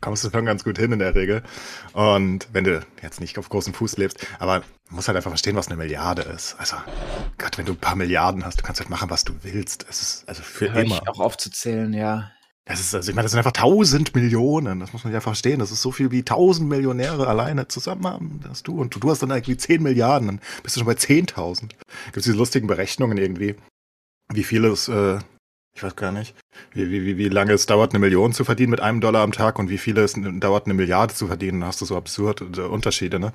kommst du schon ganz gut hin in der Regel. Und wenn du jetzt nicht auf großem Fuß lebst, aber man muss halt einfach verstehen, was eine Milliarde ist. Also, Gott, wenn du ein paar Milliarden hast, du kannst halt machen, was du willst. Es ist also für Hör immer. ich auch aufzuzählen, ja. Das ist, also ich meine, das sind einfach tausend Millionen. Das muss man ja verstehen. Das ist so viel wie tausend Millionäre alleine zusammen haben. Das du. Und du, du hast dann irgendwie zehn Milliarden. Dann bist du schon bei zehntausend. Gibt es diese lustigen Berechnungen irgendwie, wie viel es, äh, ich weiß gar nicht, wie, wie, wie, lange es dauert, eine Million zu verdienen mit einem Dollar am Tag und wie viel es dauert, eine Milliarde zu verdienen. Dann hast du so absurde Unterschiede, ne?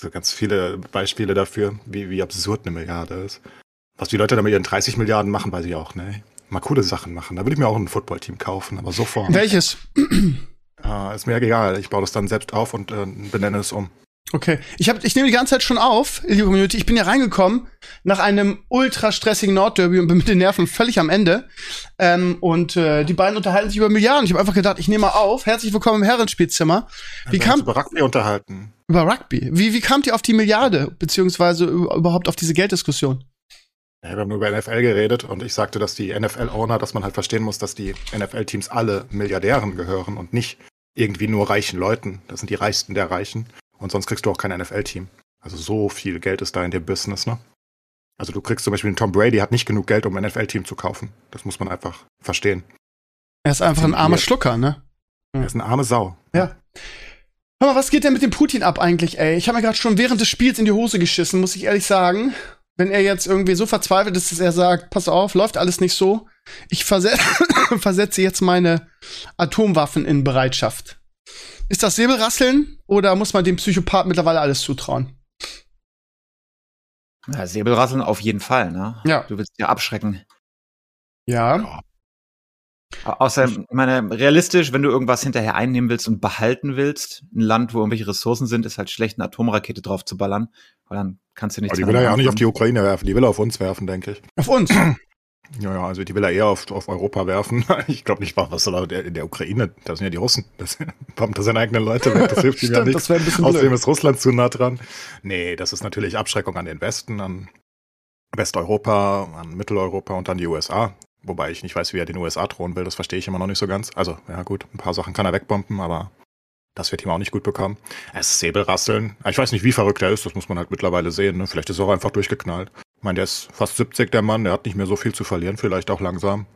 So ganz viele Beispiele dafür, wie, wie absurd eine Milliarde ist. Was die Leute da mit ihren 30 Milliarden machen, weiß ich auch, ne? Mal coole Sachen machen. Da würde ich mir auch ein Footballteam kaufen, aber sofort. Welches? Ah, ist mir egal. Ich baue das dann selbst auf und äh, benenne es um. Okay. Ich, hab, ich nehme die ganze Zeit schon auf, liebe Community. Ich bin ja reingekommen nach einem ultra stressigen Nordderby und bin mit den Nerven völlig am Ende. Ähm, und äh, die beiden unterhalten sich über Milliarden. Ich habe einfach gedacht, ich nehme mal auf. Herzlich willkommen im Herrenspielzimmer. Wie haben kam über Rugby unterhalten. über Rugby? Wie, wie kamt ihr auf die Milliarde, beziehungsweise über- überhaupt auf diese Gelddiskussion? Ja, wir haben nur über NFL geredet und ich sagte, dass die NFL-Owner, dass man halt verstehen muss, dass die NFL-Teams alle Milliardären gehören und nicht irgendwie nur reichen Leuten. Das sind die Reichsten der Reichen. Und sonst kriegst du auch kein NFL-Team. Also so viel Geld ist da in dem Business, ne? Also du kriegst zum Beispiel einen Tom Brady, hat nicht genug Geld, um ein NFL-Team zu kaufen. Das muss man einfach verstehen. Er ist einfach ein armer. Schlucker, ne? Er ist eine arme Sau. Ja. Hör mal, was geht denn mit dem Putin ab eigentlich, ey? Ich habe mir gerade schon während des Spiels in die Hose geschissen, muss ich ehrlich sagen. Wenn er jetzt irgendwie so verzweifelt ist, dass er sagt, pass auf, läuft alles nicht so. Ich verse versetze jetzt meine Atomwaffen in Bereitschaft. Ist das Säbelrasseln oder muss man dem Psychopath mittlerweile alles zutrauen? ja. Säbelrasseln auf jeden Fall, ne? Ja. Du willst ja abschrecken. Ja. Au- Außerdem, ich meine, realistisch, wenn du irgendwas hinterher einnehmen willst und behalten willst, ein Land, wo irgendwelche Ressourcen sind, ist halt schlecht, eine Atomrakete drauf zu ballern, weil dann kannst du nichts Aber die will er ja auch nicht auf die Ukraine werfen, die will er auf uns werfen, denke ich. Auf uns. Ja, ja, also die will er eher auf, auf Europa werfen. Ich glaube nicht, was soll er in der Ukraine, das sind ja die Russen. Das bombt er seine eigenen Leute weg, das hilft ihm ja Stimmt, nicht. das ein bisschen Außerdem blöd. ist Russland zu nah dran. Nee, das ist natürlich Abschreckung an den Westen, an Westeuropa, an Mitteleuropa und an die USA. Wobei ich nicht weiß, wie er den USA drohen will, das verstehe ich immer noch nicht so ganz. Also, ja gut, ein paar Sachen kann er wegbomben, aber das wird ihm auch nicht gut bekommen. Es ist Säbelrasseln. Ich weiß nicht, wie verrückt er ist, das muss man halt mittlerweile sehen. Ne? Vielleicht ist er auch einfach durchgeknallt. Ich meine, der ist fast 70, der Mann, der hat nicht mehr so viel zu verlieren, vielleicht auch langsam.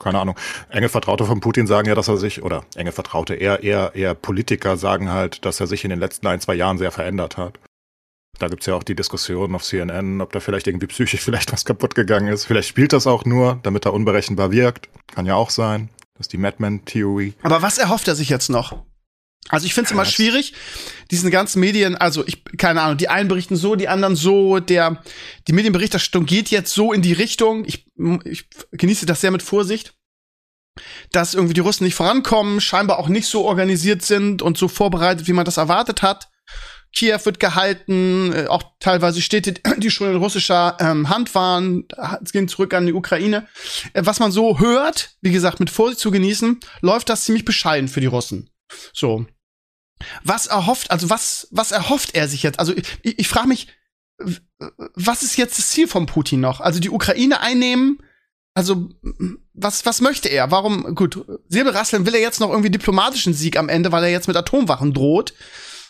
Keine Ahnung. Enge Vertraute von Putin sagen ja, dass er sich, oder enge Vertraute, eher, eher, eher Politiker sagen halt, dass er sich in den letzten ein, zwei Jahren sehr verändert hat. Da gibt's ja auch die Diskussion auf CNN, ob da vielleicht irgendwie psychisch vielleicht was kaputt gegangen ist. Vielleicht spielt das auch nur, damit er unberechenbar wirkt. Kann ja auch sein. Das ist die Madman-Theorie. Aber was erhofft er sich jetzt noch? Also ich finde es immer schwierig, diesen ganzen Medien, also ich, keine Ahnung, die einen berichten so, die anderen so, der, die Medienberichterstattung geht jetzt so in die Richtung, ich, ich genieße das sehr mit Vorsicht, dass irgendwie die Russen nicht vorankommen, scheinbar auch nicht so organisiert sind und so vorbereitet, wie man das erwartet hat. Kiew wird gehalten, äh, auch teilweise Städte, die schon in russischer ähm, Hand waren, es gehen zurück an die Ukraine. Äh, was man so hört, wie gesagt, mit Vorsicht zu genießen, läuft das ziemlich bescheiden für die Russen. So. Was erhofft, also was, was erhofft er sich jetzt? Also ich, ich frage mich, was ist jetzt das Ziel von Putin noch? Also die Ukraine einnehmen? Also was, was möchte er? Warum, gut, Säbelrasseln will er jetzt noch irgendwie diplomatischen Sieg am Ende, weil er jetzt mit Atomwaffen droht.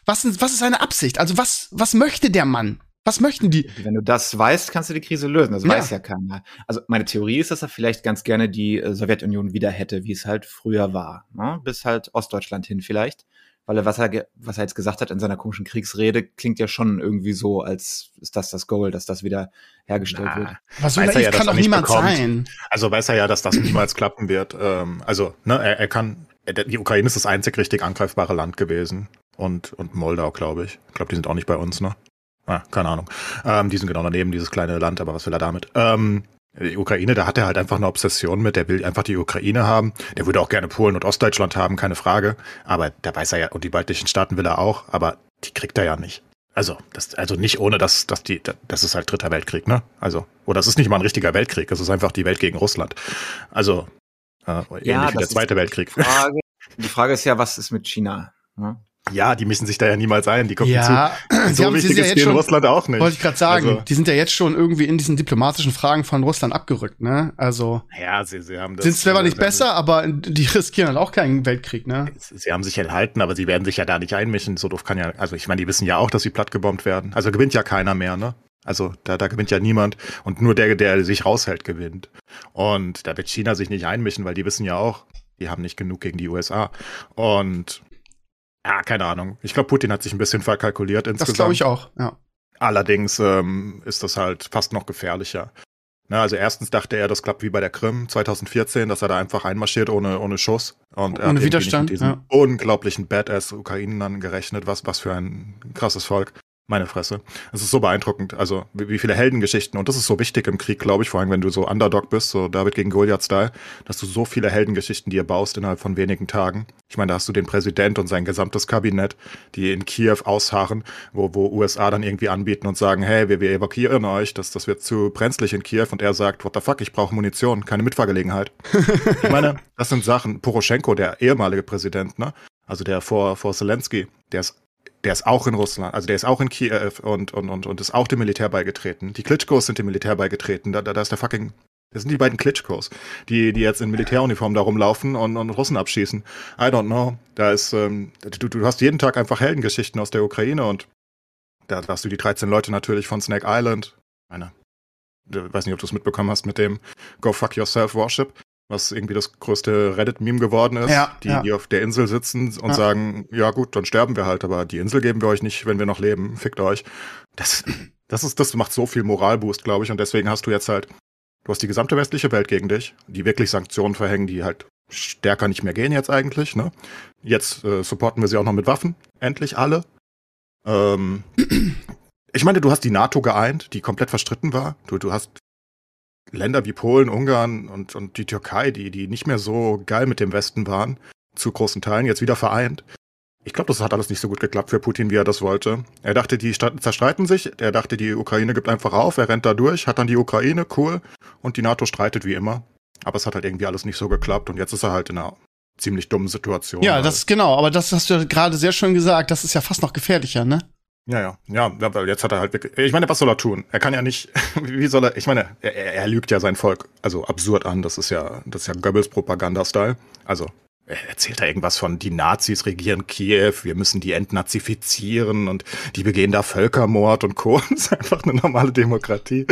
Was, was ist seine Absicht? Also was, was möchte der Mann? Was möchten die? Wenn du das weißt, kannst du die Krise lösen. Das Ja. weiß ja keiner. Also meine Theorie ist, dass er vielleicht ganz gerne die äh, Sowjetunion wieder hätte, wie es halt früher war. Ne? Bis halt Ostdeutschland hin vielleicht. Weil er was, er, ge- was er jetzt gesagt hat in seiner komischen Kriegsrede, klingt ja schon irgendwie so, als ist das das Goal, dass das wieder hergestellt Na, wird. Was so Weiß er ja, kann doch niemand bekommt. sein. Also weiß er ja, dass das niemals klappen wird. Ähm, also, ne, er, er kann, er- die Ukraine ist das einzig richtig angreifbare Land gewesen. Und, und Moldau, glaube ich. Ich glaube, die sind auch nicht bei uns, ne? Ah, keine Ahnung. Ähm, die sind genau daneben, dieses kleine Land, aber was will er damit? Ähm, Die Ukraine, da hat er halt einfach eine Obsession mit, der will einfach die Ukraine haben. Der würde auch gerne Polen und Ostdeutschland haben, keine Frage. Aber da weiß er ja, und die baltischen Staaten will er auch, aber die kriegt er ja nicht. Also, das, also nicht ohne, dass, dass die, das ist halt dritter Weltkrieg, ne? Also, oder es ist nicht mal ein richtiger Weltkrieg, es ist einfach die Welt gegen Russland. Also, äh, ähnlich Ja, wie der Zweite Weltkrieg. Frage, die Frage ist ja, was ist mit China? Ne? Ja, die mischen sich da ja niemals ein, die gucken Ja, zu. So haben wichtig ja ist die in Russland auch nicht. Wollte ich gerade sagen, Also, die sind ja jetzt schon irgendwie in diesen diplomatischen Fragen von Russland abgerückt, ne? Also ja, sie, sie haben das. sind zwar nicht besser, aber die riskieren halt auch keinen Weltkrieg, ne? Sie haben sich enthalten, aber sie werden sich ja da nicht einmischen. So doof kann ja, also ich meine, die wissen ja auch, dass sie plattgebombt werden. Also gewinnt ja keiner mehr, ne? Also da, da gewinnt ja niemand und nur der, der sich raushält, gewinnt. Und da wird China sich nicht einmischen, weil die wissen ja auch, die haben nicht genug gegen die USA. Und ja, keine Ahnung. Ich glaube, Putin hat sich ein bisschen verkalkuliert Das insgesamt. glaube ich auch, ja. Allerdings ähm, ist das halt fast noch gefährlicher. Na, also erstens dachte er, das klappt wie bei der Krim 2014, dass er da einfach einmarschiert ohne, ohne Schuss. Und er Ohne hat Widerstand, mit ja. diesen unglaublichen Badass-Ukrainern gerechnet. Was, was für ein krasses Volk. Meine Fresse. Es ist so beeindruckend. Also, wie, wie viele Heldengeschichten. Und das ist so wichtig im Krieg, glaube ich, vor allem, wenn du so Underdog bist, so David gegen Goliath-Style, dass du so viele Heldengeschichten dir baust innerhalb von wenigen Tagen. Ich meine, da hast du den Präsident und sein gesamtes Kabinett, die in Kiew ausharren, wo, wo USA dann irgendwie anbieten und sagen, hey, wir, wir evakuieren euch, das, das wird zu brenzlig in Kiew. Und er sagt, what the fuck, ich brauche Munition, keine Mitfahrgelegenheit. ich meine, das sind Sachen. Poroschenko, der ehemalige Präsident, ne? Also der vor, vor Zelensky, der ist der ist auch in Russland, also der ist auch in Kiew und, und, und, und ist auch dem Militär beigetreten. Die Klitschkos sind dem Militär beigetreten. Da, da, da ist der fucking, das sind die beiden Klitschkos, die, die jetzt in Militäruniform da rumlaufen und, und Russen abschießen. I don't know. Da ist, ähm, du, du hast jeden Tag einfach Heldengeschichten aus der Ukraine und da hast du die 13 Leute natürlich von Snake Island. Meine, ich weiß nicht, ob du es mitbekommen hast mit dem Go Fuck Yourself Worship, was irgendwie das größte Reddit-Meme geworden ist. Ja, die, ja. die auf der Insel sitzen und Ja. sagen, ja gut, dann sterben wir halt, aber die Insel geben wir euch nicht, wenn wir noch leben. Fickt euch. Das, das ist, das macht so viel Moralboost, glaube ich, und deswegen hast du jetzt halt, du hast die gesamte westliche Welt gegen dich, die wirklich Sanktionen verhängen, die halt stärker nicht mehr gehen jetzt eigentlich, ne? Jetzt äh, supporten wir sie auch noch mit Waffen, endlich alle. Ähm, ich meine, du hast die NATO geeint, die komplett verstritten war. Du, du hast Länder wie Polen, Ungarn und, und die Türkei, die, die nicht mehr so geil mit dem Westen waren, zu großen Teilen, jetzt wieder vereint. Ich glaube, das hat alles nicht so gut geklappt für Putin, wie er das wollte. Er dachte, die Sta- zerstreiten sich. Er dachte, die Ukraine gibt einfach auf. Er rennt da durch, hat dann die Ukraine, cool. Und die NATO streitet wie immer. Aber es hat halt irgendwie alles nicht so geklappt. Und jetzt ist er halt in einer ziemlich dummen Situation. Ja, weil- das genau, aber das hast du ja gerade sehr schön gesagt, das ist ja fast noch gefährlicher, ne? Ja, ja, ja, weil jetzt hat er halt wirklich, ich meine, was soll er tun? Er kann ja nicht, wie soll er, ich meine, er, er lügt ja sein Volk, also absurd an, das ist ja, das ist ja Goebbels Propaganda-Style. Also, erzählt da irgendwas von, die Nazis regieren Kiew, wir müssen die entnazifizieren und die begehen da Völkermord und Co. Das ist einfach eine normale Demokratie.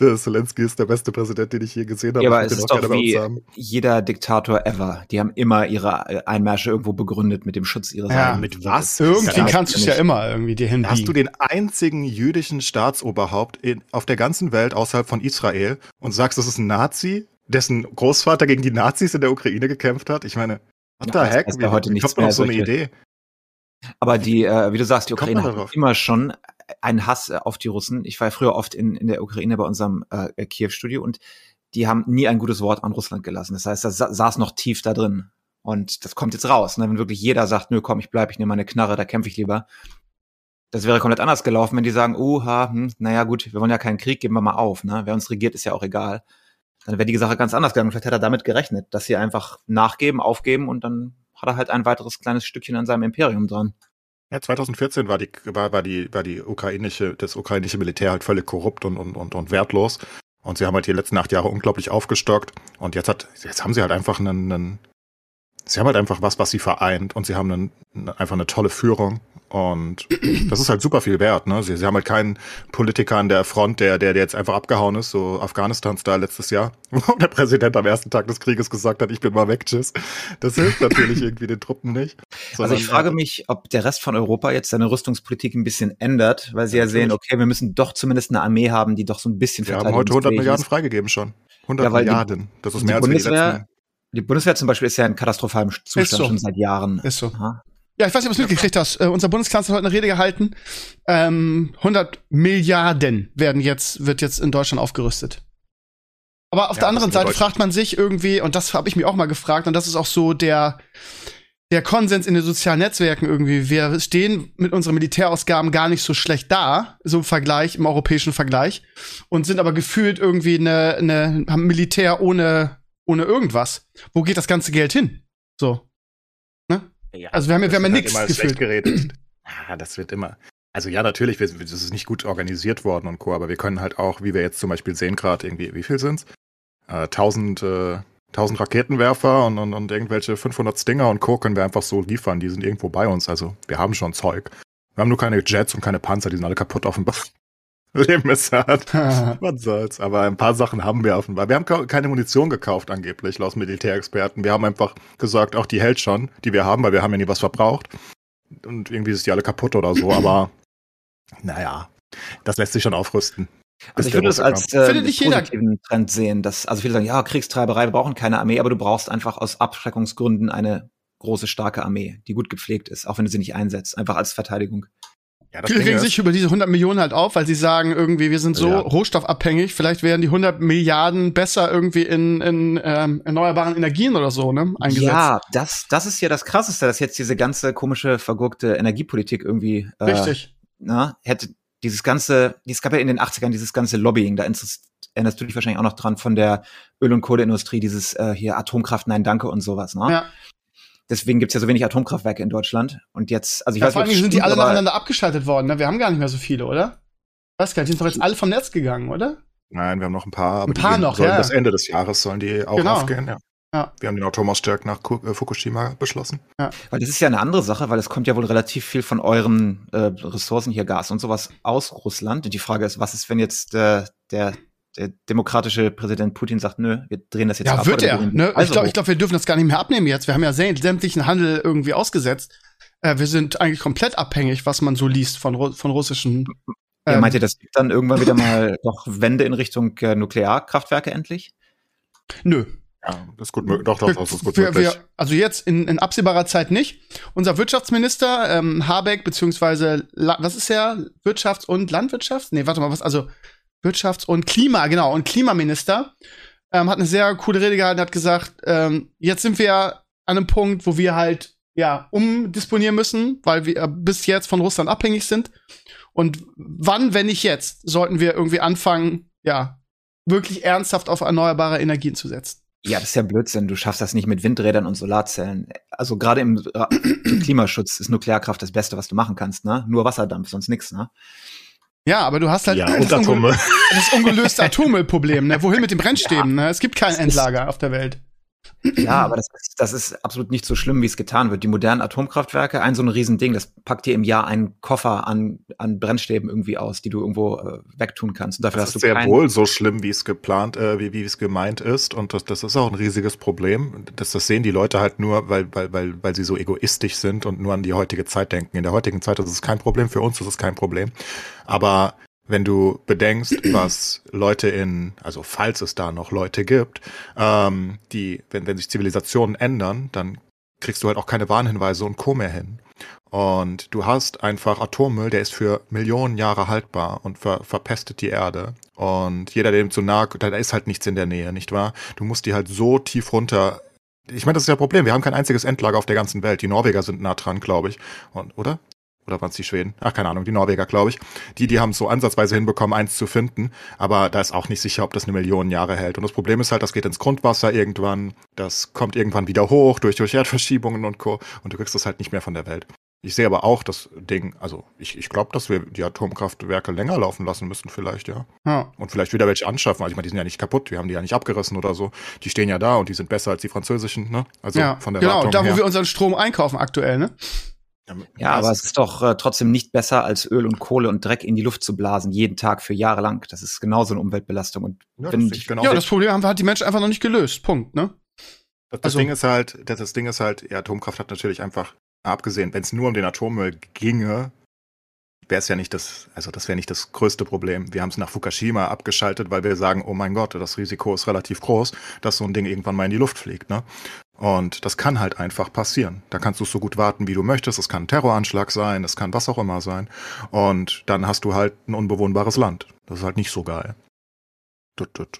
Der Zelensky ist der beste Präsident, den ich je gesehen habe. Ja, aber es ist doch wie jeder Diktator ever. Die haben immer ihre äh, Einmärsche irgendwo begründet mit dem Schutz ihres Ja. eigenen Mit was? Irgendwie Ja, kannst du es ja immer irgendwie dir hinbiegen. Hast du den einzigen jüdischen Staatsoberhaupt in, auf der ganzen Welt außerhalb von Israel und sagst, das ist ein Nazi, dessen Großvater gegen die Nazis in der Ukraine gekämpft hat? Ich meine, what the Ja, heck? ja heute wie nichts kommt man mehr, auf so eine Idee? Aber die, äh, wie du sagst, die Wie Ukraine hat immer schon einen Hass äh, auf die Russen. Ich war ja früher oft in, in der Ukraine bei unserem äh, Kiew-Studio und die haben nie ein gutes Wort an Russland gelassen. Das heißt, das sa saß noch tief da drin. Und das kommt jetzt raus. Ne? Wenn wirklich jeder sagt, nö, komm, ich bleib, ich nehme meine Knarre, da kämpfe ich lieber. Das wäre komplett anders gelaufen, wenn die sagen, uha, hm, naja gut, wir wollen ja keinen Krieg, geben wir mal auf. Ne? Wer uns regiert, ist ja auch egal. Dann wäre die Sache ganz anders gegangen. Vielleicht hat er damit gerechnet, dass sie einfach nachgeben, aufgeben und dann hat er halt ein weiteres kleines Stückchen an seinem Imperium dran. Ja, 2014 war die, war, war die, war die ukrainische, das ukrainische Militär halt völlig korrupt und, und, und, und wertlos. Und sie haben halt die letzten acht Jahre unglaublich aufgestockt. Und jetzt hat, jetzt haben sie halt einfach einen, einen sie haben halt einfach was, was sie vereint. Und sie haben einen, einfach eine tolle Führung. Und das ist halt super viel wert, ne? Sie, sie haben halt keinen Politiker an der Front, der, der, der jetzt einfach abgehauen ist, so Afghanistan-Style letztes Jahr, wo der Präsident am ersten Tag des Krieges gesagt hat, ich bin mal weg, tschüss. Das hilft natürlich irgendwie den Truppen nicht. Also ich frage mich, ob der Rest von Europa jetzt seine Rüstungspolitik ein bisschen ändert, weil sie ja, Ja, sehen, okay, wir müssen doch zumindest eine Armee haben, die doch so ein bisschen Wir haben heute 100 verteidigungsfähig Milliarden freigegeben schon. 100 Ja, die- Milliarden. das ist mehr als die Bundeswehr-. Die Bundeswehr zum Beispiel ist ja in katastrophalem Zustand so. schon seit Jahren. Ist so. Aha. Ja, ich weiß nicht, ob du es mitgekriegt hast. Äh, unser Bundeskanzler hat heute eine Rede gehalten. Ähm, 100 Milliarden werden jetzt, wird jetzt in Deutschland aufgerüstet. Aber auf Ja, der anderen Seite fragt man sich irgendwie, und das habe ich mich auch mal gefragt, und das ist auch so der, der Konsens in den sozialen Netzwerken irgendwie. Wir stehen mit unseren Militärausgaben gar nicht so schlecht da, so im Vergleich, im europäischen Vergleich, und sind aber gefühlt irgendwie eine, eine haben Militär ohne, ohne irgendwas. Wo geht das ganze Geld hin? So. Ja, Also wir haben ja- wir haben ja das wird nix immer gefühlt. geredet. Ja, das wird immer. Also ja, natürlich, wir, das ist nicht gut organisiert worden und Co., aber wir können halt auch, wie wir jetzt zum Beispiel sehen gerade, irgendwie, wie viel sind's? Äh, 1000, äh, 1000 Raketenwerfer und, und, und irgendwelche 500 Stinger und Co. können wir einfach so liefern. Die sind irgendwo bei uns. Also wir haben schon Zeug. Wir haben nur keine Jets und keine Panzer, die sind alle kaputt auf ist hart. Was soll's. Aber ein paar Sachen haben wir offenbar. Wir haben keine Munition gekauft, angeblich, laut Militärexperten. Wir haben einfach gesagt, auch die hält schon, die wir haben, weil wir haben ja nie was verbraucht. Und irgendwie ist die alle kaputt oder so, aber naja, das lässt sich schon aufrüsten. Also ich würde es Russe als äh, Findet nicht jeder- positiven Trend sehen, dass also viele sagen, ja, Kriegstreiberei, wir brauchen keine Armee, aber du brauchst einfach aus Abschreckungsgründen eine große, starke Armee, die gut gepflegt ist, auch wenn du sie nicht einsetzt, einfach als Verteidigung. Ja, das Viele Ding regen sich über diese 100 Millionen halt auf, weil sie sagen irgendwie, wir sind so Ja. rohstoffabhängig. Vielleicht werden die 100 Milliarden besser irgendwie in, in ähm, erneuerbaren Energien oder so ne, eingesetzt. Ja, das, das ist ja das Krasseste, dass jetzt diese ganze komische, vergurkte Energiepolitik irgendwie äh, Richtig. na, hätte dieses ganze, es gab ja in den 80ern dieses ganze Lobbying, da erinnerst du dich wahrscheinlich auch noch dran von der Öl- und Kohleindustrie, dieses äh, hier Atomkraft, nein, danke und sowas. Ne? Ja. Deswegen gibt's ja so wenig Atomkraftwerke in Deutschland. Und jetzt, also ich Ja, weiß vor nicht, allem ob's sind die alle nacheinander abgeschaltet worden. Ne? Wir haben gar nicht mehr so viele, oder? Weiß gar nicht, die sind doch jetzt alle vom Netz gegangen, oder? Nein, wir haben noch ein paar. Aber Ein paar noch, sollen ja. Bis Ende des Jahres sollen die auch Genau. aufgehen, ja. Ja. Wir haben den Atomausstieg nach Ku- äh, Fukushima beschlossen. Weil das ist ja eine andere Sache, weil es kommt ja wohl relativ viel von euren äh, Ressourcen hier, Gas und sowas, aus Russland. Und die Frage ist, was ist, wenn jetzt äh, der, der demokratische Präsident Putin sagt, nö, wir drehen das jetzt Ja, ab. wird oder er. Ne? die Ich glaube, glaub, wir dürfen das gar nicht mehr abnehmen jetzt. Wir haben ja sä- sämtlichen Handel irgendwie ausgesetzt. Äh, wir sind eigentlich komplett abhängig, was man so liest von, Ru von russischen. ja, ähm, meint ihr, das gibt dann irgendwann wieder mal doch Wende in Richtung äh, Nuklearkraftwerke endlich? Nö. Ja, das ist gut möglich. Doch, doch, Wir- das ist gut wir, möglich. wir, also jetzt in, in absehbarer Zeit nicht. Unser Wirtschaftsminister ähm, Habeck beziehungsweise La was ist er? Wirtschafts- und Landwirtschafts? Nee, warte mal, was? Also Wirtschafts- und Klima, genau. Und Klimaminister ähm, hat eine sehr coole Rede gehalten, hat gesagt, ähm, jetzt sind wir an einem Punkt, wo wir halt ja umdisponieren müssen, weil wir äh, bis jetzt von Russland abhängig sind. Und wann, wenn nicht jetzt, sollten wir irgendwie anfangen, ja, wirklich ernsthaft auf erneuerbare Energien zu setzen. Ja, das ist ja Blödsinn. Du schaffst das nicht mit Windrädern und Solarzellen. Also gerade im Ra- im Klimaschutz ist Nuklearkraft das Beste, was du machen kannst. Ne? Nur Wasserdampf, sonst nix. Ne? Ja, aber du hast halt ja, das, Atome. das ungelöste Atommüllproblem. Ne? Wohin mit den Brennstäben? Ne? Es gibt kein Endlager auf der Welt. Ja, aber das ist, das ist absolut nicht so schlimm, wie es getan wird. Die modernen Atomkraftwerke, ein so ein Riesending, das packt dir im Jahr einen Koffer an, an Brennstäben irgendwie aus, die du irgendwo äh, wegtun kannst. Und dafür Das hast ist du sehr wohl so schlimm, wie es geplant, äh, wie, wie es gemeint ist. Und das, das ist auch ein riesiges Problem. Das, das sehen die Leute halt nur, weil, weil, weil, weil sie so egoistisch sind und nur an die heutige Zeit denken. In der heutigen Zeit ist es kein Problem, für uns ist es kein Problem. Aber wenn du bedenkst, was Leute in, also falls es da noch Leute gibt, ähm, die, wenn, wenn sich Zivilisationen ändern, dann kriegst du halt auch keine Warnhinweise und Co. mehr hin. Und du hast einfach Atommüll, der ist für Millionen Jahre haltbar und ver verpestet die Erde. Und jeder, der dem zu nahe, da ist halt nichts in der Nähe, nicht wahr? Du musst die halt so tief runter. Ich meine, das ist ja ein Problem. Wir haben kein einziges Endlager auf der ganzen Welt. Die Norweger sind nah dran, glaube ich. Und, oder? Oder waren es die Schweden? Ach, keine Ahnung, die Norweger, glaube ich. Die, die haben es so ansatzweise hinbekommen, eins zu finden. Aber da ist auch nicht sicher, ob das eine Million Jahre hält. Und das Problem ist halt, das geht ins Grundwasser irgendwann. Das kommt irgendwann wieder hoch durch, durch Erdverschiebungen und Co. Und du kriegst das halt nicht mehr von der Welt. Ich sehe aber auch das Ding, also ich, ich glaube, dass wir die Atomkraftwerke länger laufen lassen müssen, vielleicht, ja. Ja. Und vielleicht wieder welche anschaffen. Also ich meine, die sind ja nicht kaputt, wir haben die ja nicht abgerissen oder so. Die stehen ja da und die sind besser als die französischen, ne? Also ja, von der genau, Wartung da wo her. wir unseren Strom einkaufen aktuell, ne? Ja, aber es ist doch äh, trotzdem nicht besser, als Öl und Kohle und Dreck in die Luft zu blasen, jeden Tag für Jahre lang. Das ist genauso eine Umweltbelastung. Und ja, das wenn sehe ich genau. Ja, das Problem haben hat die Menschen einfach noch nicht gelöst. Punkt, ne? Das, das Also- Ding ist halt, das, das Ding ist halt, ja, Atomkraft hat natürlich einfach, abgesehen, wenn es nur um den Atommüll ginge, wäre es ja nicht das, also das wäre nicht das größte Problem. Wir haben es nach Fukushima abgeschaltet, weil wir sagen, oh mein Gott, das Risiko ist relativ groß, dass so ein Ding irgendwann mal in die Luft fliegt, ne? Und das kann halt einfach passieren. Da kannst du so gut warten, wie du möchtest. Es kann ein Terroranschlag sein, es kann was auch immer sein. Und dann hast du halt ein unbewohnbares Land. Das ist halt nicht so geil.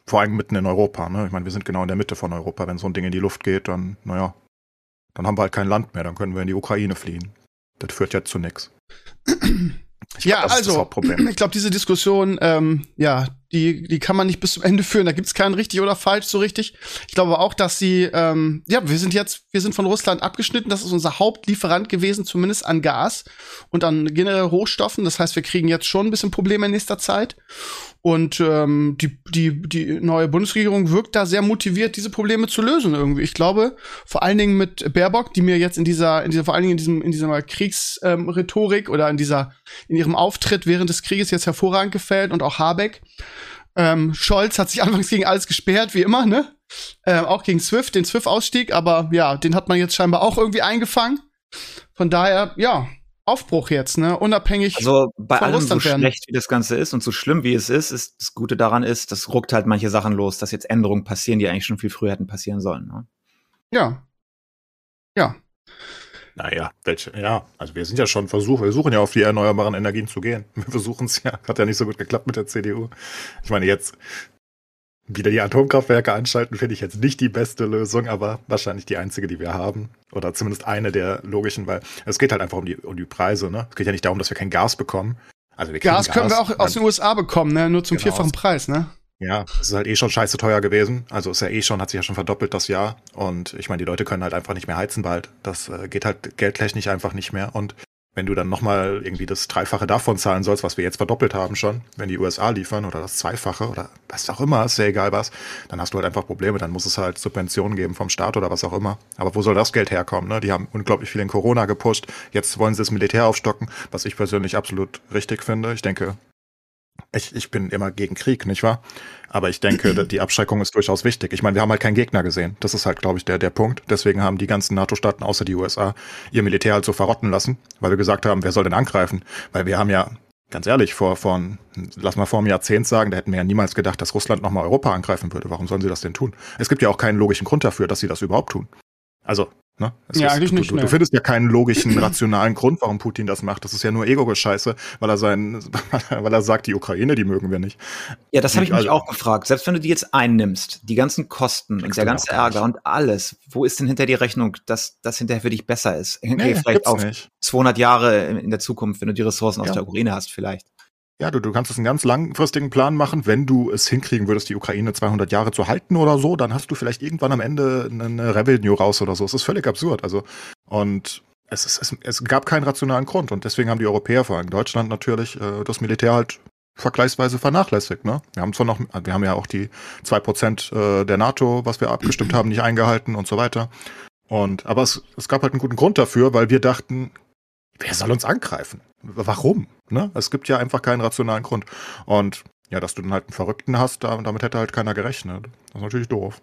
Vor allem mitten in Europa, ne? Ich meine, wir sind genau in der Mitte von Europa. Wenn so ein Ding in die Luft geht, dann, naja, dann haben wir halt kein Land mehr, dann können wir in die Ukraine fliehen. Das führt ja zu nichts. Ja, also, ich glaube, diese Diskussion, ähm, ja, die, die kann man nicht bis zum Ende führen. Da gibt's keinen richtig oder falsch so richtig. Ich glaube auch, dass sie, ähm, ja, wir sind jetzt, wir sind von Russland abgeschnitten. Das ist unser Hauptlieferant gewesen, zumindest an Gas und an generell Rohstoffen. Das heißt, wir kriegen jetzt schon ein bisschen Probleme in nächster Zeit. Und ähm, die, die, die neue Bundesregierung wirkt da sehr motiviert, diese Probleme zu lösen irgendwie. Ich glaube, vor allen Dingen mit Baerbock, die mir jetzt in dieser, in dieser, vor allen Dingen in diesem, in dieser Kriegsrhetorik ähm, oder in dieser, in ihrem Auftritt während des Krieges jetzt hervorragend gefällt und auch Habeck. Ähm, Scholz hat sich anfangs gegen alles gesperrt, wie immer, ne? Ähm, auch gegen Swift, den Swift-Ausstieg, aber ja, den hat man jetzt scheinbar auch irgendwie eingefangen. Von daher, ja, Aufbruch jetzt, ne? Unabhängig. Also bei allem so werden. schlecht wie das Ganze ist und so schlimm wie es ist, ist das Gute daran ist, das ruckt halt manche Sachen los, dass jetzt Änderungen passieren, die eigentlich schon viel früher hätten passieren sollen. Ne? Ja. Ja. Naja, welche, ja, also wir sind ja schon versucht, wir suchen ja auf die erneuerbaren Energien zu gehen. Wir versuchen es ja, hat ja nicht so gut geklappt mit der CDU. Ich meine, jetzt wieder die Atomkraftwerke anschalten, finde ich jetzt nicht die beste Lösung, aber wahrscheinlich die einzige, die wir haben. Oder zumindest eine der logischen, weil es geht halt einfach um die, um die Preise, ne? Es geht ja nicht darum, dass wir kein Gas bekommen. Also wir Gas können Gas, wir auch aus den USA bekommen, ne? Nur zum genau. vierfachen Preis, ne? Ja, es ist halt eh schon scheiße teuer gewesen. Also ist ja eh schon, hat sich ja schon verdoppelt das Jahr. Und ich meine, die Leute können halt einfach nicht mehr heizen bald. Das äh, geht halt geldtechnisch einfach nicht mehr. Und wenn du dann nochmal irgendwie das Dreifache davon zahlen sollst, was wir jetzt verdoppelt haben schon, wenn die USA liefern oder das Zweifache oder was auch immer, ist ja egal was, dann hast du halt einfach Probleme. Dann muss es halt Subventionen geben vom Staat oder was auch immer. Aber wo soll das Geld herkommen? Ne? Die haben unglaublich viel in Corona gepusht. Jetzt wollen sie das Militär aufstocken, was ich persönlich absolut richtig finde. Ich denke, ich, ich bin immer gegen Krieg, nicht wahr? Aber ich denke, die Abschreckung ist durchaus wichtig. Ich meine, wir haben halt keinen Gegner gesehen. Das ist halt, glaube ich, der, der Punkt. Deswegen haben die ganzen NATO-Staaten außer die USA ihr Militär halt so verrotten lassen, weil wir gesagt haben, wer soll denn angreifen? Weil wir haben ja, ganz ehrlich, vor, vor lass mal vor einem Jahrzehnt sagen, da hätten wir ja niemals gedacht, dass Russland nochmal Europa angreifen würde. Warum sollen sie das denn tun? Es gibt ja auch keinen logischen Grund dafür, dass sie das überhaupt tun. Also, Ne? ja, ist, eigentlich du, nicht. Du, du, findest ja keinen logischen, rationalen Grund, warum Putin das macht. Das ist ja nur Ego-Gescheiße, weil er sein, weil er sagt, die Ukraine, die mögen wir nicht. Ja, das habe ich mich also, auch gefragt. Selbst wenn du die jetzt einnimmst, die ganzen Kosten und der ganze Ärger und alles, wo ist denn hinter die Rechnung, dass das hinterher für dich besser ist? Okay, nee, vielleicht auf nicht. 200 Jahre in der Zukunft, wenn du die Ressourcen ja. aus der Ukraine hast, vielleicht. Ja, du, du kannst es einen ganz langfristigen Plan machen. Wenn du es hinkriegen würdest, die Ukraine 200 Jahre zu halten oder so, dann hast du vielleicht irgendwann am Ende eine Revenue raus oder so. Es ist völlig absurd. Also, und es, ist, es, es gab keinen rationalen Grund. Und deswegen haben die Europäer, vor allem Deutschland natürlich, äh, das Militär halt vergleichsweise vernachlässigt. Ne? Wir haben zwar noch, wir haben ja auch die zwei Prozent äh, der NATO, was wir abgestimmt haben, nicht eingehalten und so weiter. Und aber es, es gab halt einen guten Grund dafür, weil wir dachten, wer soll uns angreifen? Warum? Ne? Es gibt ja einfach keinen rationalen Grund. Und ja, dass du dann halt einen Verrückten hast, damit hätte halt keiner gerechnet. Das ist natürlich doof.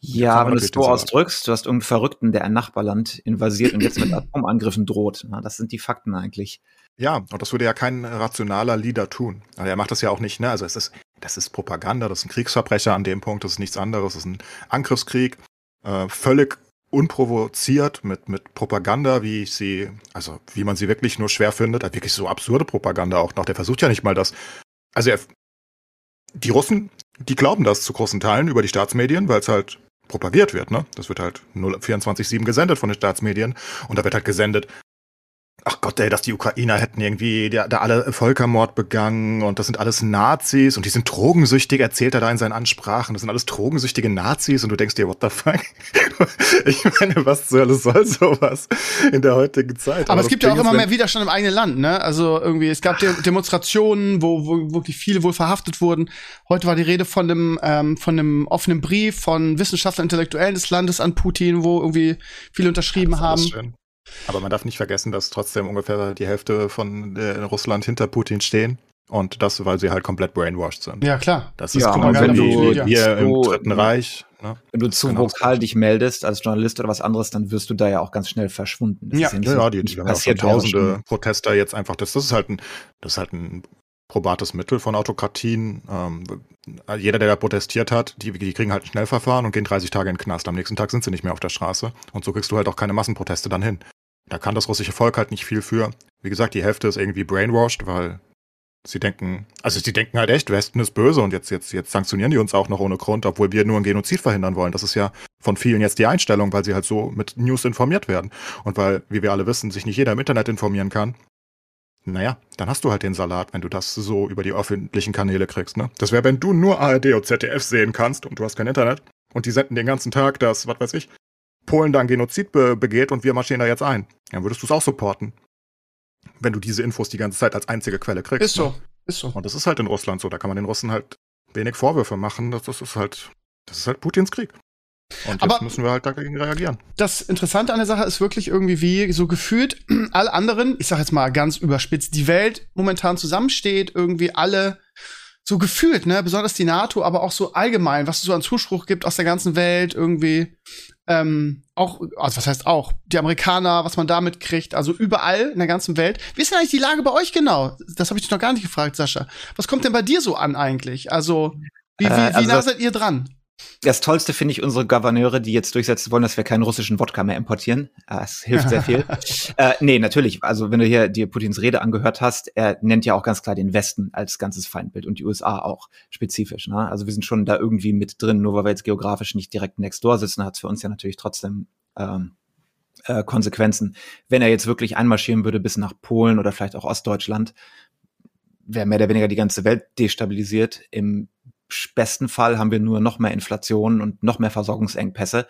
Ja, wenn du es so ausdrückst, du hast irgendeinen Verrückten, der ein Nachbarland invasiert und jetzt mit Atomangriffen droht. Das sind die Fakten eigentlich. Ja, und das würde ja kein rationaler Leader tun. Also er macht das ja auch nicht, ne? Also es ist, das ist Propaganda, das ist ein Kriegsverbrecher an dem Punkt, das ist nichts anderes, das ist ein Angriffskrieg, äh, völlig unprovoziert mit, mit Propaganda, wie ich sie, also wie man sie wirklich nur schwer findet, halt wirklich so absurde Propaganda auch noch. Der versucht ja nicht mal das. Also er, die Russen, die glauben das zu großen Teilen über die Staatsmedien, weil es halt propagiert wird, ne? Das wird halt 24-7 gesendet von den Staatsmedien und da wird halt gesendet, ach Gott, ey, dass die Ukrainer hätten irgendwie da, da alle Völkermord begangen und das sind alles Nazis und die sind drogensüchtig, erzählt er da in seinen Ansprachen. Das sind alles drogensüchtige Nazis und du denkst dir, what the fuck? ich meine, was zur Hölle soll sowas in der heutigen Zeit? Aber, Aber es gibt ja auch immer mehr Widerstand im eigenen Land, ne? Also irgendwie, es gab De Demonstrationen, wo, wo wirklich viele wohl verhaftet wurden. Heute war die Rede von einem, ähm, von einem offenen Brief von Wissenschaftlern, Intellektuellen des Landes an Putin, wo irgendwie viele unterschrieben haben. Schön. Aber man darf nicht vergessen, dass trotzdem ungefähr die Hälfte von äh, Russland hinter Putin stehen. Und das, weil sie halt komplett brainwashed sind. Ja, klar. Das ist ja, genau wenn du hier im Dritten Reich. Ne? Wenn du zu genau. vokal dich meldest als Journalist oder was anderes, dann wirst du da ja auch ganz schnell verschwunden. Das ja, ja, ja, die, die haben ja schon tausende Protester jetzt einfach. Das, das ist halt ein, das ist halt ein probates Mittel von Autokratien. Ähm, jeder, der da protestiert hat, die, die kriegen halt ein Schnellverfahren und gehen 30 Tage in den Knast. Am nächsten Tag sind sie nicht mehr auf der Straße. Und so kriegst du halt auch keine Massenproteste dann hin. Da kann das russische Volk halt nicht viel für. Wie gesagt, die Hälfte ist irgendwie brainwashed, weil Sie denken, also sie denken halt echt, Westen ist böse und jetzt, jetzt, jetzt sanktionieren die uns auch noch ohne Grund, obwohl wir nur einen Genozid verhindern wollen. Das ist ja von vielen jetzt die Einstellung, weil sie halt so mit News informiert werden. Und weil, wie wir alle wissen, sich nicht jeder im Internet informieren kann. Naja, dann hast du halt den Salat, wenn du das so über die öffentlichen Kanäle kriegst, ne? Das wäre, wenn du nur ARD und ZDF sehen kannst und du hast kein Internet und die senden den ganzen Tag das, was weiß ich, Polen dann Genozid be begeht und wir marschieren da jetzt ein. Dann würdest du es auch supporten wenn du diese Infos die ganze Zeit als einzige Quelle kriegst. Ist so, ne? ist so. Und das ist halt in Russland so. Da kann man den Russen halt wenig Vorwürfe machen. Das, das ist halt, das ist halt Putins Krieg. Und Aber- jetzt müssen wir halt dagegen reagieren. Das Interessante an der Sache ist wirklich irgendwie, wie so gefühlt alle anderen, ich sag jetzt mal ganz überspitzt, die Welt momentan zusammensteht, irgendwie alle so gefühlt, ne, besonders die NATO, aber auch so allgemein, was es so an Zuspruch gibt aus der ganzen Welt, irgendwie, ähm, auch, also was heißt auch, die Amerikaner, was man damit kriegt, also überall in der ganzen Welt. Wie ist denn eigentlich die Lage bei euch genau? Das habe ich dich noch gar nicht gefragt, Sascha. Was kommt denn bei dir so an eigentlich? Also, wie, wie, Äh, wie also nah das- seid ihr dran? Das Tollste finde ich unsere Gouverneure, die jetzt durchsetzen wollen, dass wir keinen russischen Wodka mehr importieren. Äh, Es hilft sehr viel. äh, nee, natürlich. Also wenn du hier dir Putins Rede angehört hast, er nennt ja auch ganz klar den Westen als ganzes Feindbild und die USA auch spezifisch. Ne? Also wir sind schon da irgendwie mit drin, nur weil wir jetzt geografisch nicht direkt next door sitzen, hat es für uns ja natürlich trotzdem ähm, äh, Konsequenzen. Wenn er jetzt wirklich einmarschieren würde bis nach Polen oder vielleicht auch Ostdeutschland, wäre mehr oder weniger die ganze Welt destabilisiert. Im besten Fall haben wir nur noch mehr Inflation und noch mehr Versorgungsengpässe.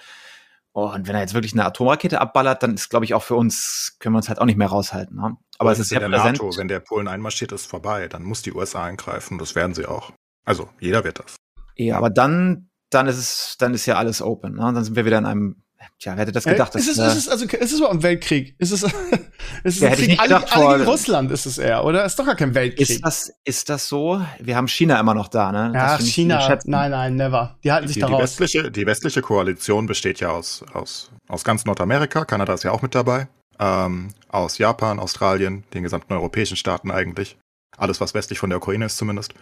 Und wenn er jetzt wirklich eine Atomrakete abballert, dann ist, glaube ich, auch für uns, können wir uns halt auch nicht mehr raushalten. Ne? Aber es ist sehr der präsent. NATO, wenn der Polen einmarschiert, ist vorbei. Dann muss die USA eingreifen. Das werden sie auch. Also, jeder wird das. Ja, aber dann, dann ist es, dann ist ja alles open. Ne? Dann sind wir wieder in einem, tja, wer hätte das gedacht? Äh, ist, es, dass, ist es, also, ist es überhaupt ein Weltkrieg? Ist es, ist es Ja, ein Krieg? Alle, gedacht alle gegen Russland ist es eher, oder? Ist doch gar kein Weltkrieg. ist das, ist das so? Wir haben China immer noch da, ne? Ja, China, nein, nein, never. Die halten sich Die, da die, westliche, die westliche Koalition besteht ja aus, aus, aus ganz Nordamerika. Kanada ist ja auch mit dabei. Ähm, aus Japan, Australien, den gesamten europäischen Staaten eigentlich. Alles, was westlich von der Ukraine ist zumindest.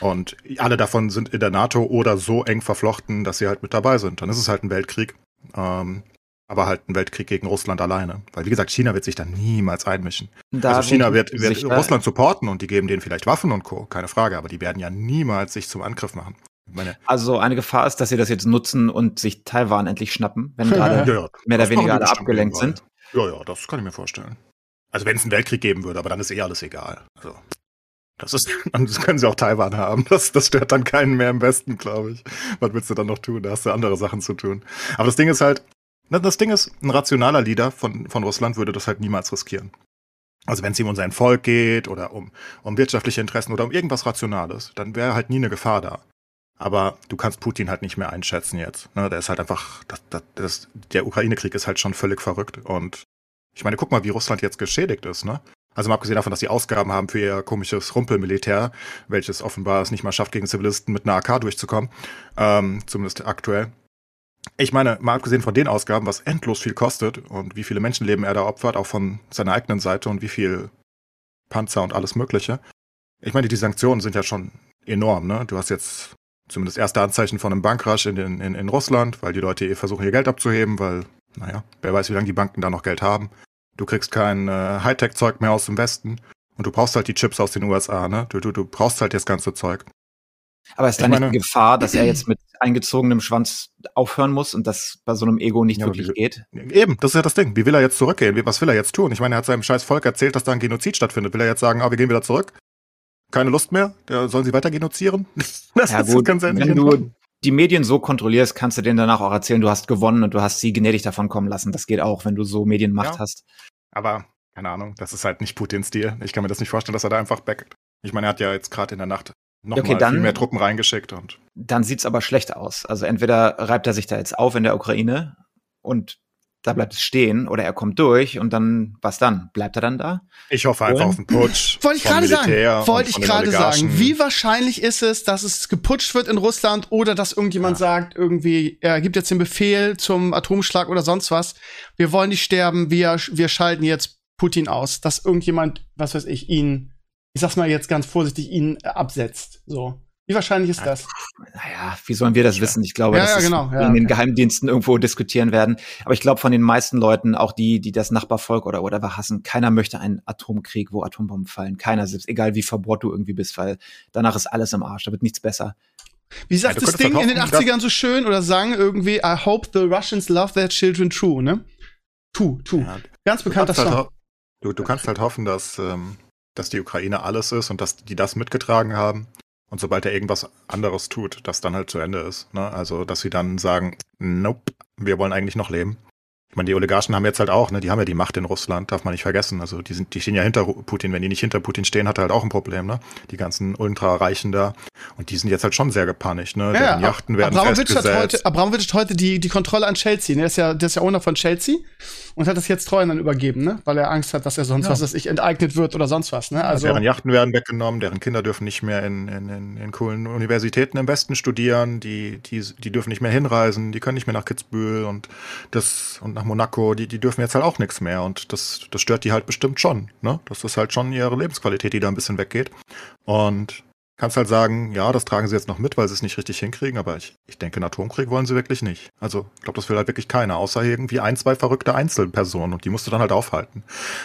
Und alle davon sind in der NATO oder so eng verflochten, dass sie halt mit dabei sind. Dann ist es halt ein Weltkrieg. Ähm, aber halt ein Weltkrieg gegen Russland alleine. Weil, wie gesagt, China wird sich da niemals einmischen. Da also China wird, wird. Russland supporten und die geben denen vielleicht Waffen und Co., keine Frage, aber die werden ja niemals sich zum Angriff machen. Meine, Also eine Gefahr ist, dass sie das jetzt nutzen und sich Taiwan endlich schnappen, wenn gerade ja, ja, mehr oder weniger alle abgelenkt sind. Ja, ja, das kann ich mir vorstellen. Also wenn es einen Weltkrieg geben würde, aber dann ist eh alles egal. Also das ist, dann können sie auch Taiwan haben. Das, das stört dann keinen mehr im Westen, glaube ich. Was willst du dann noch tun? Da hast du andere Sachen zu tun. Aber das Ding ist halt, das Ding ist, ein rationaler Leader von, von Russland würde das halt niemals riskieren. Also wenn es ihm um sein Volk geht oder um, um wirtschaftliche Interessen oder um irgendwas Rationales, dann wäre halt nie eine Gefahr da. Aber du kannst Putin halt nicht mehr einschätzen jetzt. Ne? Der ist halt einfach, das, das, das, der Ukraine-Krieg ist halt schon völlig verrückt. Und ich meine, guck mal, wie Russland jetzt geschädigt ist, ne? Also mal abgesehen davon, dass sie Ausgaben haben für ihr komisches Rumpelmilitär, welches offenbar es nicht mal schafft, gegen Zivilisten mit einer AK durchzukommen, ähm, zumindest aktuell. Ich meine, mal abgesehen von den Ausgaben, was endlos viel kostet und wie viele Menschenleben er da opfert, auch von seiner eigenen Seite und wie viel Panzer und alles Mögliche. Ich meine, die Sanktionen sind ja schon enorm, ne? Du hast jetzt zumindest erste Anzeichen von einem Bankrush in, in, in Russland, weil die Leute eh versuchen, ihr Geld abzuheben, weil, naja, wer weiß, wie lange die Banken da noch Geld haben. Du kriegst kein äh, Hightech-Zeug mehr aus dem Westen und du brauchst halt die Chips aus den USA, ne? Du, du, du brauchst halt das ganze Zeug. Aber ist da nicht meine- die Gefahr, dass er jetzt mit eingezogenem Schwanz aufhören muss und das bei so einem Ego nicht Ja, wirklich wie- geht? Eben, das ist ja das Ding. Wie will er jetzt zurückgehen? Wie, was will er jetzt tun? Ich meine, er hat seinem scheiß Volk erzählt, dass da ein Genozid stattfindet. Will er jetzt sagen, ah, wir gehen wieder zurück? Keine Lust mehr? Ja, sollen sie weiter genocieren? Das Ja ist gut, ganz wenn du. Die Medien so kontrollierst, kannst du denen danach auch erzählen, du hast gewonnen und du hast sie gnädig davon kommen lassen. Das geht auch, wenn du so Medienmacht Ja. hast. Aber, keine Ahnung, das ist halt nicht Putins Stil. Ich kann mir das nicht vorstellen, dass er da einfach backt. Ich meine, er hat ja jetzt gerade in der Nacht noch Okay, mal dann- viel mehr Truppen reingeschickt und Dann sieht's aber schlecht aus. Also entweder reibt er sich da jetzt auf in der Ukraine und da bleibt es stehen oder er kommt durch und dann, was dann? Bleibt er dann da? ich hoffe einfach Und? auf einen Putsch. Wollte ich gerade sagen. und Wollte ich den gerade sagen. Wie wahrscheinlich ist es, dass es geputscht wird in Russland oder dass irgendjemand Ja. sagt, irgendwie, er gibt jetzt den Befehl zum Atomschlag oder sonst was. Wir wollen nicht sterben, wir, wir schalten jetzt Putin aus. Dass irgendjemand, was weiß ich, ihn, ich sag's mal jetzt ganz vorsichtig, ihn absetzt. So. Wie wahrscheinlich ist das? Naja, wie sollen wir das wissen? Ich glaube, Ja, dass ja, es genau, ja, in den okay. Geheimdiensten irgendwo diskutieren werden. Aber ich glaube, von den meisten Leuten, auch die, die das Nachbarvolk oder whatever hassen, keiner möchte einen Atomkrieg, wo Atombomben fallen. Keiner, selbst egal wie verbohrt du irgendwie bist, weil danach ist alles im Arsch. Da wird nichts besser. Wie sagt das Ding in halt den hoffen, dass- 80ern so schön oder sagen irgendwie, I hope the Russians love their children true, ne? True, true. Ja, Ganz bekannter halt, Song. ho- du, du kannst halt hoffen, dass, ähm, dass die Ukraine alles ist und dass die das mitgetragen haben. Und sobald er irgendwas anderes tut, das dann halt zu Ende ist. Ne? Also, dass sie dann sagen, nope, wir wollen eigentlich noch leben. Ich meine, die Oligarchen haben jetzt halt auch, ne, die haben ja die Macht in Russland, darf man nicht vergessen. Also die sind, die stehen ja hinter Putin. Wenn die nicht hinter Putin stehen, hat er halt auch ein Problem, ne? Die ganzen Ultrareichen da. Und die sind jetzt halt schon sehr gepanicht, ne? Deren Yachten werden Abramovich hat heute, Abramovich hat heute die, die Kontrolle an Chelsea. Ne? Der, ist ja, der ist ja Owner von Chelsea und hat das jetzt Treuhandern übergeben, ne? weil er Angst hat, dass er sonst Ja. was weiß ich enteignet wird oder sonst was. Ne? Also, deren Yachten werden weggenommen, deren Kinder dürfen nicht mehr in, in, in, in coolen Universitäten im Westen studieren, die, die, die dürfen nicht mehr hinreisen, die können nicht mehr nach Kitzbühel und das und nach Monaco, die, die dürfen jetzt halt auch nichts mehr. Und das, das stört die halt bestimmt schon. Ne? Das ist halt schon ihre Lebensqualität, die da ein bisschen weggeht. Und kannst halt sagen, ja, das tragen sie jetzt noch mit, weil sie es nicht richtig hinkriegen, aber ich, ich denke, einen Atomkrieg wollen sie wirklich nicht. Also, ich glaube, das will halt wirklich keiner, außer irgendwie ein, zwei verrückte Einzelpersonen und die musst du dann halt aufhalten.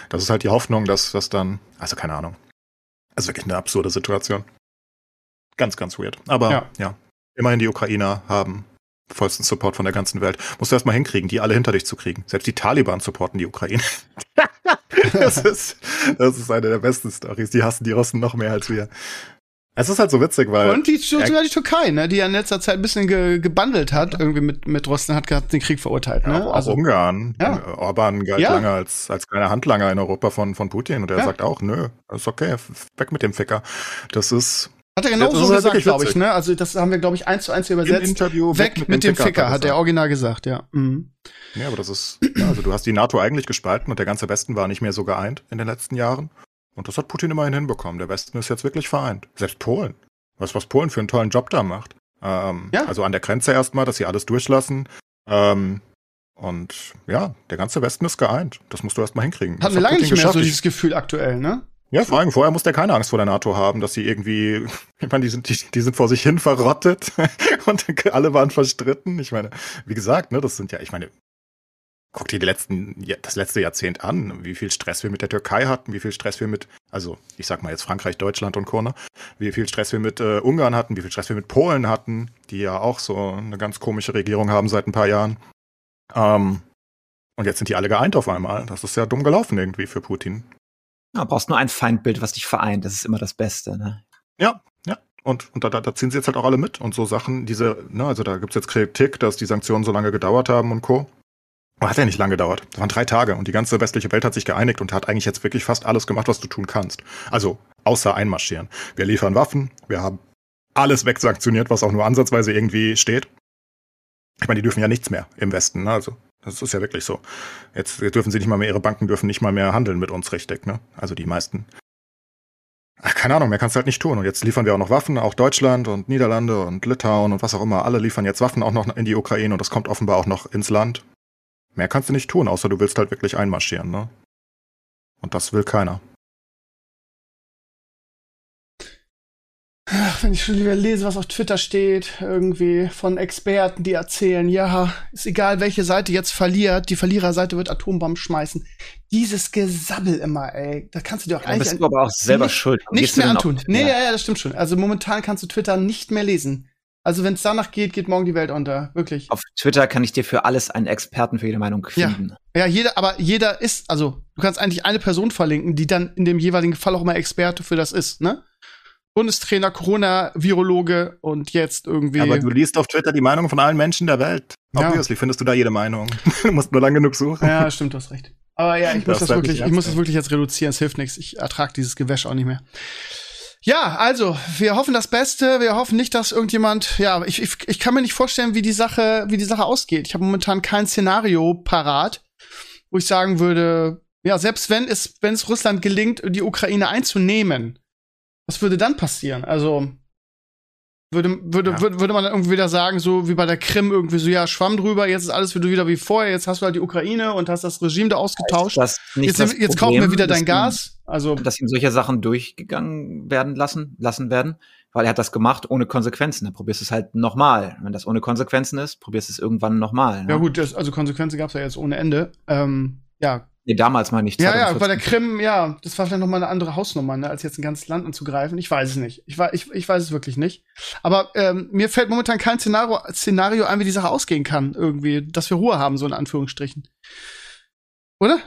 Das ist halt die Hoffnung, dass das dann, also keine Ahnung. Also wirklich eine absurde Situation. Ganz, ganz weird. Aber Ja. ja, immerhin die Ukrainer haben vollsten Support von der ganzen Welt. Musst du erst mal hinkriegen, die alle hinter dich zu kriegen. Selbst die Taliban supporten die Ukraine. das, ist, das ist eine der besten Stories. Die hassen die Russen noch mehr als wir. Es ist halt so witzig, weil. und die, sogar die Türkei, ne? die ja in letzter Zeit ein bisschen ge, gebandelt hat, irgendwie mit, mit Russland, hat gehabt, den Krieg verurteilt. Ja, Ne? aber auch Also, Ungarn. Ja. Orban galt Ja. lange als, als kleiner Handlanger in Europa von, von Putin und er Ja. sagt auch, nö, ist okay, weg mit dem Ficker. Das ist hat er genau so halt gesagt, wirklich glaube ich. Ne? Also das haben wir, glaube ich, eins zu eins hier im übersetzt. Interview Weg mit, dem Ficker, hat er original gesagt, ja. Mhm. Ja, aber das ist, ja, also du hast die NATO eigentlich gespalten und der ganze Westen war nicht mehr so geeint in den letzten Jahren. Und das hat Putin immerhin hinbekommen. Der Westen ist jetzt wirklich vereint. Selbst Polen. Was, was Polen für einen tollen Job da macht. Ähm, Ja. Also an der Grenze erstmal, dass sie alles durchlassen. Ähm, und ja, der ganze Westen ist geeint. Das musst du erstmal hinkriegen. Hatten Das wir hat lange Putin nicht mehr so geschafft. Ich- dieses Gefühl aktuell, ne? Ja, vor allem vorher muss der keine Angst vor der NATO haben, dass sie irgendwie, ich meine, die sind, die, die sind vor sich hin verrottet und alle waren verstritten. Ich meine, wie gesagt, ne, das sind ja, ich meine, guck dir die letzten, das letzte Jahrzehnt an, wie viel Stress wir mit der Türkei hatten, wie viel Stress wir mit, also ich sag mal jetzt Frankreich, Deutschland und Co., ne? wie viel Stress wir mit äh, Ungarn hatten, wie viel Stress wir mit Polen hatten, die ja auch so eine ganz komische Regierung haben seit ein paar Jahren. Ähm, und jetzt sind die alle geeint auf einmal. Das ist ja dumm gelaufen irgendwie für Putin. Ja, brauchst nur ein Feindbild, was dich vereint. Das ist immer das Beste. Ne? Ja, ja. Und, und da, da, da ziehen sie jetzt halt auch alle mit. Und so Sachen, diese, ne, also da gibt's jetzt Kritik, dass die Sanktionen so lange gedauert haben und Co. Aber hat ja nicht lange gedauert. Das waren drei Tage und die ganze westliche Welt hat sich geeinigt und hat eigentlich jetzt wirklich fast alles gemacht, was du tun kannst. Also, außer einmarschieren. Wir liefern Waffen, wir haben alles wegsanktioniert, was auch nur ansatzweise irgendwie steht. Ich meine, die dürfen ja nichts mehr im Westen, ne? Also, das ist ja wirklich so. Jetzt, dürfen sie nicht mal mehr, ihre Banken dürfen nicht mal mehr handeln mit uns richtig, ne? Also die meisten. Ach, keine Ahnung, mehr kannst du halt nicht tun. Und jetzt liefern wir auch noch Waffen, auch Deutschland und Niederlande und Litauen und was auch immer. Alle liefern jetzt Waffen auch noch in die Ukraine und das kommt offenbar auch noch ins Land. Mehr kannst du nicht tun, außer du willst halt wirklich einmarschieren, ne? Und das will keiner. Ach, wenn ich schon wieder lese, was auf Twitter steht, irgendwie von Experten, die erzählen, ja, ist egal, welche Seite jetzt verliert, die Verliererseite wird Atombomben schmeißen. Dieses Gesabbel immer, ey, da kannst du dir auch Dann eigentlich bist du aber auch selber nicht- schuld. nicht Gehst du mehr antun. Nee, Ja. ja, ja, das stimmt schon. Also momentan kannst du Twitter nicht mehr lesen. Also wenn es danach geht, geht morgen die Welt unter, wirklich. Auf Twitter kann ich dir für alles einen Experten für jede Meinung Ja. finden. Ja, jeder, aber jeder ist, also du kannst eigentlich eine Person verlinken, die dann in dem jeweiligen Fall auch immer Experte für das ist, ne? Bundestrainer, Corona-Virologe und jetzt irgendwie. Aber du liest auf Twitter die Meinung von allen Menschen der Welt. Ja. Obviously findest du da jede Meinung. du musst nur lang genug suchen. Ja, stimmt, du hast recht. Aber ja, ich muss Das wirklich, ich muss das wirklich jetzt reduzieren. Es hilft nichts. Ich ertrage dieses Gewäsch auch nicht mehr. Ja, also, wir hoffen das Beste. Wir hoffen nicht, dass irgendjemand, ja, ich, ich, ich kann mir nicht vorstellen, wie die Sache, wie die Sache ausgeht. Ich habe momentan kein Szenario parat, wo ich sagen würde, ja, selbst wenn es, wenn es Russland gelingt, die Ukraine einzunehmen, was würde dann passieren? Also, würde, würde, Ja. würde, würde man dann irgendwie wieder sagen, so wie bei der Krim, irgendwie so, ja, schwamm drüber, jetzt ist alles wieder wieder wie vorher, jetzt hast du halt die Ukraine und hast das Regime da ausgetauscht. Das nicht Jetzt, das jetzt kaufen wir wieder dein Gas. Also, Dass ihm solche Sachen durchgegangen werden lassen, lassen werden. weil er hat das gemacht ohne Konsequenzen. Dann probierst du es halt nochmal. Wenn das ohne Konsequenzen ist, probierst du es irgendwann nochmal. Ne? Ja gut, das, also Konsequenzen gab es ja jetzt ohne Ende. Ähm, ja. Nee, damals mal nicht. Ja, ja, bei der Krim, ja, das war vielleicht noch mal eine andere Hausnummer, ne, als jetzt ein ganzes Land anzugreifen. Ich weiß es nicht. Ich, ich, ich weiß es wirklich nicht. Aber ähm, mir fällt momentan kein Szenario, Szenario ein, wie die Sache ausgehen kann, irgendwie, dass wir Ruhe haben, so in Anführungsstrichen. Oder?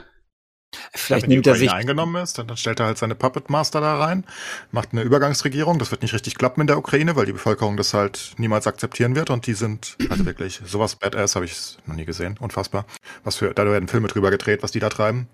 Vielleicht Wenn nimmt die er sich. Ukraine eingenommen ist, dann, dann stellt er halt seine Puppet Master da rein, macht eine Übergangsregierung. Das wird nicht richtig klappen in der Ukraine, weil die Bevölkerung das halt niemals akzeptieren wird. Und die sind, also wirklich, sowas Badass habe ich noch nie gesehen. Unfassbar. Was für, da werden Filme drüber gedreht, was die da treiben.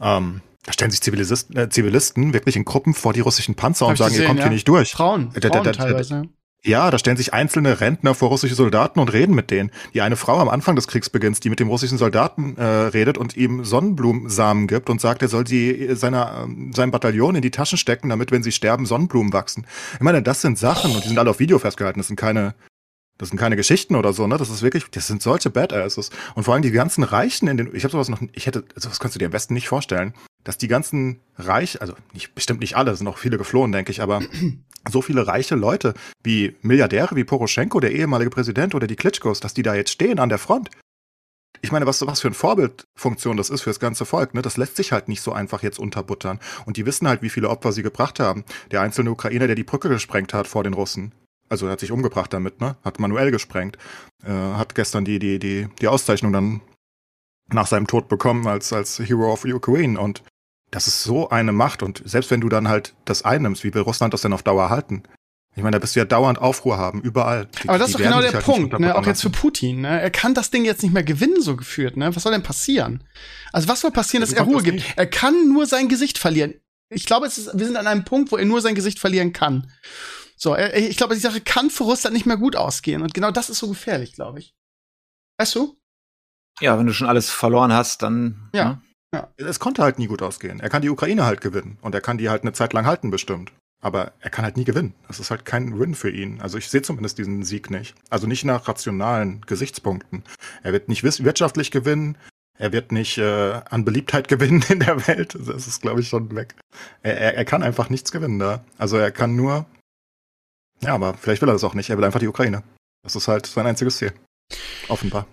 Ähm, da stellen sich Zivilisten, äh, Zivilisten wirklich in Gruppen vor die russischen Panzer Hab und sagen, gesehen, ihr kommt ja. hier nicht durch. Frauen, Frauen der- teilweise. Ja. Da stellen sich einzelne Rentner vor russische Soldaten und reden mit denen. Die eine Frau am Anfang des Kriegsbeginns, die mit dem russischen Soldaten äh, redet und ihm Sonnenblumensamen gibt und sagt, er soll sie äh, seiner, ähm, seinem Bataillon in die Taschen stecken, damit, wenn sie sterben, Sonnenblumen wachsen. Ich meine, das sind Sachen und die sind alle auf Video festgehalten. Das sind keine, das sind keine Geschichten oder so, ne? Das ist wirklich, das sind solche Badasses. Und vor allem die ganzen Reichen in den, ich habe sowas noch, ich hätte, sowas kannst du dir am besten nicht vorstellen, dass die ganzen Reich, also nicht, bestimmt nicht alle, sind noch viele geflohen, denke ich, aber so viele reiche Leute wie Milliardäre wie Poroschenko, der ehemalige Präsident oder die Klitschkos, dass die da jetzt stehen an der Front. Ich meine, was, was für eine Vorbildfunktion das ist für das ganze Volk, ne? Das lässt sich halt nicht so einfach jetzt unterbuttern. Und die wissen halt, wie viele Opfer sie gebracht haben. Der einzelne Ukrainer, der die Brücke gesprengt hat vor den Russen. Also er hat sich umgebracht damit, ne? Hat manuell gesprengt. Äh, hat gestern die, die, die, die Auszeichnung dann nach seinem Tod bekommen als, als Hero of Ukraine. Und das ist so eine Macht. Und selbst wenn du dann halt das einnimmst, wie will Russland das denn auf Dauer halten? Ich meine, da bist du ja dauernd Aufruhr haben, überall. Die- Aber das ist doch genau der halt Punkt, ne? Auch jetzt für. Putin, ne? Er kann das Ding jetzt nicht mehr gewinnen, so geführt, ne? Was soll denn passieren? Also was soll passieren, dass er Ruhe kannst gibt? Er kann nur sein Gesicht verlieren. Ich glaube, es ist, wir sind an einem Punkt, wo er nur sein Gesicht verlieren kann. So, er, ich glaube, die Sache kann für Russland nicht mehr gut ausgehen. Und genau das ist so gefährlich, glaube ich. Weißt du? Ja, wenn du schon alles verloren hast, dann. Ja. ne? Es konnte halt nie gut ausgehen. Er kann die Ukraine halt gewinnen. Und er kann die halt eine Zeit lang halten, bestimmt. Aber er kann halt nie gewinnen. Das ist halt kein Win für ihn. Also ich sehe zumindest diesen Sieg nicht. Also nicht nach rationalen Gesichtspunkten. Er wird nicht wirtschaftlich gewinnen. Er wird nicht äh, an Beliebtheit gewinnen in der Welt. Das ist, glaube ich, schon weg. Er, er, er kann einfach nichts gewinnen da. Also er kann nur. Ja, aber vielleicht will er das auch nicht. Er will einfach die Ukraine. Das ist halt sein einziges Ziel. Offenbar.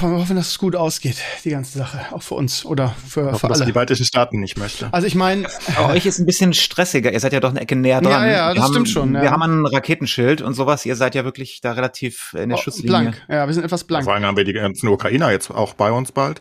Wollen wir hoffen, dass es gut ausgeht, die ganze Sache. Auch für uns oder für, hoffe, für dass er die alle. baltischen Staaten nicht möchte. Also ich meine, Bei euch ist ein bisschen stressiger. Ihr seid ja doch eine Ecke näher Ja, dran. ja, das wir stimmt haben, schon, ja. Wir haben ein Raketenschild und sowas. Ihr seid ja wirklich da relativ in der oh, Schusslinie. blank. Ja, wir sind etwas blank. Vor allem haben wir die ganzen Ukrainer jetzt auch bei uns bald.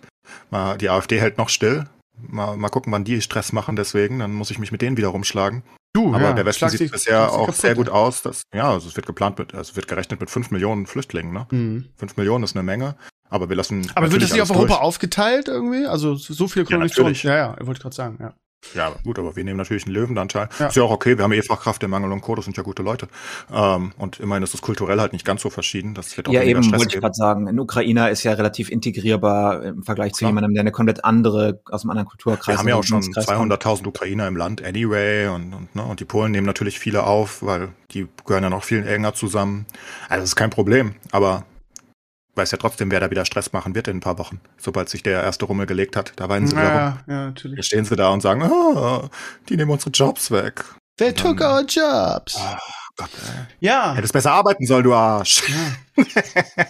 Mal, die AfD hält noch still. Mal, mal gucken, wann die Stress machen, deswegen. Dann muss ich mich mit denen wieder rumschlagen. Du, Aber ja, der Westen sieht sie- bisher auch kaputt, sehr gut ja. aus. Dass, ja, also es wird geplant mit, also es wird gerechnet mit 5 Millionen Flüchtlingen. Ne? Mhm. 5 Millionen ist eine Menge. Aber wir lassen. Aber wird das nicht auf Europa durch. aufgeteilt irgendwie? Also so Ja, Konventionen? natürlich. Ja, ja, ich wollte gerade sagen, ja. Ja, gut, aber wir nehmen natürlich einen Löwenanteil. Ja. Ist ja auch okay, wir haben eh Fachkräftemangel und Co., das sind ja gute Leute. Ähm, und immerhin ist das kulturell halt nicht ganz so verschieden. Das wird auch Ja, eben, Stress wollte ich gerade sagen. Ein Ukrainer ist ja relativ integrierbar im Vergleich zu Klar. jemandem, der eine komplett andere, aus einem anderen Kulturkreis Wir haben ja auch schon Bildungskreis kommt. 200.000 Ukrainer im Land anyway und, und, ne, und die Polen nehmen natürlich viele auf, weil die gehören ja noch viel enger zusammen. Also das ist kein Problem, aber weiß ja trotzdem, wer da wieder Stress machen wird in ein paar Wochen. Sobald sich der erste Rummel gelegt hat, da weinen sie wieder rum. Ja, ja, natürlich. Jetzt stehen sie da und sagen, ah, die nehmen unsere Jobs weg. They took dann- our jobs. Ah, Gott, ey. Ja. Hättest besser arbeiten sollen, du Arsch. ja.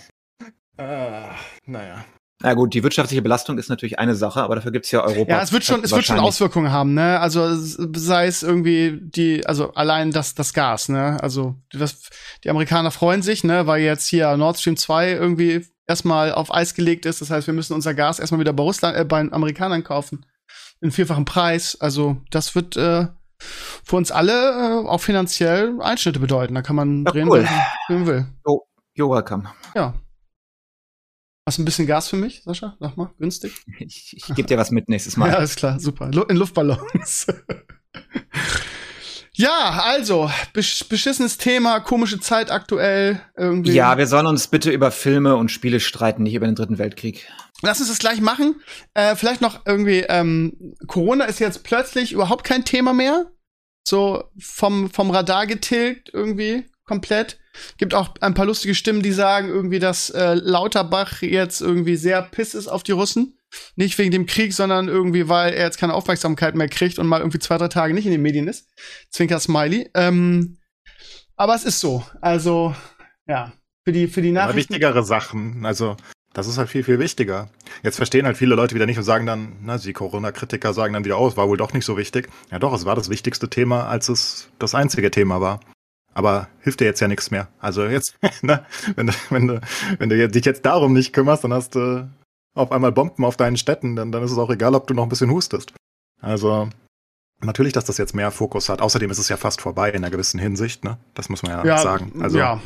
Ah, naja. Na gut, die wirtschaftliche Belastung ist natürlich eine Sache, aber dafür gibt's ja Europa. Ja, es wird schon, es wird schon Auswirkungen haben, ne? Also es- sei es irgendwie die, also allein das, das Gas, ne? Also das, die Amerikaner freuen sich, ne? Weil jetzt hier Nord Stream 2 irgendwie erstmal auf Eis gelegt ist. Das heißt, wir müssen unser Gas erstmal wieder bei Russland, äh, bei den Amerikanern kaufen. In vierfachen Preis. Also das wird äh, für uns alle äh, auch finanziell Einschnitte bedeuten. Da kann man Ja, drehen, cool. wie man will. You're welcome. Ja. Hast du ein bisschen Gas für mich, Sascha? Sag mal, günstig? Ich, ich gebe dir was mit nächstes Mal. Ja, ist klar, super. In Luftballons. ja, also, besch beschissenes Thema, komische Zeit aktuell irgendwie. Ja, wir sollen uns bitte über Filme und Spiele streiten, nicht über den Dritten Weltkrieg. Lass uns das gleich machen. Äh, vielleicht noch irgendwie, ähm, Corona ist jetzt plötzlich überhaupt kein Thema mehr. So vom, vom Radar getilgt irgendwie komplett. Gibt auch ein paar lustige Stimmen, die sagen irgendwie, dass äh, Lauterbach jetzt irgendwie sehr piss ist auf die Russen. Nicht wegen dem Krieg, sondern irgendwie, weil er jetzt keine Aufmerksamkeit mehr kriegt und mal irgendwie zwei, drei Tage nicht in den Medien ist. Zwinker Smiley. Ähm, Aber es ist so. Also, ja. Für die, für die Aber Nachrichten. wichtigere Sachen, also das ist halt viel, viel wichtiger. Jetzt verstehen halt viele Leute wieder nicht und sagen dann, na, die Corona-Kritiker sagen dann wieder, oh, es war wohl doch nicht so wichtig. Ja doch, es war das wichtigste Thema, als es das einzige Thema war. Aber hilft dir jetzt ja nichts mehr. Also jetzt, ne, wenn du, wenn du, wenn du dich jetzt darum nicht kümmerst, dann hast du auf einmal Bomben auf deinen Städten, dann, dann ist es auch egal, ob du noch ein bisschen hustest. Also, natürlich, dass das jetzt mehr Fokus hat. Außerdem ist es ja fast vorbei in einer gewissen Hinsicht, ne? Das muss man ja, ja, sagen. Also, ja,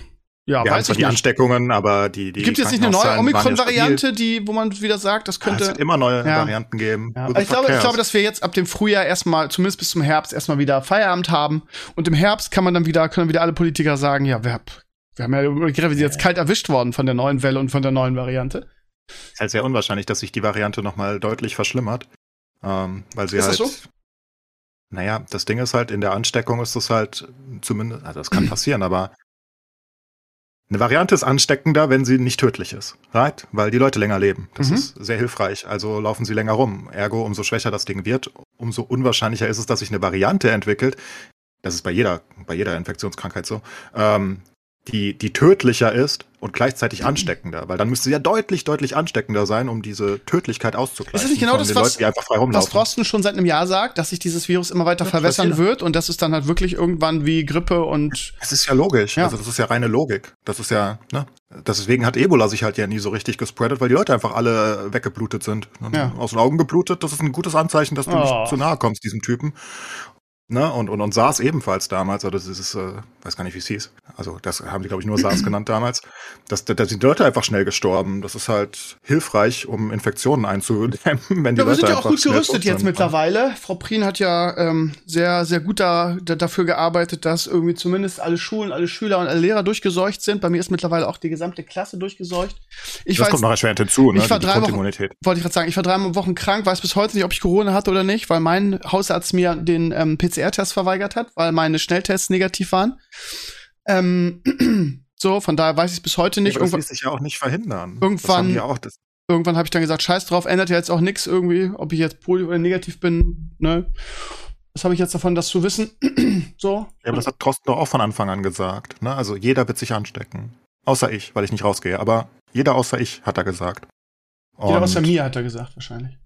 ja wir haben weiß zwar ich die nicht. Ansteckungen, aber die, die Gibt es jetzt nicht eine neue ja Omikron-Variante, die, wo man wieder sagt, das stabil. Ja, könnte. Es wird immer neue Ja. Varianten geben. Ja, ich glaube, ich glaube, dass wir jetzt ab dem Frühjahr erstmal, zumindest bis zum Herbst, erstmal wieder Feierabend haben. Und im Herbst kann man dann wieder, können wieder alle Politiker sagen, ja, wir, wir haben ja, wir sind jetzt kalt erwischt worden von der neuen Welle und von der neuen Variante. ist halt sehr unwahrscheinlich, dass sich die Variante nochmal deutlich verschlimmert. Ähm, weil sie Ist halt. das so? Naja, das Ding ist halt, in der Ansteckung ist es halt zumindest, also das kann passieren, aber eine Variante ist ansteckender, wenn sie nicht tödlich ist. Right? Weil die Leute länger leben. Das Mhm. ist sehr hilfreich. Also laufen sie länger rum. Ergo, umso schwächer das Ding wird, umso unwahrscheinlicher ist es, dass sich eine Variante entwickelt. Das ist bei jeder, bei jeder Infektionskrankheit so. Ähm, die, die tödlicher ist und gleichzeitig ansteckender, weil dann müsste sie ja deutlich, deutlich ansteckender sein, um diese Tödlichkeit auszugleichen. Ist das nicht genau das, was- Leuten, Was. Frosten schon seit einem Jahr sagt, dass sich dieses Virus immer weiter Ja, verwässern wird und dass es dann halt wirklich irgendwann wie Grippe und Es ist ja logisch. Ja. Also das ist ja reine Logik. Das ist ja, ne? Deswegen hat Ebola sich halt ja nie so richtig gespreadet, weil die Leute einfach alle weggeblutet sind. Ja. Aus den Augen geblutet, das ist ein gutes Anzeichen, dass du Oh. nicht zu nahe kommst, diesem Typen. Ne? Und, und, und SARS ebenfalls damals, oder das ist, äh, weiß gar nicht, wie es hieß. Also das haben die, glaube ich, nur SARS genannt damals. Das, da, da sind Leute einfach schnell gestorben. Das ist halt hilfreich, um Infektionen einzudämmen, wenn die Ja, wir Leute sind ja auch gut gerüstet jetzt sind. mittlerweile. Frau Prien hat ja ähm, sehr, sehr gut da, da, dafür gearbeitet, dass irgendwie zumindest alle Schulen, alle Schüler und alle Lehrer durchgeseucht sind. Bei mir ist mittlerweile auch die gesamte Klasse durchgeseucht. Ich Das weiß, kommt noch erschwerend hinzu, ne? ich war die drei Wochen- wollte ich gerade sagen, ich war dreimal Wochen krank, weiß bis heute nicht, ob ich Corona hatte oder nicht, weil mein Hausarzt mir den ähm, PCR-Test verweigert hat, weil meine Schnelltests negativ waren. Ähm, so, von daher weiß ich bis heute nicht. Ja, das ließ sich ja auch nicht verhindern. Irgendwann- irgendwann habe ich dann gesagt, scheiß drauf, ändert ja jetzt auch nichts irgendwie, ob ich jetzt positiv oder negativ bin, ne? Was habe ich jetzt davon, das zu wissen? so. Ja, aber das hat Trosten doch auch von Anfang an gesagt. Ne? Also jeder wird sich anstecken. Außer ich, weil ich nicht rausgehe. Aber jeder außer ich, hat er gesagt. Jeder Und- außer mir hat er gesagt, wahrscheinlich.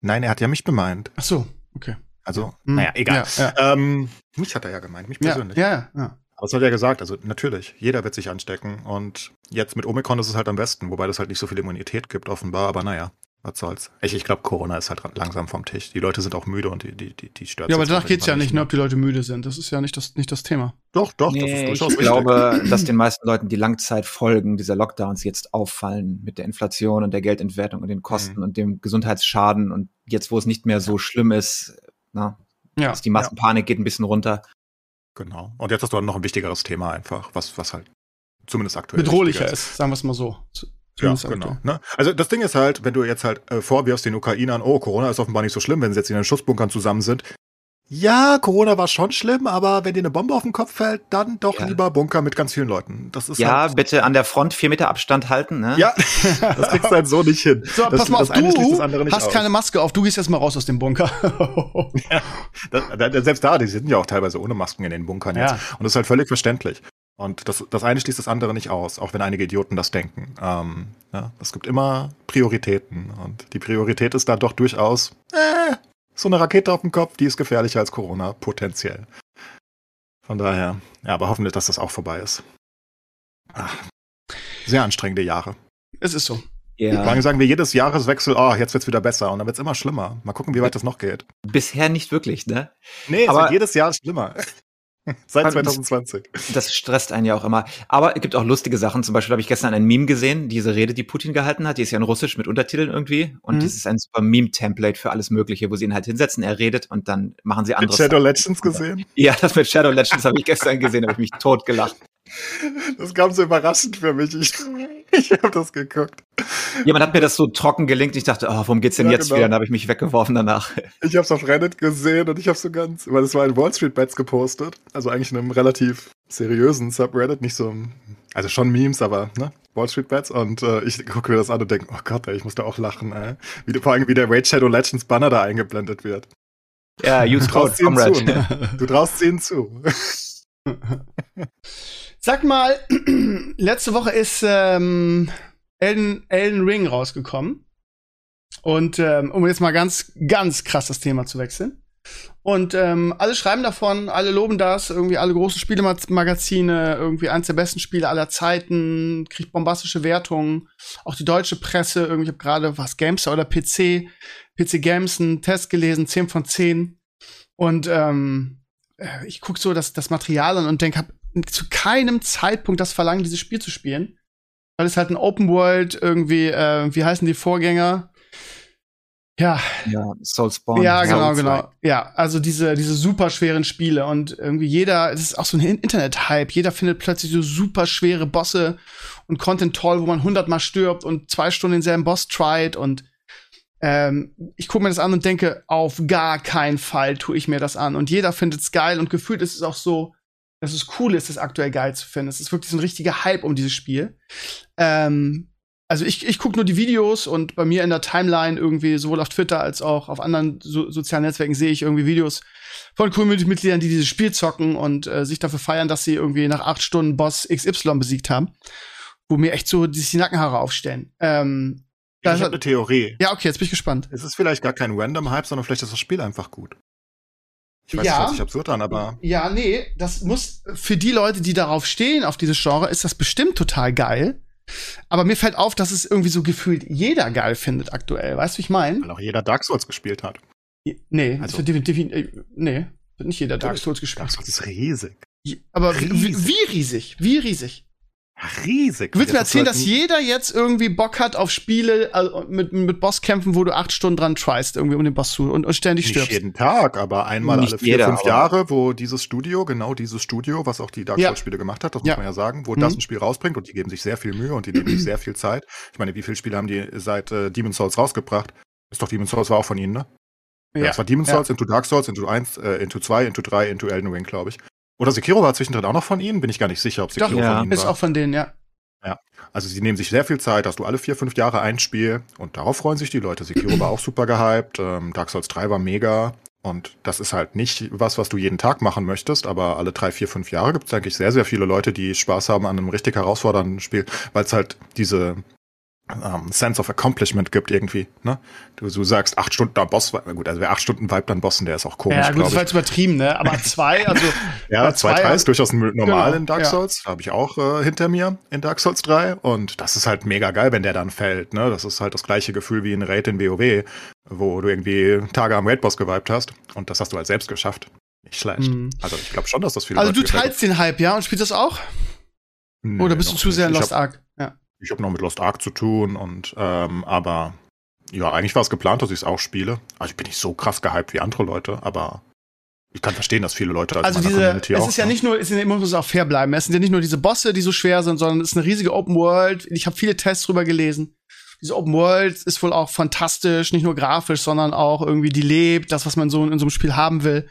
Nein, er hat ja mich gemeint. Ach so, okay. Also, Hm, naja, egal. Ja, ja. Ähm, mich hat er ja gemeint, mich persönlich. ja, ja, ja. Aber es hat er gesagt, also natürlich, jeder wird sich anstecken. Und jetzt mit Omikron ist es halt am besten, wobei das halt nicht so viel Immunität gibt, offenbar. Aber naja, was soll's. Ich, ich glaube, Corona ist halt langsam vom Tisch. Die Leute sind auch müde und die, die, die, die stört Ja, aber danach geht's ja nicht, ne, ob die Leute müde sind. Das ist ja nicht das, nicht das Thema. Doch, doch, das ist Nee, durchaus ich richtig. glaube, dass den meisten Leuten die Langzeitfolgen dieser Lockdowns jetzt auffallen mit der Inflation und der Geldentwertung und den Kosten Mhm. und dem Gesundheitsschaden und jetzt, wo es nicht mehr so schlimm ist, na, Ja. ist die Massenpanik geht ein bisschen runter. Genau. Und jetzt hast du dann noch ein wichtigeres Thema einfach, was, was halt zumindest aktuell Bedrohlicher wichtiger ist, sagen wir es mal so. Ja, zumindest genau. aktuell. Ne? Also das Ja, Corona war schon schlimm, aber wenn dir eine Bombe auf den Kopf fällt, dann doch Ja. lieber Bunker mit ganz vielen Leuten. Das ist Ja, halt, bitte an der Front vier Meter Abstand halten, ne? ja, das kriegst du halt so nicht hin. So, das, pass mal das auf, das du andere nicht hast aus. keine Maske auf, du gehst jetzt mal raus aus dem Bunker. Da, da, selbst da, die sind ja auch teilweise ohne Masken in den Bunkern Ja. jetzt. Und das ist halt völlig verständlich. Und das, das eine schließt das andere nicht aus, auch wenn einige Idioten das denken. Ähm, ja, es gibt immer Prioritäten. Und die Priorität ist da doch durchaus, äh, so eine Rakete auf dem Kopf, die ist gefährlicher als Corona, potenziell. Von daher, ja, aber hoffentlich, dass das auch vorbei ist. Ach, sehr anstrengende Jahre. es ist so. Ja. sagen wir jedes Jahreswechsel, oh, jetzt wird's wieder besser. Und dann wird's immer schlimmer. Mal gucken, wie weit das noch geht. Bisher nicht wirklich, ne? Nee, es Aber- wird jedes Jahr schlimmer. Seit Aber das- 2020. Das stresst einen ja auch immer. Aber es gibt auch lustige Sachen. Zum Beispiel habe ich gestern ein Meme gesehen, diese Rede, die Putin gehalten hat. Die ist ja in Russisch mit Untertiteln irgendwie. Und Mhm. das ist ein super Meme-Template für alles Mögliche, wo sie ihn halt hinsetzen, er redet und dann machen sie Mit andere Shadow Sachen. Legends gesehen? Ja, das mit Shadow Legends habe ich gestern gesehen, habe ich mich tot gelacht. Das kam so überraschend für mich. Ich, ich habe das geguckt. Jemand hat mir das so trocken gelinkt. Ich dachte, oh, worum geht's denn Ja, jetzt genau. wieder? Dann habe ich mich weggeworfen danach. Ich habe es auf Reddit gesehen und ich habe so ganz, weil das war in Wall Street Bets gepostet. Also eigentlich in einem relativ seriösen Subreddit, nicht so, also schon Memes, aber ne, Wall Street Bets. Und äh, ich gucke mir das an und denke, oh Gott, ey, ich muss da auch lachen, ey. Wie, vor allem, wie der Raid Shadow Legends Banner da eingeblendet wird. Ja, use Du traust code ihnen zu, Comrade. ne? Du traust ihnen zu. Sag mal, letzte Woche ist ähm, Elden, Elden Ring rausgekommen. Und ähm, um jetzt mal ganz, ganz krass das Thema zu wechseln. Und ähm, alle schreiben davon, alle loben das, irgendwie alle großen Spielemagazine, irgendwie eins der besten Spiele aller Zeiten, kriegt bombastische Wertungen. Auch die deutsche Presse, irgendwie, ich habe gerade was Gamester oder PC, PC Games einen Test gelesen, 10 von 10. Und ähm, äh, ich guck so das, das Material an und denke, hab zu keinem Zeitpunkt das Verlangen, dieses Spiel zu spielen. Weil es halt ein Open World irgendwie, äh, wie heißen die Vorgänger? Ja. Ja, Soulspawn. Ja, genau, Soul genau. Ja, also diese, diese super schweren Spiele und irgendwie jeder, das ist auch so ein Internet-Hype. Jeder findet plötzlich so super schwere Bosse und Content toll, wo man hundertmal stirbt und zwei Stunden denselben Boss tried und ähm, ich gucke mir das an und denke, auf gar keinen Fall tue ich mir das an. Und jeder findet es geil und gefühlt ist es auch so, dass es cool ist, es aktuell geil zu finden. Es ist wirklich so ein richtiger Hype um dieses Spiel. Ähm, also ich, ich gucke nur die Videos und bei mir in der Timeline irgendwie, sowohl auf Twitter als auch auf anderen so sozialen Netzwerken sehe ich irgendwie Videos von Community-Mitgliedern, die dieses Spiel zocken und äh, sich dafür feiern, dass sie irgendwie nach acht Stunden Boss XY besiegt haben. Wo mir echt so die Nackenhaare aufstellen. Ähm, ich habe eine Theorie. Ja, okay, jetzt bin ich gespannt. Es ist vielleicht gar kein Random-Hype, sondern vielleicht ist das Spiel einfach gut. Ich weiß, Ja. das hört sich absurd an, aber Ja, nee, das muss für die Leute, die darauf stehen, auf dieses Genre, ist das bestimmt total geil. Aber mir fällt auf, dass es irgendwie so gefühlt jeder geil findet aktuell. Weißt du, wie ich meine? weil auch jeder Dark Souls gespielt hat. Nee, Also- also, definitiv, äh, nee, wird nicht jeder Dark. Souls Dark gespielt. Souls ist riesig. Aber wie, riesig. wie riesig? Wie riesig? Riesig. Du willst mir erzählen, dass Leuten- jeder jetzt irgendwie Bock hat auf Spiele also mit, mit Bosskämpfen, wo du acht Stunden dran tryst, irgendwie um den Boss zu und, und ständig Nicht stirbst. jeden Tag, aber einmal Nicht alle vier, jeder, fünf aber- Jahre, wo dieses Studio, genau dieses Studio, was auch die Dark Ja. Souls-Spiele gemacht hat, das Ja. muss man ja sagen, wo Mhm. das ein Spiel rausbringt und die geben sich sehr viel Mühe und die nehmen sich sehr viel Zeit. Ich meine, wie viele Spiele haben die seit äh, Demon's Souls rausgebracht? Ist doch Demon's Souls war auch von ihnen, ne? Ja, es war Demon's Ja. Souls, into Dark Souls, into 1, äh, into 2, into 3, into Elden Ring, glaube ich. Oder Sekiro war zwischendrin auch noch von ihnen, bin ich gar nicht sicher, ob Doch, Sekiro ja. von ihnen Ist war. auch von denen, ja. Also sie nehmen sich sehr viel Zeit, dass du alle vier, fünf Jahre ein Spiel und darauf freuen sich die Leute. Sekiro war auch super gehypt, ähm, Dark Souls 3 war mega und das ist halt nicht was, was du jeden Tag machen möchtest, aber alle drei, vier, fünf Jahre gibt es eigentlich sehr, sehr viele Leute, die Spaß haben an einem richtig herausfordernden Spiel, weil es halt diese ähm, Sense of Accomplishment gibt irgendwie. Ne? Du, du sagst acht Stunden am Boss, gut, also wer acht Stunden vibet an Bossen, der ist auch komisch, ja, gut, das war jetzt übertrieben, ne? Aber zwei, also Ja, Bei 2, zwei 3 ist durchaus normal Genau, in Dark ja. Souls. Habe ich auch äh, hinter mir in Dark Souls 3. Und das ist halt mega geil, wenn der dann fällt. Ne? Das ist halt das gleiche Gefühl wie ein Raid in WoW, wo du irgendwie Tage am Raid-Boss geweibt hast. Und das hast du halt selbst geschafft. Nicht schlecht. Mhm. Also ich glaube schon, dass das viele Also Leute du gefällt. teilst den Hype, ja, und spielst das auch? Nee, Oder bist du zu sehr in Lost Ark? Ja. Ich habe noch mit Lost Ark zu tun und ähm, aber ja, eigentlich war es geplant, dass ich es auch spiele. Also ich bin nicht so krass gehypt wie andere Leute, aber ich kann verstehen, dass viele Leute aus Also diese, Community es auch, ist ja ne? nicht nur, es sind, man muss auch fair bleiben. Es sind ja nicht nur diese Bosse, die so schwer sind, sondern es ist eine riesige Open World. Ich habe viele Tests drüber gelesen. Diese Open World ist wohl auch fantastisch, nicht nur grafisch, sondern auch irgendwie die lebt, das, was man so in so einem Spiel haben will.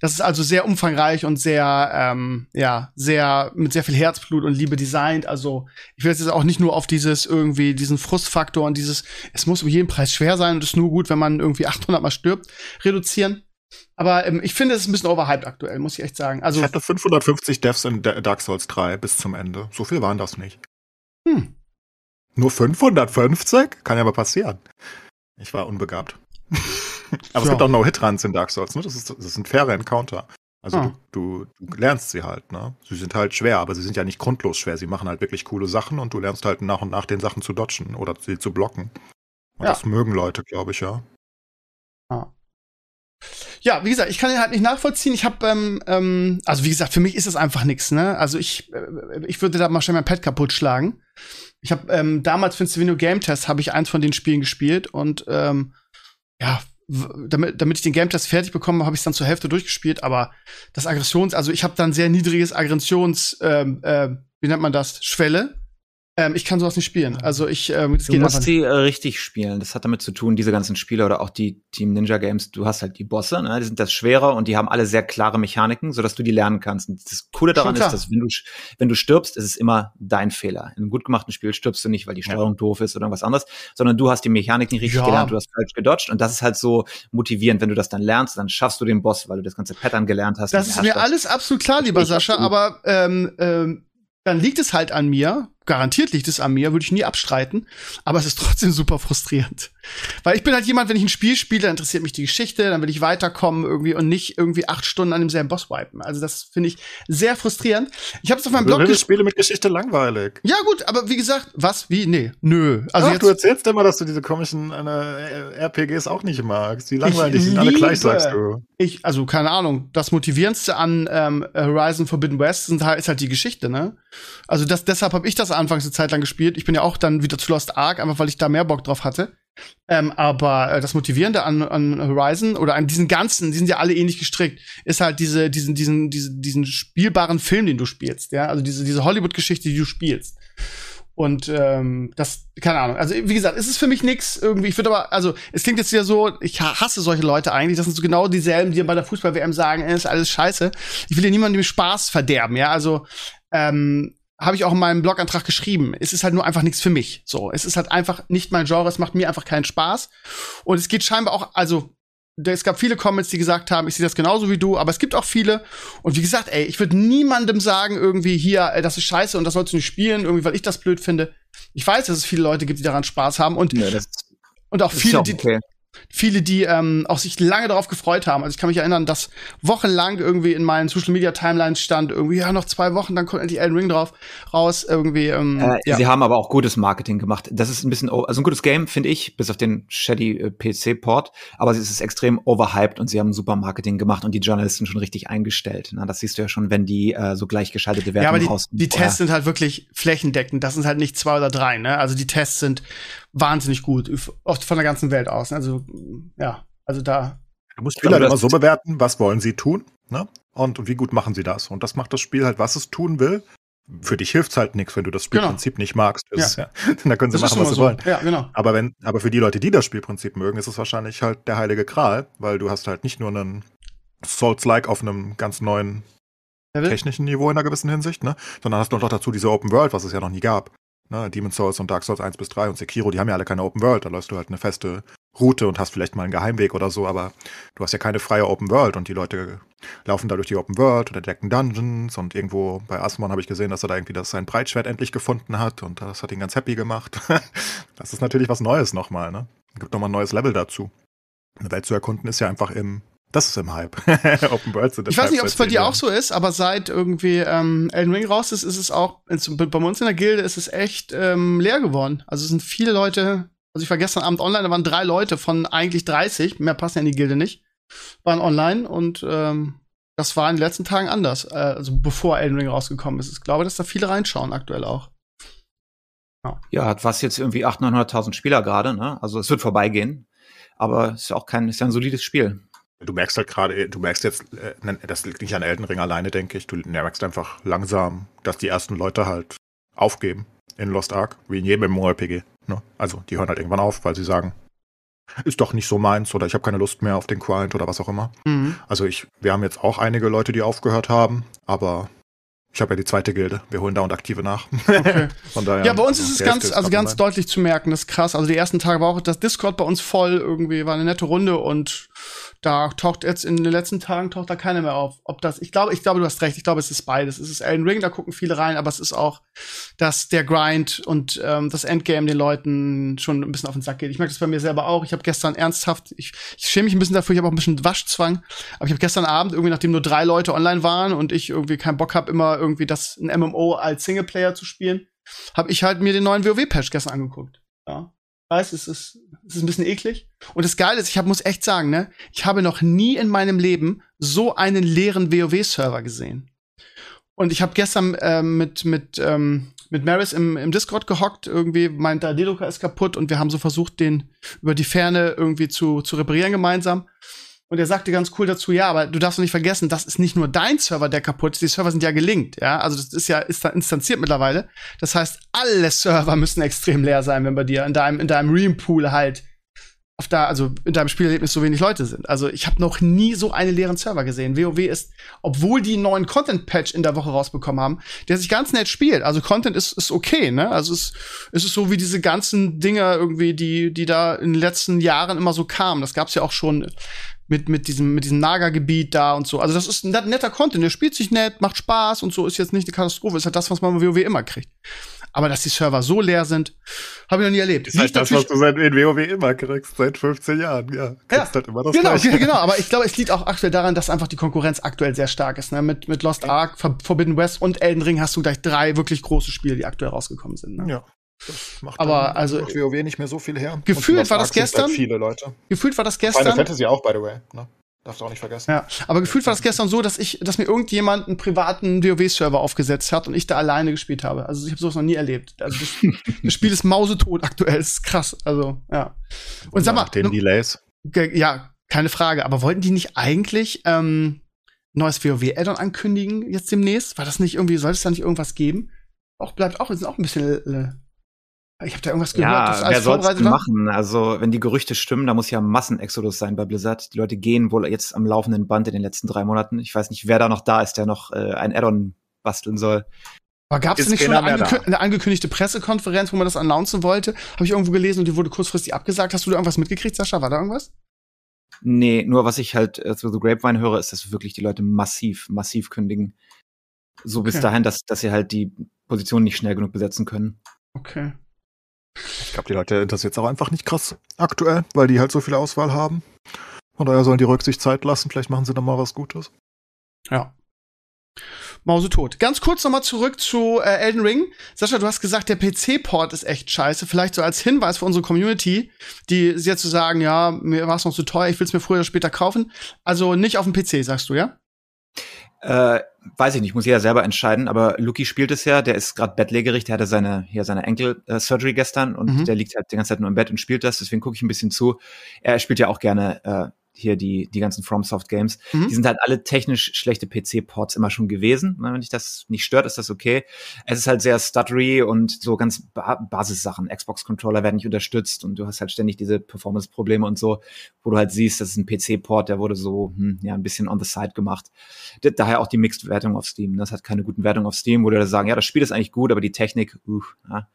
Das ist also sehr umfangreich und sehr, ähm, ja, sehr, mit sehr viel Herzblut und Liebe designt. Also, ich will jetzt auch nicht nur auf dieses irgendwie, diesen Frustfaktor und dieses, es muss um jeden Preis schwer sein und ist nur gut, wenn man irgendwie 800 mal stirbt, reduzieren. Aber ähm, ich finde, es ist ein bisschen overhyped aktuell, muss ich echt sagen. Also, ich hatte 550 Deaths in Da- Dark Souls 3 bis zum Ende. So viel waren das nicht. hm, Nur 550? Kann ja aber passieren. Ich war unbegabt. aber es Ja. gibt auch No-Hit-Runs in Dark Souls, ne? Das, ist, das sind faire Encounter. Also Ah. du, du, du lernst sie halt, ne? Sie sind halt schwer, aber sie sind ja nicht grundlos schwer. Sie machen halt wirklich coole Sachen und du lernst halt nach und nach den Sachen zu dodgen oder sie zu blocken. Und Ja. das mögen Leute, glaube ich, ja. Ja, wie gesagt, ich kann ihn halt nicht nachvollziehen. Ich habe, ähm, ähm, also wie gesagt, für mich ist es einfach nix, ne? Also ich, äh, ich würde da mal schnell mein Pad kaputt schlagen. Ich habe ähm, damals für den Savino Game Test habe ich eins von den Spielen gespielt und ähm, ja, damit, damit ich den Game Test fertig bekomme, habe ich es dann zur Hälfte durchgespielt. Aber das Aggressions, also ich habe dann sehr niedriges Aggressions, ähm, äh, wie nennt man das, Schwelle. Ähm, ich kann sowas nicht spielen. Also ich, ähm, das Du geht musst sie äh, richtig spielen. Das hat damit zu tun, diese ganzen Spiele oder auch die Team Ninja Games, du hast halt die Bosse, ne? die sind das schwerer und die haben alle sehr klare Mechaniken, sodass du die lernen kannst. Und das Coole daran ist, dass wenn du, wenn du stirbst, ist es immer dein Fehler. In einem gut gemachten Spiel stirbst du nicht, weil die Steuerung doof ist oder irgendwas anderes, sondern du hast die Mechanik nicht richtig Ja. gelernt, du hast falsch gedodged und das ist halt so motivierend. Wenn du das dann lernst, dann schaffst du den Boss, weil du das ganze Pattern gelernt hast. Das ist mir alles absolut klar, lieber Sascha, aber ähm, ähm, dann liegt es halt an mir. Garantiert liegt es an mir, würde ich nie abstreiten. Aber es ist trotzdem super frustrierend. Weil ich bin halt jemand, wenn ich ein Spiel spiele, dann interessiert mich die Geschichte, dann will ich weiterkommen irgendwie und nicht irgendwie acht Stunden an demselben Boss wipen. Also das finde ich sehr frustrierend. Ich habe es auf meinem Blog gespielt. Spiele mit Geschichte langweilig. Ja gut, aber wie gesagt, was? Wie? Nee, nö. Also Ach, jetzt, du erzählst immer, dass du diese komischen äh, RPGs auch nicht magst. Die langweilig sind alle gleich, sagst du. ich, also keine Ahnung, das motivierendste an ähm, Horizon Forbidden West sind halt, ist halt die Geschichte, ne? Also das, deshalb habe ich das anfangs eine Zeit lang gespielt. Ich bin ja auch dann wieder zu Lost Ark, einfach weil ich da mehr Bock drauf hatte. Ähm, aber äh, das Motivierende an, an Horizon oder an diesen ganzen, die sind ja alle ähnlich gestrickt, ist halt diese, diesen, diesen, diesen, diesen spielbaren Film, den du spielst, ja, also diese, diese Hollywood-Geschichte, die du spielst. Und ähm, das, keine Ahnung. Also wie gesagt, es ist für mich nix irgendwie. Ich würde aber, also es klingt jetzt wieder so, ich ha- hasse solche Leute eigentlich. Das sind so genau dieselben, die bei der Fußball-WM sagen, äh, ist alles scheiße. Ich will hier niemandem Spaß verderben, ja. Also ähm, habe ich auch in meinem Blogantrag geschrieben. Es ist halt nur einfach nichts für mich. So, es ist halt einfach nicht mein Genre. Es macht mir einfach keinen Spaß. Und es geht scheinbar auch, also es gab viele Comments, die gesagt haben, ich sehe das genauso wie du, aber es gibt auch viele. Und wie gesagt, ey, ich würde niemandem sagen, irgendwie hier, ey, das ist scheiße und das sollst du nicht spielen, irgendwie, weil ich das blöd finde. Ich weiß, dass es viele Leute gibt, die daran Spaß haben und, das, und auch viele, auch die, okay. Viele, die ähm, auch sich lange darauf gefreut haben. Also ich kann mich erinnern, dass wochenlang irgendwie in meinen Social Media Timelines stand, irgendwie, ja, noch zwei Wochen, dann kommt endlich Elden Ring drauf raus, irgendwie, ähm, Äh, ja. Sie haben aber auch gutes Marketing gemacht. Das ist ein bisschen, also ein gutes Game, finde ich, bis auf den shady äh, PC-Port. Aber es ist extrem overhyped und sie haben super Marketing gemacht und die Journalisten schon richtig eingestellt. Na, das siehst du ja schon, wenn die äh, so gleichgeschaltete Wertungen Ja, aber die, die. Tests sind halt wirklich flächendeckend. Das sind halt nicht zwei oder drei, ne? Also die Tests sind wahnsinnig gut, oft von der ganzen Welt aus. ne? Also, ja, also da. Du musst Spieler halt immer so bewerten, was wollen sie tun, ne? Und wie gut machen sie das? Und das macht das Spiel halt, was es tun will. Für dich hilft's halt nichts, wenn du das Genau. Spielprinzip nicht magst. Das Ja. ist ja. Da können sie Das machen, was sie so. wollen. Ja, genau. Aber wenn, aber für die Leute, die das Spielprinzip mögen, ist es wahrscheinlich halt der heilige Gral, weil du hast halt nicht nur einen Souls-like auf einem ganz neuen technischen Niveau in einer gewissen Hinsicht, ne? Sondern hast du noch dazu diese Open World, was es ja noch nie gab. Ne? Demon's Souls und Dark Souls 1 bis 3 und Sekiro, die haben ja alle keine Open World. Da läufst du halt eine feste Route und hast vielleicht mal einen Geheimweg oder so, aber du hast ja keine freie Open World und die Leute laufen da durch die Open World oder entdecken Dungeons und irgendwo bei Asmon habe ich gesehen, dass er da irgendwie das sein Breitschwert endlich gefunden hat und das hat ihn ganz happy gemacht. das ist natürlich was Neues nochmal, ne? Gibt nochmal ein neues Level dazu. Eine Welt zu erkunden ist ja einfach im, das ist im Hype. Open World sind im Ich weiß Hype nicht, ob es bei dir auch so ist, aber seit irgendwie ähm, Elden Ring raus ist, ist es auch, ins- bei uns in der Gilde ist es echt ähm, leer geworden. Also es sind viele Leute, also ich war gestern Abend online, da waren drei Leute von eigentlich 30, mehr passen ja in die Gilde nicht, waren online und ähm, das war in den letzten Tagen anders, äh, also bevor Elden Ring rausgekommen ist. Ich glaube, dass da viele reinschauen aktuell auch. Ja, hat was jetzt irgendwie 800.000, 900.000 Spieler gerade, ne? Also es wird vorbeigehen. Aber es ist ja auch kein, ist ja ein solides Spiel. Du merkst halt gerade, du merkst jetzt, äh, das liegt nicht an Elden Ring alleine, denke ich. Du merkst einfach langsam, dass die ersten Leute halt aufgeben in Lost Ark, wie in jedem MMORPG. Ne? Also die hören halt irgendwann auf, weil sie sagen, ist doch nicht so meins oder ich habe keine Lust mehr auf den Client oder was auch immer. Mhm. Also ich, wir haben jetzt auch einige Leute, die aufgehört haben, aber ich habe ja die zweite Gilde. Wir holen dauernd Aktive nach. Okay. Von daher, Ja, bei uns ist es ganz, also ganz online. deutlich zu merken, das ist krass. Also die ersten Tage war auch das Discord bei uns voll, irgendwie war eine nette Runde und da taucht jetzt in den letzten Tagen taucht da keiner mehr auf. Ob das, ich glaube, ich glaube, du hast recht, ich glaube, es ist beides. Es ist Elden Ring, da gucken viele rein, aber es ist auch, dass der Grind und ähm, das Endgame den Leuten schon ein bisschen auf den Sack geht. Ich merke das bei mir selber auch. Ich habe gestern ernsthaft, ich, ich schäme mich ein bisschen dafür, ich habe auch ein bisschen Waschzwang, aber ich habe gestern Abend irgendwie, nachdem nur drei Leute online waren und ich irgendwie keinen Bock habe, immer irgendwie das ein MMO als Singleplayer zu spielen, habe ich halt mir den neuen WoW-Patch gestern angeguckt. Ja. Weiß, es ist, es ist ein bisschen eklig. Und das Geile ist, ich hab, muss echt sagen, ne, ich habe noch nie in meinem Leben so einen leeren WoW-Server gesehen. Und ich habe gestern ähm, mit mit ähm, mit Maris im, im Discord gehockt, irgendwie mein 3D-Drucker ist kaputt und wir haben so versucht, den über die Ferne irgendwie zu, zu reparieren gemeinsam. Und er sagte ganz cool dazu, ja, aber du darfst nicht vergessen, das ist nicht nur dein Server, der kaputt ist, die Server sind ja gelinkt, ja. Also das ist ja, ist da instanziert mittlerweile. Das heißt, alle Server müssen extrem leer sein, wenn bei dir in deinem, in deinem Ream-Pool halt auf da, also in deinem Spielerlebnis so wenig Leute sind. Also ich habe noch nie so einen leeren Server gesehen. WoW ist, obwohl die einen neuen Content-Patch in der Woche rausbekommen haben, der sich ganz nett spielt. Also Content ist, ist okay, ne? Also es, es ist so wie diese ganzen Dinge irgendwie, die, die da in den letzten Jahren immer so kamen. Das gab's ja auch schon mit, mit diesem, mit diesem Naga-Gebiet da und so. Also das ist ein netter Content, der spielt sich nett, macht Spaß und so, ist jetzt nicht eine Katastrophe, ist halt das, was man bei WoW immer kriegt. Aber dass die Server so leer sind, habe ich noch nie erlebt. Das ist halt das, was du seit in WoW immer kriegst, seit 15 Jahren, ja. ja halt immer das genau, Gleiche. genau, aber ich glaube, es liegt auch aktuell daran, dass einfach die Konkurrenz aktuell sehr stark ist. Ne? Mit, mit Lost Ark, Forbidden West und Elden Ring hast du gleich drei wirklich große Spiele, die aktuell rausgekommen sind. Ne? Ja. Das macht aber also WoW nicht mehr so viel her. Gefühlt war das gestern. Viele Leute. Gefühlt war das gestern. Final Fantasy auch, by the way. Ne? Darfst du auch nicht vergessen. Ja, aber gefühlt war das gestern so, dass ich, dass mir irgendjemand einen privaten WoW-Server aufgesetzt hat und ich da alleine gespielt habe. Also ich habe sowas noch nie erlebt. Also das, das Spiel ist mausetot aktuell. Das ist krass. Also ja. Und, und sag mal, den Delays. Ja, keine Frage. Aber wollten die nicht eigentlich ähm, neues WoW-Addon ankündigen jetzt demnächst? War das nicht irgendwie? Soll es da nicht irgendwas geben? Auch bleibt auch, sind auch ein bisschen äh, ich habe da irgendwas gehört, ja, das wer soll's machen? Also, wenn die Gerüchte stimmen, da muss ja Massenexodus sein bei Blizzard. Die Leute gehen wohl jetzt am laufenden Band in den letzten drei Monaten. Ich weiß nicht, wer da noch da ist, der noch äh, ein Addon basteln soll. Aber gab es nicht schon eine, angekü eine, angekündigte Pressekonferenz, wo man das announcen wollte? Habe ich irgendwo gelesen und die wurde kurzfristig abgesagt. Hast du da irgendwas mitgekriegt, Sascha? War da irgendwas? Nee, nur was ich halt äh, zu The Grapevine höre, ist, dass wirklich die Leute massiv, massiv kündigen. So bis okay. dahin, dass, dass sie halt die Position nicht schnell genug besetzen können. Okay. Ich glaube, die Leute interessiert es auch einfach nicht krass aktuell, weil die halt so viel Auswahl haben. Von daher sollen die Rücksicht Zeit lassen, vielleicht machen sie dann mal was Gutes. Ja. Mause tot. Ganz kurz nochmal zurück zu äh, Elden Ring. Sascha, du hast gesagt, der PC-Port ist echt scheiße. Vielleicht so als Hinweis für unsere Community, die jetzt zu sagen, ja, mir war es noch zu teuer, ich will es mir früher oder später kaufen. Also nicht auf dem PC, sagst du, ja? Äh, weiß ich nicht, muss jeder selber entscheiden, aber Luki spielt es ja, der ist gerade bettlägerig, der hatte seine, hier seine Enkel-Surgery äh, gestern und mhm. der liegt halt die ganze Zeit nur im Bett und spielt das, deswegen gucke ich ein bisschen zu. Er spielt ja auch gerne äh, hier die, die ganzen FromSoft Games, mhm. die sind halt alle technisch schlechte PC-Ports immer schon gewesen. Wenn dich das nicht stört, ist das okay. Es ist halt sehr stuttery und so ganz ba Basissachen. Xbox-Controller werden nicht unterstützt und du hast halt ständig diese Performance-Probleme und so, wo du halt siehst, das ist ein PC-Port, der wurde so, hm, ja, ein bisschen on the side gemacht. Daher auch die Mixed-Wertung auf Steam. Das hat keine guten Wertungen auf Steam, wo du da sagen, ja, das Spiel ist eigentlich gut, aber die Technik, uh, ja.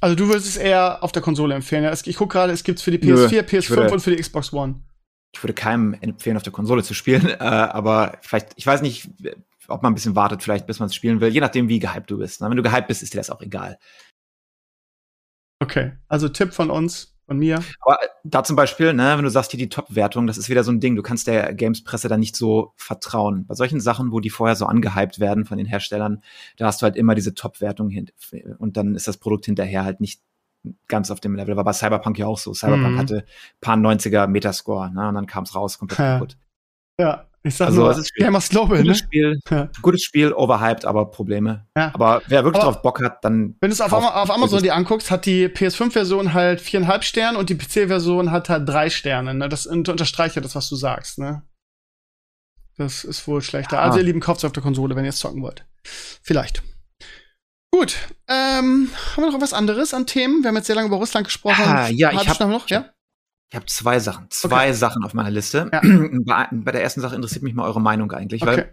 Also du würdest es eher auf der Konsole empfehlen. Ich gucke gerade, es gibt es für die PS4, Nö, PS5 und für die Xbox One ich würde keinem empfehlen, auf der Konsole zu spielen, äh, aber vielleicht, ich weiß nicht, ob man ein bisschen wartet, vielleicht, bis man es spielen will, je nachdem, wie gehypt du bist. Ne? Wenn du gehypt bist, ist dir das auch egal. Okay, also Tipp von uns, von mir. Aber da zum Beispiel, ne, wenn du sagst, hier die Top-Wertung, das ist wieder so ein Ding, du kannst der Games-Presse da nicht so vertrauen. Bei solchen Sachen, wo die vorher so angehypt werden von den Herstellern, da hast du halt immer diese Top-Wertung und dann ist das Produkt hinterher halt nicht ganz auf dem Level. War bei Cyberpunk ja auch so. Cyberpunk mhm. hatte paar 90er Metascore, ne? Und dann kam es raus, komplett ja. kaputt. Ja, ich sag also, nur, es ist Gamers Global, gutes ne? Spiel, ja. Gutes Spiel, overhyped, aber Probleme. Ja. Aber wer wirklich aber drauf Bock hat, dann. Wenn du es auf, auf, Amazon dir anguckst, hat die PS5-Version halt viereinhalb Sterne und die PC-Version hat halt drei Sterne. Ne? Das unterstreicht ja das, was du sagst, ne? Das ist wohl schlechter. Ja. Also, ihr Lieben, kauft es auf der Konsole, wenn ihr es zocken wollt. Vielleicht. Gut, ähm, haben wir noch was anderes an Themen? Wir haben jetzt sehr lange über Russland gesprochen. Ah, ja, ich habe noch, ja? Ich habe zwei Sachen, zwei okay. Sachen auf meiner Liste. Ja. Bei, bei, der ersten Sache interessiert mich mal eure Meinung eigentlich, okay. weil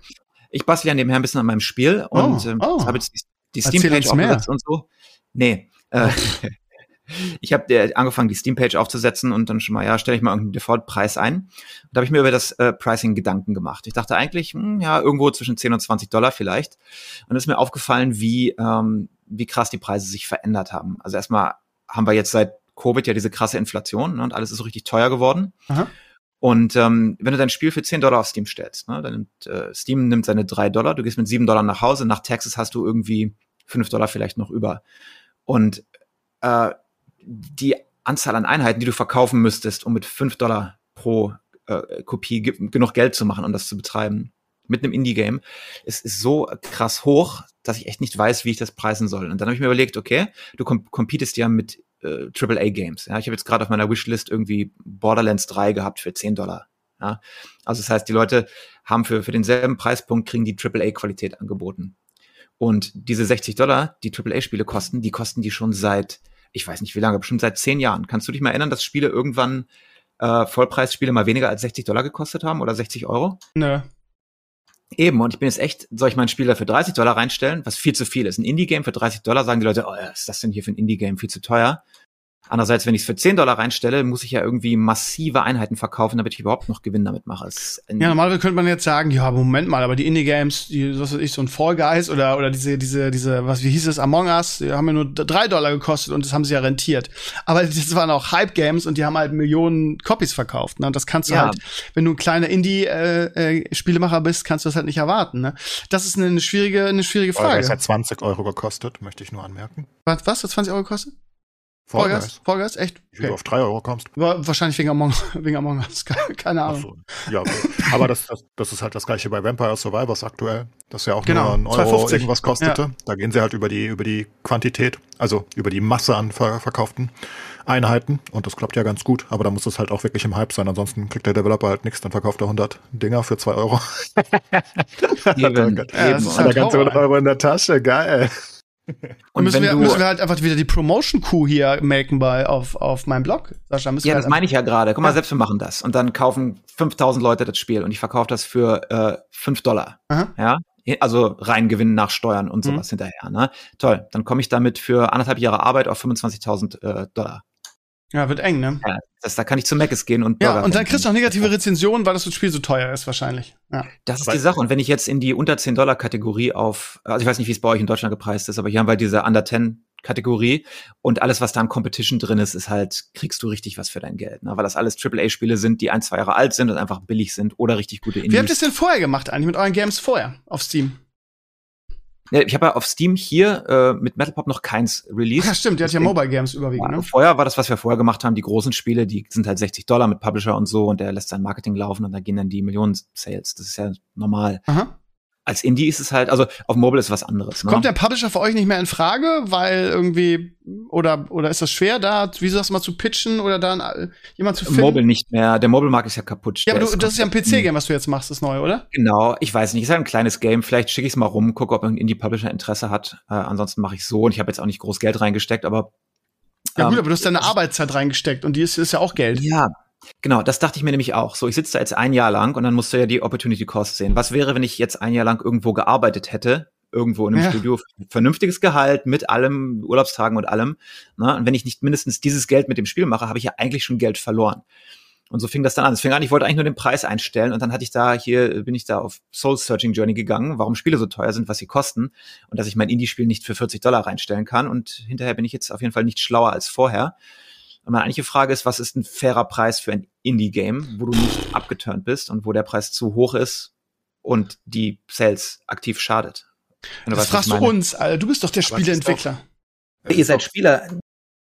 ich bastel ja nebenher ein bisschen an meinem Spiel oh, und ähm, oh. habe jetzt die, die Steam-Page aufgesetzt und so. Nee, äh, ich habe angefangen, die Steam-Page aufzusetzen und dann schon mal, ja, stelle ich mal irgendeinen Default-Preis ein. da habe ich mir über das äh, Pricing Gedanken gemacht. Ich dachte eigentlich, hm, ja, irgendwo zwischen 10 und 20 Dollar vielleicht. Und es ist mir aufgefallen, wie, ähm, wie krass die Preise sich verändert haben. Also erstmal haben wir jetzt seit Covid ja diese krasse Inflation ne, und alles ist so richtig teuer geworden. Aha. Und ähm, wenn du dein Spiel für 10 Dollar auf Steam stellst, ne, dann nimmt äh, Steam nimmt seine 3 Dollar, du gehst mit 7 Dollar nach Hause, nach Taxes hast du irgendwie 5 Dollar vielleicht noch über. Und äh, die Anzahl an Einheiten, die du verkaufen müsstest, um mit 5 Dollar pro äh, Kopie genug Geld zu machen um das zu betreiben, mit einem Indie-Game, ist, ist so krass hoch, dass ich echt nicht weiß, wie ich das preisen soll. Und dann habe ich mir überlegt, okay, du comp competest ja mit äh, AAA-Games. Ja, ich habe jetzt gerade auf meiner Wishlist irgendwie Borderlands 3 gehabt für 10 Dollar. Ja? Also das heißt, die Leute haben für, für denselben Preispunkt kriegen die AAA-Qualität angeboten. Und diese 60 Dollar, die AAA-Spiele kosten, die kosten die schon seit, ich weiß nicht wie lange, bestimmt seit zehn Jahren. Kannst du dich mal erinnern, dass Spiele irgendwann äh, Vollpreisspiele mal weniger als 60 Dollar gekostet haben oder 60 Euro? Nö. Eben, und ich bin jetzt echt, soll ich meinen Spieler für 30 Dollar reinstellen, was viel zu viel ist. Ein Indie-Game für 30 Dollar sagen die Leute, oh, was ist das denn hier für ein Indie-Game, viel zu teuer. Andererseits, wenn ich es für 10 Dollar reinstelle, muss ich ja irgendwie massive Einheiten verkaufen, damit ich überhaupt noch Gewinn damit mache. Ja, normalerweise könnte man jetzt sagen, ja, Moment mal, aber die Indie-Games, die, was weiß ich, so ein Fall Guys oder, oder diese, diese, diese, was, wie hieß es, Among Us, die haben ja nur 3 Dollar gekostet und das haben sie ja rentiert. Aber das waren auch Hype-Games und die haben halt Millionen Copies verkauft, ne? Und das kannst du ja. halt, wenn du ein kleiner Indie-Spielemacher äh, äh, bist, kannst du das halt nicht erwarten, ne? Das ist eine schwierige, eine schwierige Frage. Das hat 20 Euro gekostet, möchte ich nur anmerken. Was, was? Hat 20 Euro gekostet? Fall Guys? Fall Guys, echt? Okay. Wie du auf drei Euro kommst. War wahrscheinlich wegen Among, wegen Among Us, keine Ahnung. So. Ja, aber das, das, das ist halt das gleiche bei Vampire Survivors aktuell, das ja auch genau. nur ein Euro 250. irgendwas kostete. Ja. Da gehen sie halt über die, über die Quantität, also über die Masse an ver verkauften Einheiten und das klappt ja ganz gut, aber da muss es halt auch wirklich im Hype sein, ansonsten kriegt der Developer halt nichts, dann verkauft er 100 Dinger für 2 Euro. eben, ja, eben. Und der ganze 100 Euro in der Tasche, geil. Und müssen wir, müssen wir halt einfach wieder die Promotion-Coup hier machen bei, auf, auf meinem Blog, Sascha. ja, halt das meine ich ja gerade. Guck mal, selbst wir machen das. Und dann kaufen 5000 Leute das Spiel und ich verkaufe das für äh, 5 Dollar. Aha. Ja, also rein Gewinn nach Steuern und sowas mhm. hinterher. Ne? Toll, dann komme ich damit für anderthalb Jahre Arbeit auf 25.000 äh, Dollar. Ja, wird eng, ne? Ja, das, da kann ich zu Meckes gehen und Ja, und dann kriegst du auch negative Rezensionen, weil das Spiel so teuer ist, wahrscheinlich. Ja. Das ist die Sache. Und wenn ich jetzt in die unter 10 Dollar Kategorie auf, also ich weiß nicht, wie es bei euch in Deutschland gepreist ist, aber hier haben wir diese Under 10 Kategorie und alles, was da an Competition drin ist, ist halt, kriegst du richtig was für dein Geld, ne? weil das alles AAA-Spiele sind, die ein, zwei Jahre alt sind und einfach billig sind oder richtig gute Indies. Wie habt ihr es denn vorher gemacht eigentlich mit euren Games vorher auf Steam? Ja, ich habe ja auf Steam hier äh, mit Metal Pop noch keins released. Ja, stimmt, der hat ja Mobile Games überwiegend. Ja, ne? Vorher war das, was wir vorher gemacht haben, die großen Spiele, die sind halt 60 Dollar mit Publisher und so und der lässt sein Marketing laufen und da gehen dann die Millionen Sales. Das ist ja normal. Aha als Indie ist es halt, also auf Mobile ist was anderes. Ne? Kommt der Publisher für euch nicht mehr in Frage, weil irgendwie oder oder ist das schwer da, wie sagst du mal zu pitchen oder dann jemand zu finden? Mobile nicht mehr. Der Mobile Markt ist ja kaputt. Ja, aber du, ist das ist ja ein PC-Game, was du jetzt machst, das neue, oder? Genau. Ich weiß nicht. Ist halt ein kleines Game. Vielleicht schicke ich es mal rum, gucke, ob ein Indie-Publisher Interesse hat. Äh, ansonsten mache ich so und ich habe jetzt auch nicht groß Geld reingesteckt, aber ja gut, ähm, aber du hast deine Arbeitszeit reingesteckt und die ist, ist ja auch Geld. Ja, Genau, das dachte ich mir nämlich auch. So, ich sitze da jetzt ein Jahr lang und dann musst du ja die Opportunity Cost sehen. Was wäre, wenn ich jetzt ein Jahr lang irgendwo gearbeitet hätte, irgendwo in einem ja. Studio, vernünftiges Gehalt mit allem, Urlaubstagen und allem. Ne? Und wenn ich nicht mindestens dieses Geld mit dem Spiel mache, habe ich ja eigentlich schon Geld verloren. Und so fing das dann an. Es fing an, ich wollte eigentlich nur den Preis einstellen und dann hatte ich da hier, bin ich da auf Soul Searching Journey gegangen, warum Spiele so teuer sind, was sie kosten und dass ich mein Indie-Spiel nicht für 40 Dollar reinstellen kann. Und hinterher bin ich jetzt auf jeden Fall nicht schlauer als vorher. Und meine eigentliche Frage ist, was ist ein fairer Preis für ein Indie-Game, wo du nicht abgeturnt bist und wo der Preis zu hoch ist und die Sales aktiv schadet? Das weißt, fragst du uns, Alter. Du bist doch der Spieleentwickler. Ihr seid Spieler.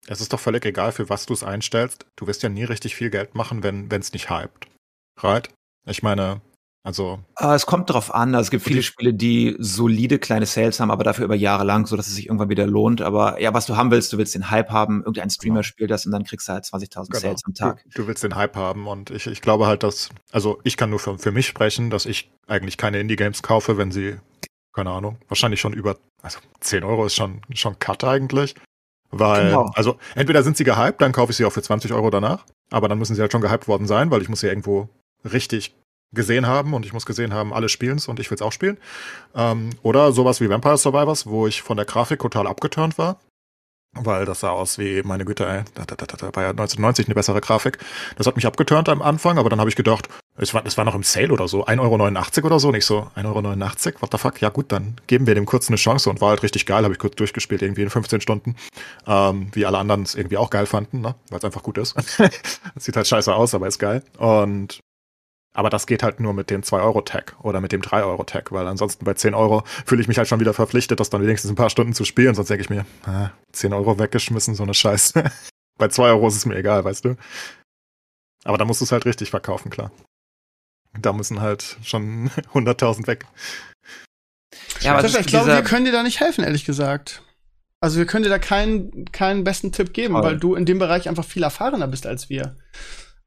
Es ist doch völlig egal, für was du es einstellst. Du wirst ja nie richtig viel Geld machen, wenn es nicht hypt. Right? Ich meine, also. Uh, es kommt drauf an. Also es gibt viele Spiele, die solide kleine Sales haben, aber dafür über Jahre lang, so dass es sich irgendwann wieder lohnt. Aber ja, was du haben willst, du willst den Hype haben. Irgendein Streamer genau. spielt das und dann kriegst du halt 20.000 genau. Sales am Tag. Du, du, willst den Hype haben und ich, ich glaube halt, dass, also ich kann nur für, für mich sprechen, dass ich eigentlich keine Indie-Games kaufe, wenn sie, keine Ahnung, wahrscheinlich schon über, also 10 Euro ist schon, schon Cut eigentlich. Weil, genau. also entweder sind sie gehypt, dann kaufe ich sie auch für 20 Euro danach. Aber dann müssen sie halt schon gehypt worden sein, weil ich muss sie irgendwo richtig gesehen haben und ich muss gesehen haben, alle spielen es und ich will es auch spielen. Ähm, oder sowas wie Vampire Survivors, wo ich von der Grafik total abgeturnt war. Weil das sah aus wie, meine Güte, ey, da, da, da, da war ja 1990 eine bessere Grafik. Das hat mich abgeturnt am Anfang, aber dann habe ich gedacht, es war, es war noch im Sale oder so, 1,89 Euro oder so. Und ich so, 1,89 Euro, what the fuck? Ja gut, dann geben wir dem kurz eine Chance und war halt richtig geil, habe ich kurz durchgespielt, irgendwie in 15 Stunden. Ähm, wie alle anderen es irgendwie auch geil fanden, ne? weil es einfach gut ist. sieht halt scheiße aus, aber ist geil. Und aber das geht halt nur mit dem 2-Euro-Tag oder mit dem 3-Euro-Tag, weil ansonsten bei 10 Euro fühle ich mich halt schon wieder verpflichtet, das dann wenigstens ein paar Stunden zu spielen. Sonst denke ich mir, ah, 10 Euro weggeschmissen, so eine Scheiße. bei 2 Euro ist es mir egal, weißt du. Aber da musst du es halt richtig verkaufen, klar. Da müssen halt schon 100.000 weg. Ja, aber ich glaube, wir können dir da nicht helfen, ehrlich gesagt. Also wir können dir da keinen, keinen besten Tipp geben, Voll. weil du in dem Bereich einfach viel erfahrener bist als wir.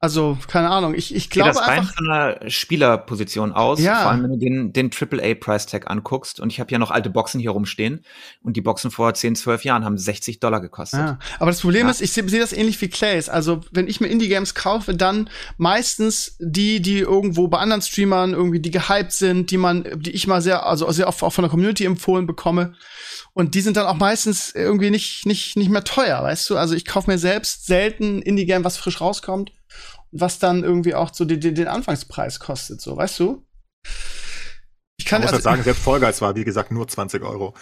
Also, keine Ahnung. Ich, ich Geht glaube das rein einfach. von einer Spielerposition aus, Ja. vor allem wenn du den, den AAA-Price-Tag anguckst. Und ich habe ja noch alte Boxen hier rumstehen. Und die Boxen vor 10, 12 Jahren haben 60 Dollar gekostet. Ja. Aber das Problem Ja. ist, ich sehe seh das ähnlich wie Clays. Also, wenn ich mir Indie-Games kaufe, dann meistens die, die irgendwo bei anderen Streamern irgendwie, die gehypt sind, die man, die ich mal sehr, also sehr oft auch von der Community empfohlen bekomme. Und die sind dann auch meistens irgendwie nicht, nicht, nicht mehr teuer, weißt du? Also ich kaufe mir selbst selten Indie-Game, was frisch rauskommt, was dann irgendwie auch so den, den den Anfangspreis kostet, so, weißt du? Ich kann Man muss also, halt sagen, selbst Guys war, wie gesagt, nur 20 Euro.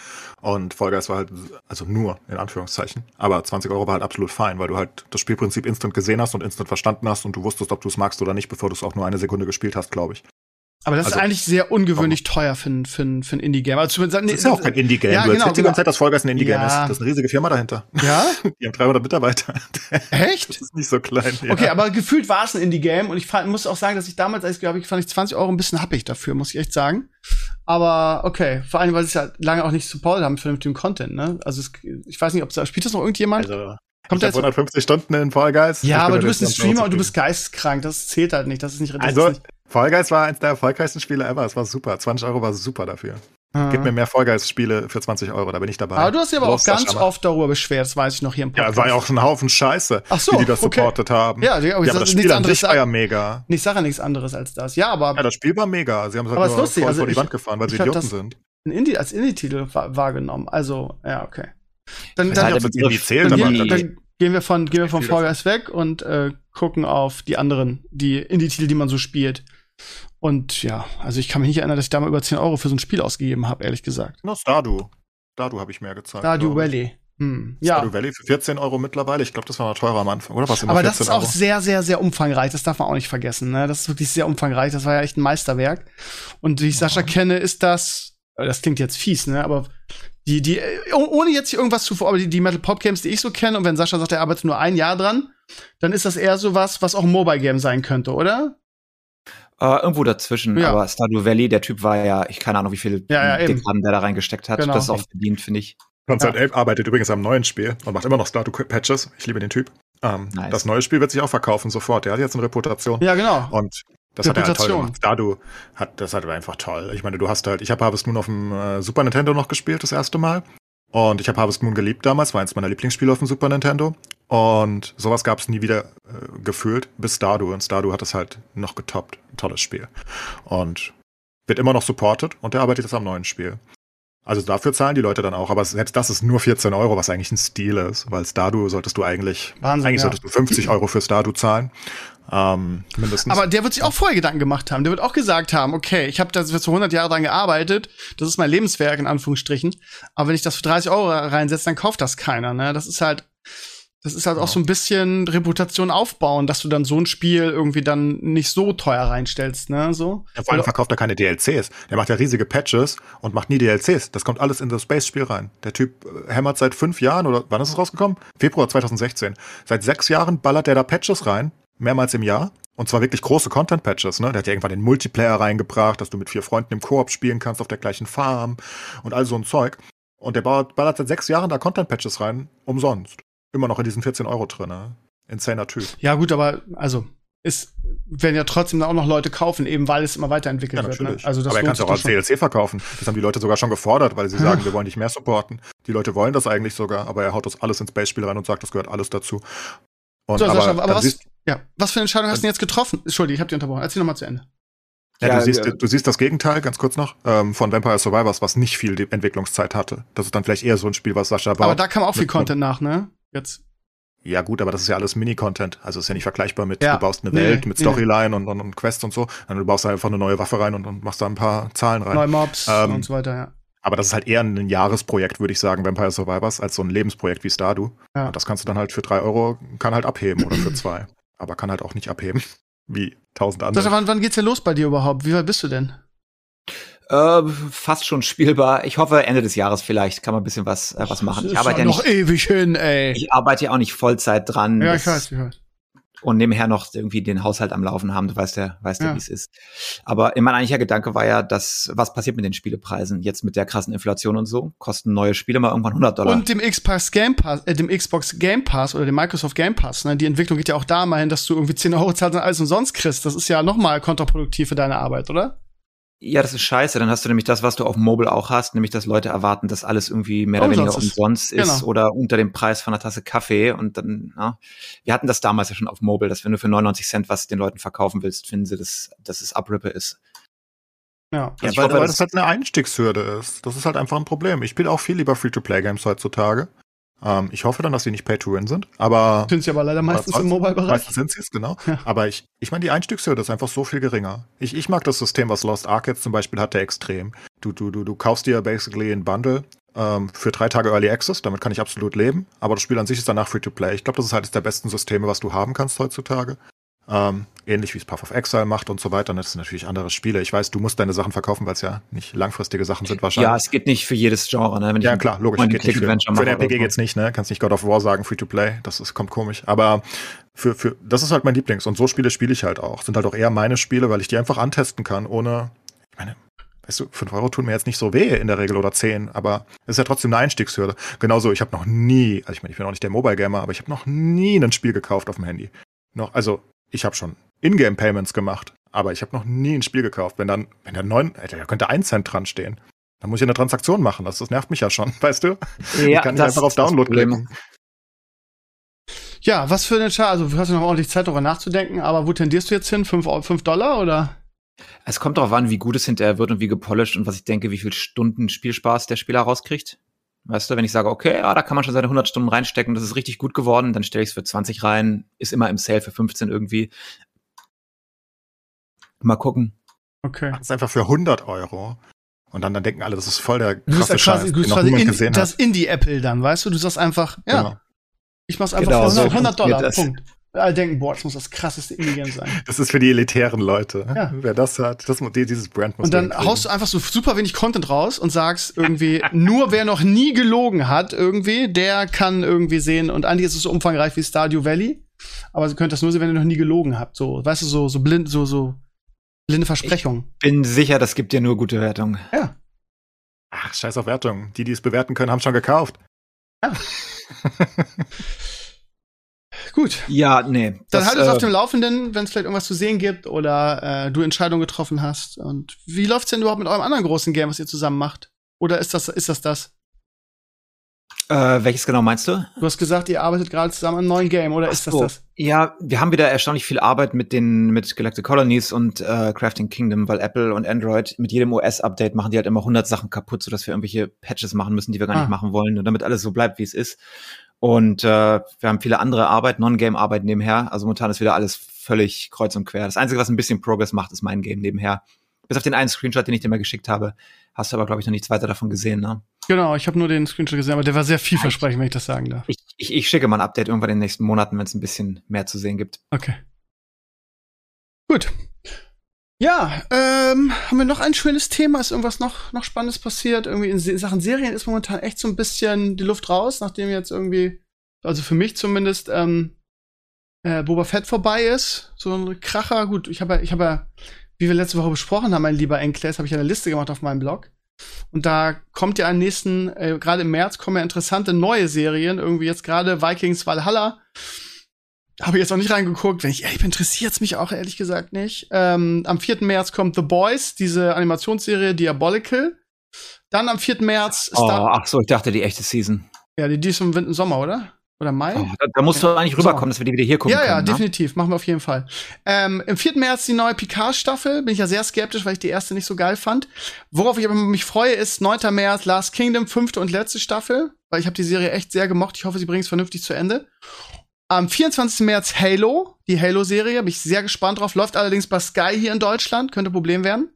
Und Guys war halt, also nur, in Anführungszeichen. Aber 20 Euro war halt absolut fein, weil du halt das Spielprinzip instant gesehen hast und instant verstanden hast und du wusstest, ob du es magst oder nicht, bevor du es auch nur eine Sekunde gespielt hast, glaube ich. Aber das ist also- eigentlich sehr ungewöhnlich teuer für ein, für ein, für ein Indie-Game. Also zumindest, Das ist ja auch kein Indie-Game. Ja, du genau, erzählst die genau. ganze Zeit, dass Fall Guys ein Indie-Game Ja. ist. Das ist eine riesige Firma dahinter. Ja? Die haben 300 Mitarbeiter. Echt? Das ist nicht so klein. ja. Okay, aber gefühlt war es ein Indie-Game und ich fand, muss auch sagen, dass ich damals, als ich glaube ich, fand ich 20 Euro ein bisschen happig dafür, muss ich echt sagen. Aber okay, vor allem, weil sie es ja lange auch nicht supportet haben für den Content, ne? Also es, ich weiß nicht, ob spielt das noch irgendjemand? Also, Kommt ich da hab jetzt 150 Stunden in Fall Guys. Ja, aber mit du bist ein Streamer und du bist geisteskrank. Das zählt halt nicht. Das ist nicht. Das Also, ist nicht Fall Guys war eins der erfolgreichsten Spiele ever. Es war super. 20 Euro war super dafür. Ah. Gib mir mehr Fall Guys-Spiele für 20 Euro, da bin ich dabei. aber du hast dich aber auch ganz Sascha. oft darüber beschwert, das weiß ich noch hier im Ja, Podcast. war ja auch ein Haufen Scheiße, so, wie die das okay. supportet haben. Ja, die- aber ja, aber das Spiel an anderes sich war ja mega. Ich sage ja nichts anderes als das. Ja, aber Ja, das Spiel war mega. Sie haben es halt nur lustig, voll also vor die ich- Wand gefahren, weil sie Idioten das- sind. Indie als Indie-Titel wa- wahrgenommen. Also, ja, okay. Dann, dann, halt, dann, aber die- gehen, dann gehen wir von, gehen wir von Fall Guys weg und äh, gucken auf die anderen, die Indie-Titel, die man so spielt. Und ja, also ich kann mich nicht erinnern, dass ich da mal über 10 Euro für so ein Spiel ausgegeben habe, ehrlich gesagt. Na, Stardew. Stardew habe ich mehr gezahlt. Stardew. Valley. Hm. Ja, Stardew Valley für 14 Euro mittlerweile. Ich glaube, das war noch teurer am Anfang. Oder was aber 14 das ist auch Euro? sehr, sehr, sehr umfangreich. Das darf man auch nicht vergessen. Ne? Das ist wirklich sehr umfangreich. Das war ja echt ein Meisterwerk. Und wie ich Sascha kenne, ist das, äh, das klingt jetzt fies, ne? Aber die, die, äh, oh- ohne jetzt hier irgendwas zu vor, aber die, die Metal Pop Games, die ich so kenne, und wenn Sascha sagt, er arbeitet nur ein Jahr dran, dann ist das eher so was, was auch ein Mobile Game sein könnte, oder? Äh, irgendwo dazwischen, Ja. aber Stardew Valley, der Typ war ja, ich keine Ahnung, wie viel Ja, ja. Dekaden der da reingesteckt hat. Genau. Das ist auch verdient, finde ich. Concert Ape arbeitet übrigens am neuen Spiel und macht immer noch Stardew-Patches. Ich liebe den Typ. Ähm, Nice. Das neue Spiel wird sich auch verkaufen sofort. Der hat jetzt eine Reputation. Ja, genau. Und das hat er halt toll Reputation. gemacht. Stardew hat das halt einfach toll. Ich meine, du hast halt, ich habe Harvest Moon auf dem äh, Super Nintendo noch gespielt, das erste Mal. Und ich habe Harvest Moon geliebt damals, war eins meiner Lieblingsspiele auf dem Super Nintendo. Und sowas gab es nie wieder äh, gefühlt, bis Stardew. Und Stardew hat es halt noch getoppt. Ein tolles Spiel. Und wird immer noch supported und der arbeitet jetzt am neuen Spiel. Also dafür zahlen die Leute dann auch, aber selbst das ist nur 14 Euro, was eigentlich ein Stil ist, weil Stardew solltest du eigentlich, Wahnsinn, eigentlich ja. solltest du 50 Euro für Stardew zahlen. Ähm, mindestens. Aber der wird sich auch vorher Gedanken gemacht haben. Der wird auch gesagt haben, okay, ich habe da jetzt so 100 Jahre dran gearbeitet, das ist mein Lebenswerk in Anführungsstrichen. Aber wenn ich das für 30 Euro reinsetze, dann kauft das keiner. Ne? Das ist halt, das ist halt auch so ein bisschen Reputation aufbauen, dass du dann so ein Spiel irgendwie dann nicht so teuer reinstellst. Ne? So. Ja, vor allem verkauft er keine DLCs. Der macht ja riesige Patches und macht nie DLCs. Das kommt alles in das Space-Spiel rein. Der Typ äh, hämmert seit fünf Jahren oder wann ist es rausgekommen? Februar 2016. Seit sechs Jahren ballert der da Patches rein, mehrmals im Jahr. Und zwar wirklich große Content-Patches, ne? Der hat ja irgendwann den Multiplayer reingebracht, dass du mit vier Freunden im Koop spielen kannst auf der gleichen Farm und all so ein Zeug. Und der ballert seit sechs Jahren da Content-Patches rein, umsonst. Immer noch in diesen 14 Euro drin, ne? Insaner Typ. Ja, gut, aber also es werden ja trotzdem auch noch Leute kaufen, eben weil es immer weiterentwickelt Ja, wird. natürlich. Ne? Also das Aber er kann es auch als. DLC verkaufen. Das haben die Leute sogar schon gefordert, weil sie Ja. sagen, wir wollen nicht mehr supporten. Die Leute wollen das eigentlich sogar, aber er haut das alles ins Base-Spiel rein und sagt, das gehört alles dazu. Und So, Sascha, aber, was, ja, was für eine Entscheidung hast du denn jetzt getroffen? Entschuldige, ich habe dich unterbrochen. Erzähl noch mal zu Ende. ja, Ja, du, siehst, du siehst das Gegenteil, ganz kurz noch, ähm, von Vampire Survivors, was nicht viel Entwicklungszeit hatte. Das ist dann vielleicht eher so ein Spiel, was Sascha baut. Aber da kam auch viel Content nach, ne? Jetzt. Ja, gut, aber das ist ja alles Mini-Content. Also ist ja nicht vergleichbar mit, Ja. du baust eine Nee, Welt mit nee. Storyline und, und, und Quests und so. Dann du baust einfach eine neue Waffe rein und, und machst da ein paar Zahlen rein. Neue Mobs Ähm, und so weiter, ja. Aber das ist halt eher ein Jahresprojekt, würde ich sagen, Vampire Survivors, als so ein Lebensprojekt wie Stardew. Ja. Und das kannst du dann halt für drei Euro, kann halt abheben oder für zwei. Aber kann halt auch nicht abheben, wie tausend Sascha, andere. wann, wann geht's denn los bei dir überhaupt? Wie weit bist du denn? Äh, fast schon spielbar. Ich hoffe, Ende des Jahres vielleicht kann man ein bisschen was, äh, was machen. Ich arbeite ja noch nicht, ewig hin, ey. ich arbeite ja auch nicht Vollzeit dran. ja, ich weiß, ich weiß. und nebenher noch irgendwie den Haushalt am Laufen haben. Du weißt ja, weißt ja, Ja. wie es ist. Aber mein eigentlicher Gedanke war ja, dass was passiert mit den Spielepreisen jetzt mit der krassen Inflation und so? Kosten neue Spiele mal irgendwann 100 Dollar. Und dem Xbox Game Pass, äh, dem Xbox Game Pass oder dem Microsoft Game Pass, ne? Die Entwicklung geht ja auch da mal hin, dass du irgendwie 10 Euro zahlst und alles umsonst kriegst. Das ist ja noch mal kontraproduktiv für deine Arbeit, oder? Ja, das ist scheiße. Dann hast du nämlich das, was du auf Mobile auch hast, nämlich dass Leute erwarten, dass alles irgendwie mehr oder weniger Umsonst ist. ist Genau. oder unter dem Preis von einer Tasse Kaffee. Und dann, ja, wir hatten das damals ja schon auf Mobile, dass wenn du für 99 Cent was den Leuten verkaufen willst, finden sie, dass, dass es Abrippe ist. Ja. Ja, ich weil, hoffe, weil das- das halt eine Einstiegshürde ist. Das ist halt einfach ein Problem. Ich spiele auch viel lieber Free-to-Play-Games heutzutage. Ähm, ich hoffe dann, dass sie nicht Pay-to-Win sind. Aber Sind sie aber leider meistens im? Mobile-Bereich. meistens sind sie es, genau. Ja. Aber ich, ich meine, die Einstiegshürde ist einfach so viel geringer. Ich, ich mag das System, was Lost Ark jetzt zum Beispiel hatte, extrem. Du, du, du, du kaufst dir basically ein Bundle ähm, für drei Tage Early Access. Damit kann ich absolut leben. Aber das Spiel an sich ist danach Free-to-Play. Ich glaube, das ist halt eines der besten Systeme, was du haben kannst heutzutage. Ähm, ähnlich wie es Path of Exile macht und so weiter. Und das sind natürlich andere Spiele. Ich weiß, du musst deine Sachen verkaufen, weil es ja nicht langfristige Sachen sind wahrscheinlich. Ja, es geht nicht für jedes Genre. Ne? Wenn Ja, klar, logisch. Geht nicht für, für den RPG so. geht's nicht, ne? Kannst nicht God of War sagen, free to play. Das ist, kommt komisch. Aber für, für, das ist halt mein Lieblings. Und so Spiele spiele ich halt auch. Sind halt auch eher meine Spiele, weil ich die einfach antesten kann, ohne, ich meine, weißt du, 5 Euro tun mir jetzt nicht so weh in der Regel oder 10, aber es ist ja trotzdem eine Einstiegshürde. Genauso, ich habe noch nie, also ich meine, ich bin auch nicht der Mobile Gamer, aber ich habe noch nie ein Spiel gekauft auf dem Handy. Noch, also, ich habe schon Ingame Payments gemacht, aber ich habe noch nie ein Spiel gekauft. Wenn dann, wenn da neun, Alter, da könnte ein Cent dran stehen. Dann muss ich eine Transaktion machen. Das, das nervt mich ja schon, weißt du? Ja, ich kann nicht einfach auf Download klicken. Ja, was für eine Chance. Also, du hast ja noch ordentlich Zeit, darüber nachzudenken, aber wo tendierst du jetzt hin? 5 fünf Dollar oder? Es kommt darauf an, wie gut es hinterher wird und wie gepolished und was ich denke, wie viel Stunden Spielspaß der Spieler rauskriegt. Weißt du, wenn ich sage, okay, ja, da kann man schon seine 100 Stunden reinstecken, das ist richtig gut geworden, dann stelle ich es für 20 rein, ist immer im Sale für 15 irgendwie. Mal gucken. Okay. Das ist einfach für 100 Euro. Und dann, dann denken alle, das ist voll der Du bist krasse ja Scheiß, quasi, du quasi in, gesehen das hat. Indie-Apple dann, weißt du? Du sagst einfach, ja, Genau. ich mach's einfach Genau, für so 100, 100 Dollar, Punkt. Alle denken, boah, das muss das krasseste Indie-Game sein. Das ist für die elitären Leute. Ja. Wer das hat, das, dieses Brand muss Und dann haust du einfach so super wenig Content raus und sagst irgendwie, nur wer noch nie gelogen hat, irgendwie, der kann irgendwie sehen. Und eigentlich ist es so umfangreich wie Stardew Valley. Aber ihr könnt das nur sehen, wenn ihr noch nie gelogen habt. So, weißt du, so, so blind, so, so blinde Versprechungen. Bin sicher, das gibt dir nur gute Wertungen. Ja. Ach, scheiß auf Wertung. Die, die es bewerten können, haben schon gekauft. Gut. Ja, nee. Dann halt uns auf äh, dem Laufenden, wenn es vielleicht irgendwas zu sehen gibt oder äh, du Entscheidungen getroffen hast. Und wie läuft's denn überhaupt mit eurem anderen großen Game, was ihr zusammen macht? Oder ist das, ist das das? äh, welches genau meinst du? Du hast gesagt, ihr arbeitet gerade zusammen an einem neuen Game, oder ist das Ach so. das? Ja, wir haben wieder erstaunlich viel Arbeit mit den mit Galactic Colonies und äh, Crafting Kingdom, weil Apple und Android mit jedem OS-Update machen die halt immer 100 Sachen kaputt, sodass wir irgendwelche Patches machen müssen, die wir gar Ah. nicht machen wollen, und damit alles so bleibt, wie es ist. Und äh, wir haben viele andere Arbeit, Non-Game-Arbeit nebenher. Also momentan ist wieder alles völlig kreuz und quer. Das Einzige, was ein bisschen Progress macht, ist mein Game nebenher. Bis auf den einen Screenshot, den ich dir mal geschickt habe, hast du aber, glaube ich, noch nichts weiter davon gesehen, ne? Genau, ich habe nur den Screenshot gesehen, aber der war sehr vielversprechend, wenn ich das sagen darf. Ich, ich, ich schicke mal ein Update irgendwann in den nächsten Monaten, wenn es ein bisschen mehr zu sehen gibt. Okay. Gut. Ja, ähm, haben wir noch ein schönes Thema? Ist irgendwas noch, noch Spannendes passiert? Irgendwie in Se- Sachen Serien ist momentan echt so ein bisschen die Luft raus, nachdem jetzt irgendwie, also für mich zumindest, ähm, äh, Boba Fett vorbei ist. So ein Kracher. Gut, ich habe ich habe wie wir letzte Woche besprochen haben, mein lieber Enkles, habe ich eine Liste gemacht auf meinem Blog. Und da kommt ja am nächsten, äh, gerade im März kommen ja interessante neue Serien. Irgendwie jetzt gerade Vikings Valhalla. Habe ich jetzt noch nicht reingeguckt. Wenn ich ehrlich bin, interessiert es mich auch ehrlich gesagt nicht. Ähm, am 4. März kommt The Boys, diese Animationsserie Diabolical. Dann am 4. März Oh, ach so, ich dachte die echte Season. ja, die, die ist im Winter, Sommer, oder? Oder Mai? Oh, da, da musst du eigentlich rüberkommen, dass wir die wieder hier gucken ja, ja, können. ne? definitiv. Machen wir auf jeden Fall. Ähm, Im 4. März die neue Picard-Staffel. Bin ich ja sehr skeptisch, weil ich die erste nicht so geil fand. Worauf ich aber mich freue, ist 9. März Last Kingdom, fünfte und letzte Staffel. Weil ich habe die Serie echt sehr gemocht. Ich hoffe, sie bringen es vernünftig zu Ende. Am 24. März Halo, die Halo-Serie. Bin ich sehr gespannt drauf. Läuft allerdings bei Sky hier in Deutschland. Könnte ein Problem werden.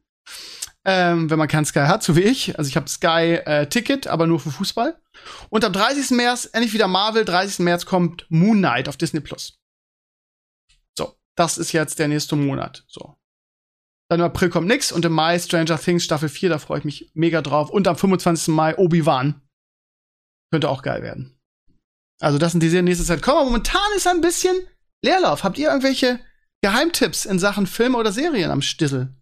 Ähm, wenn man kein Sky hat, so wie ich. Also ich habe Sky äh, Ticket, aber nur für Fußball. Und am 30. März, endlich wieder Marvel, 30. März kommt Moon Knight auf Disney Plus. So, das ist jetzt der nächste Monat. So. Dann im April kommt nix und im Mai Stranger Things Staffel 4, da freue ich mich mega drauf. Und am 25. Mai Obi-Wan. Könnte auch geil werden. Also das sind die Serien nächste Zeit kommen. Aber momentan ist ein bisschen Leerlauf. Habt ihr irgendwelche Geheimtipps in Sachen Filme oder Serien am Stissel?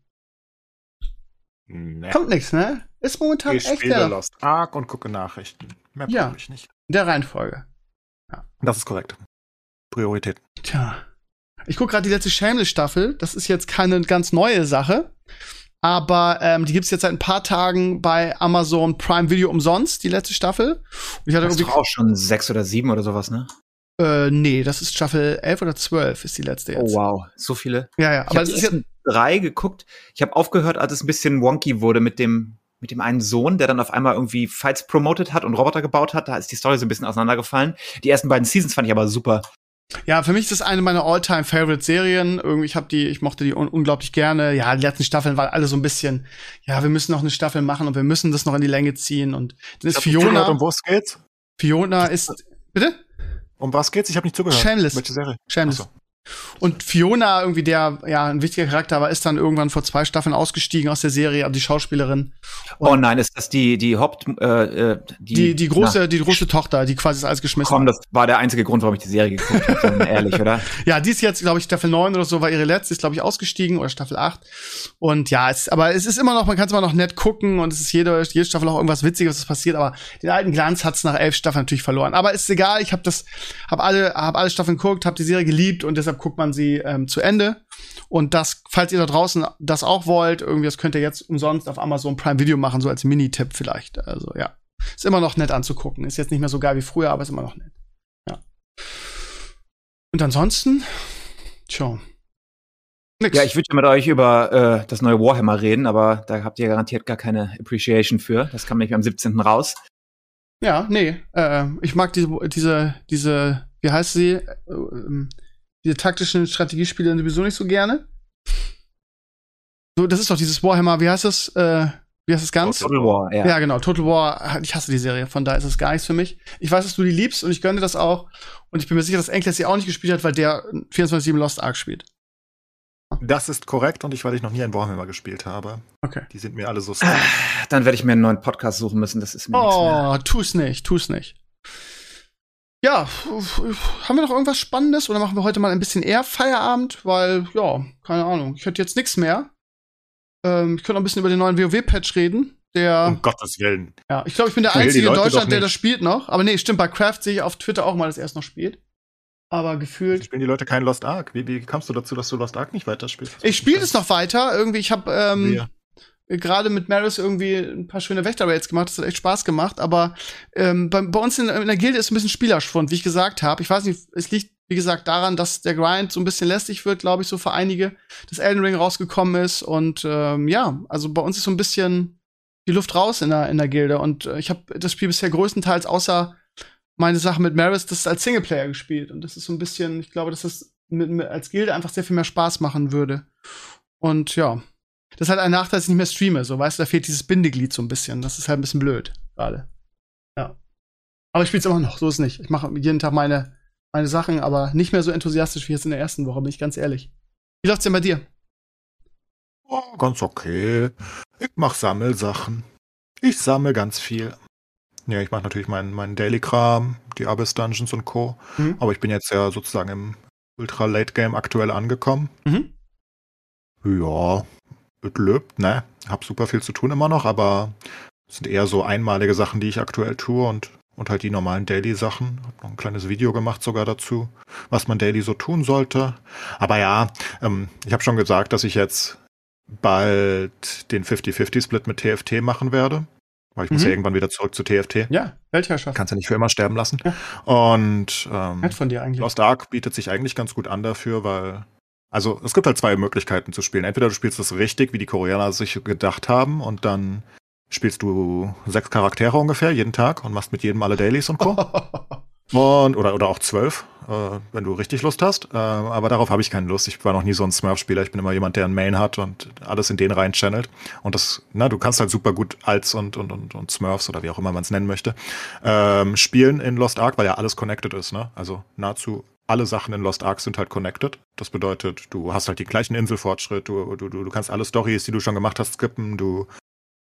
Nee. Kommt nix, ne? Ist momentan Ich echt spiele Leerlauf. Lost Ark und gucke Nachrichten. Mehr Ja. brauche ich nicht. In der Reihenfolge. Das ist korrekt. Priorität. Tja. Ich gucke gerade die letzte Shameless-Staffel. Das ist jetzt keine ganz neue Sache. Aber ähm, die gibt's jetzt seit ein paar Tagen bei Amazon Prime Video umsonst, die letzte Staffel. Und ich hatte Das ist irgendwie. auch schon sechs oder sieben oder sowas, ne? Äh, nee, das ist Staffel 11 oder 12 ist die letzte jetzt. Oh wow, so viele. Ja, ja. Ich Aber habe es ist ersten drei geguckt. Ich habe aufgehört, als es ein bisschen wonky wurde mit dem mit dem einen Sohn, der dann auf einmal irgendwie Fights promoted hat und Roboter gebaut hat. Da ist die Story so ein bisschen auseinandergefallen. Die ersten beiden Seasons fand ich aber super. Ja, für mich ist das eine meiner all-time favorite Serien. Irgendwie, ich habe die, ich mochte die un unglaublich gerne. Ja, die letzten Staffeln waren alle so ein bisschen, ja, wir müssen noch eine Staffel machen und wir müssen das noch in die Länge ziehen. Und dann ist zugehört, Fiona, Um was geht's? Fiona ist, bitte? Um was geht's? Ich habe nicht zugehört. Shameless. Welche Serie? Shameless. So. Und Fiona, irgendwie der, ja, ein wichtiger Charakter war, ist dann irgendwann vor zwei Staffeln ausgestiegen aus der Serie, also die Schauspielerin. Und oh nein, ist das die die Haupt äh, äh, die die, die große, Na, die große Tochter, die quasi das alles geschmissen komm, hat. das war der einzige Grund, warum ich die Serie geguckt habe, ehrlich, oder? Ja, die ist jetzt, glaube ich, Staffel 9 oder so war ihre letzte, ist, glaube ich, ausgestiegen oder Staffel 8. Und ja, es, aber es ist immer noch, man kann es immer noch nett gucken und es ist jede, jede Staffel auch irgendwas Witziges, was passiert, aber den alten Glanz hat's nach elf Staffeln natürlich verloren. Aber ist egal, ich habe das, habe alle, habe alle Staffeln geguckt, habe die Serie geliebt und deshalb guckt man sie ähm, zu Ende. Und das, falls ihr da draußen das auch wollt, irgendwie, das könnt ihr jetzt umsonst auf Amazon Prime Video machen, so als Mini-Tipp vielleicht. Also ja. Ist immer noch nett anzugucken. Ist jetzt nicht mehr so geil wie früher, aber ist immer noch nett. Ja. Und ansonsten, tja. Nix. Ja, ich würde mit euch über äh, das neue Warhammer reden, aber da habt ihr garantiert gar keine Appreciation für. Das kam nämlich am 17. raus. ja, nee. Äh, ich mag diese, diese, diese, wie heißt sie? Äh, diese taktischen Strategiespiele sowieso nicht so gerne. So, das ist doch dieses Warhammer, wie heißt das? Äh, wie heißt das ganz? Total War, ja. Ja. genau. Total War, ich hasse die Serie, von daher ist es gar nichts für mich. Ich weiß, dass du die liebst und ich gönne dir das auch. Und ich bin mir sicher, dass Enkel sie auch nicht gespielt hat, weil der 24-7 Lost Ark spielt. Das ist korrekt und ich, weil ich noch nie ein Warhammer gespielt habe. Okay. Die sind mir alle so strange. Dann werde ich mir einen neuen Podcast suchen müssen. Das ist mir. Oh, tu's nicht, tu's nicht. Ja, haben wir noch irgendwas Spannendes oder machen wir heute mal ein bisschen eher Feierabend? Weil, ja, keine Ahnung, ich hätte jetzt nichts mehr. Ähm, ich könnte noch ein bisschen über den neuen WoW-Patch reden. Der, Um Gottes Willen. ja, ich glaube, ich bin der die Einzige in Deutschland, der das spielt noch. Aber nee, stimmt, bei Craft sehe ich auf Twitter auch mal, dass er es noch spielt. Aber gefühlt. Spielen die Leute kein Lost Ark? Wie, wie kamst du dazu, dass du Lost Ark nicht weiterspielst? Ich spiele es noch weiter. Irgendwie, ich habe ähm, Ja. Gerade mit Maris irgendwie ein paar schöne Wächter-Raids gemacht. Das hat echt Spaß gemacht. Aber ähm, bei, bei uns in, in der Gilde ist ein bisschen Spielerschwund, wie ich gesagt habe. Ich weiß nicht, es liegt, wie gesagt, daran, dass der Grind so ein bisschen lästig wird, glaube ich, so für einige, dass Elden Ring rausgekommen ist. Und ähm, ja, also bei uns ist so ein bisschen die Luft raus in der, in der Gilde. Und äh, ich habe das Spiel bisher größtenteils außer meine Sache mit Maris das als Singleplayer gespielt. Und das ist so ein bisschen, ich glaube, dass das mit, mit, als Gilde einfach sehr viel mehr Spaß machen würde. Und ja, das ist halt ein Nachteil, dass ich nicht mehr streame. So, weißt du, da fehlt dieses Bindeglied so ein bisschen. Das ist halt ein bisschen blöd gerade. Ja. Aber ich spiele es immer noch, so ist nicht. Ich mache jeden Tag meine, meine Sachen, aber nicht mehr so enthusiastisch wie jetzt in der ersten Woche, bin ich ganz ehrlich. Wie läuft's denn bei dir? Oh, ganz okay. Ich mach Sammelsachen. Ich sammle ganz viel. Ja, ich mache natürlich meinen meinen Daily-Kram, die Abyss Dungeons und Co. Mhm. Aber ich bin jetzt ja sozusagen im Ultra-Late-Game aktuell angekommen. Mhm. Ja, es lebt, ne? Hab super viel zu tun immer noch, aber es sind eher so einmalige Sachen, die ich aktuell tue und, und halt die normalen Daily-Sachen. Hab noch ein kleines Video gemacht sogar dazu, was man daily so tun sollte. Aber ja, ähm, ich habe schon gesagt, dass ich jetzt bald den 50-50-Split mit TFT machen werde. Weil ich muss Mhm. ja irgendwann wieder zurück zu TFT. Ja, Weltherrschaft. Kannst ja nicht für immer sterben lassen. Ja. Und ähm, Nett von dir eigentlich. Lost Ark bietet sich eigentlich ganz gut an dafür, weil. Also, es gibt halt zwei Möglichkeiten zu spielen. Entweder du spielst es richtig, wie die Koreaner sich gedacht haben, und dann spielst du sechs Charaktere ungefähr jeden Tag und machst mit jedem alle Dailies und Co. Und, oder, oder auch zwölf, äh, wenn du richtig Lust hast. Äh, aber darauf habe ich keine Lust. Ich war noch nie so ein Smurf-Spieler. Ich bin immer jemand, der einen Main hat und alles in den rein channelt. Und das, na, du kannst halt super gut Alts und, und, und, und Smurfs oder wie auch immer man es nennen möchte, ähm, spielen in Lost Ark, weil ja alles connected ist, ne? Also nahezu alle Sachen in Lost Ark sind halt connected. Das bedeutet, du hast halt die gleichen Inselfortschritt, du, du, du, du kannst alle Stories, die du schon gemacht hast, skippen, du.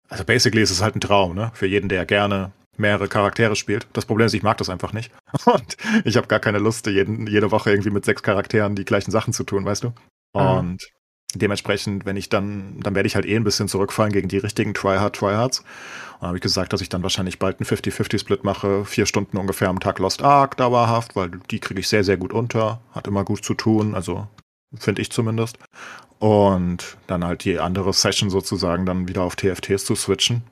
Also basically ist es halt ein Traum, ne? Für jeden, der gerne mehrere Charaktere spielt. Das Problem ist, ich mag das einfach nicht. Und ich habe gar keine Lust, jeden, jede Woche irgendwie mit sechs Charakteren die gleichen Sachen zu tun, weißt du? Und dementsprechend, wenn ich dann, dann werde ich halt eh ein bisschen zurückfallen gegen die richtigen Tryhard Tryhards. Und dann habe ich gesagt, dass ich dann wahrscheinlich bald einen 50-50-Split mache, vier Stunden ungefähr am Tag Lost Ark dauerhaft, weil die kriege ich sehr, sehr gut unter, hat immer gut zu tun, also finde ich zumindest. Und dann halt die andere Session sozusagen dann wieder auf TFTs zu switchen,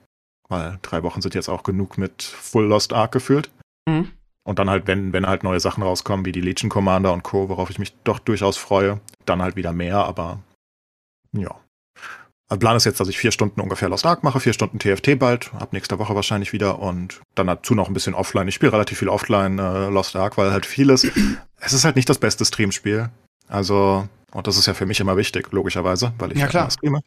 weil drei Wochen sind jetzt auch genug mit Full Lost Ark gefühlt. Mhm. Und dann halt, wenn, wenn halt neue Sachen rauskommen, wie die Legion Commander und Co., worauf ich mich doch durchaus freue, dann halt wieder mehr, aber ja. Der Plan ist jetzt, dass ich vier Stunden ungefähr Lost Ark mache, vier Stunden TFT bald, ab nächster Woche wahrscheinlich wieder und dann dazu noch ein bisschen offline. Ich spiele relativ viel offline äh, Lost Ark, weil halt vieles, es ist halt nicht das beste Streamspiel. Also, und das ist ja für mich immer wichtig, logischerweise, weil ich Ja, halt klar. streame.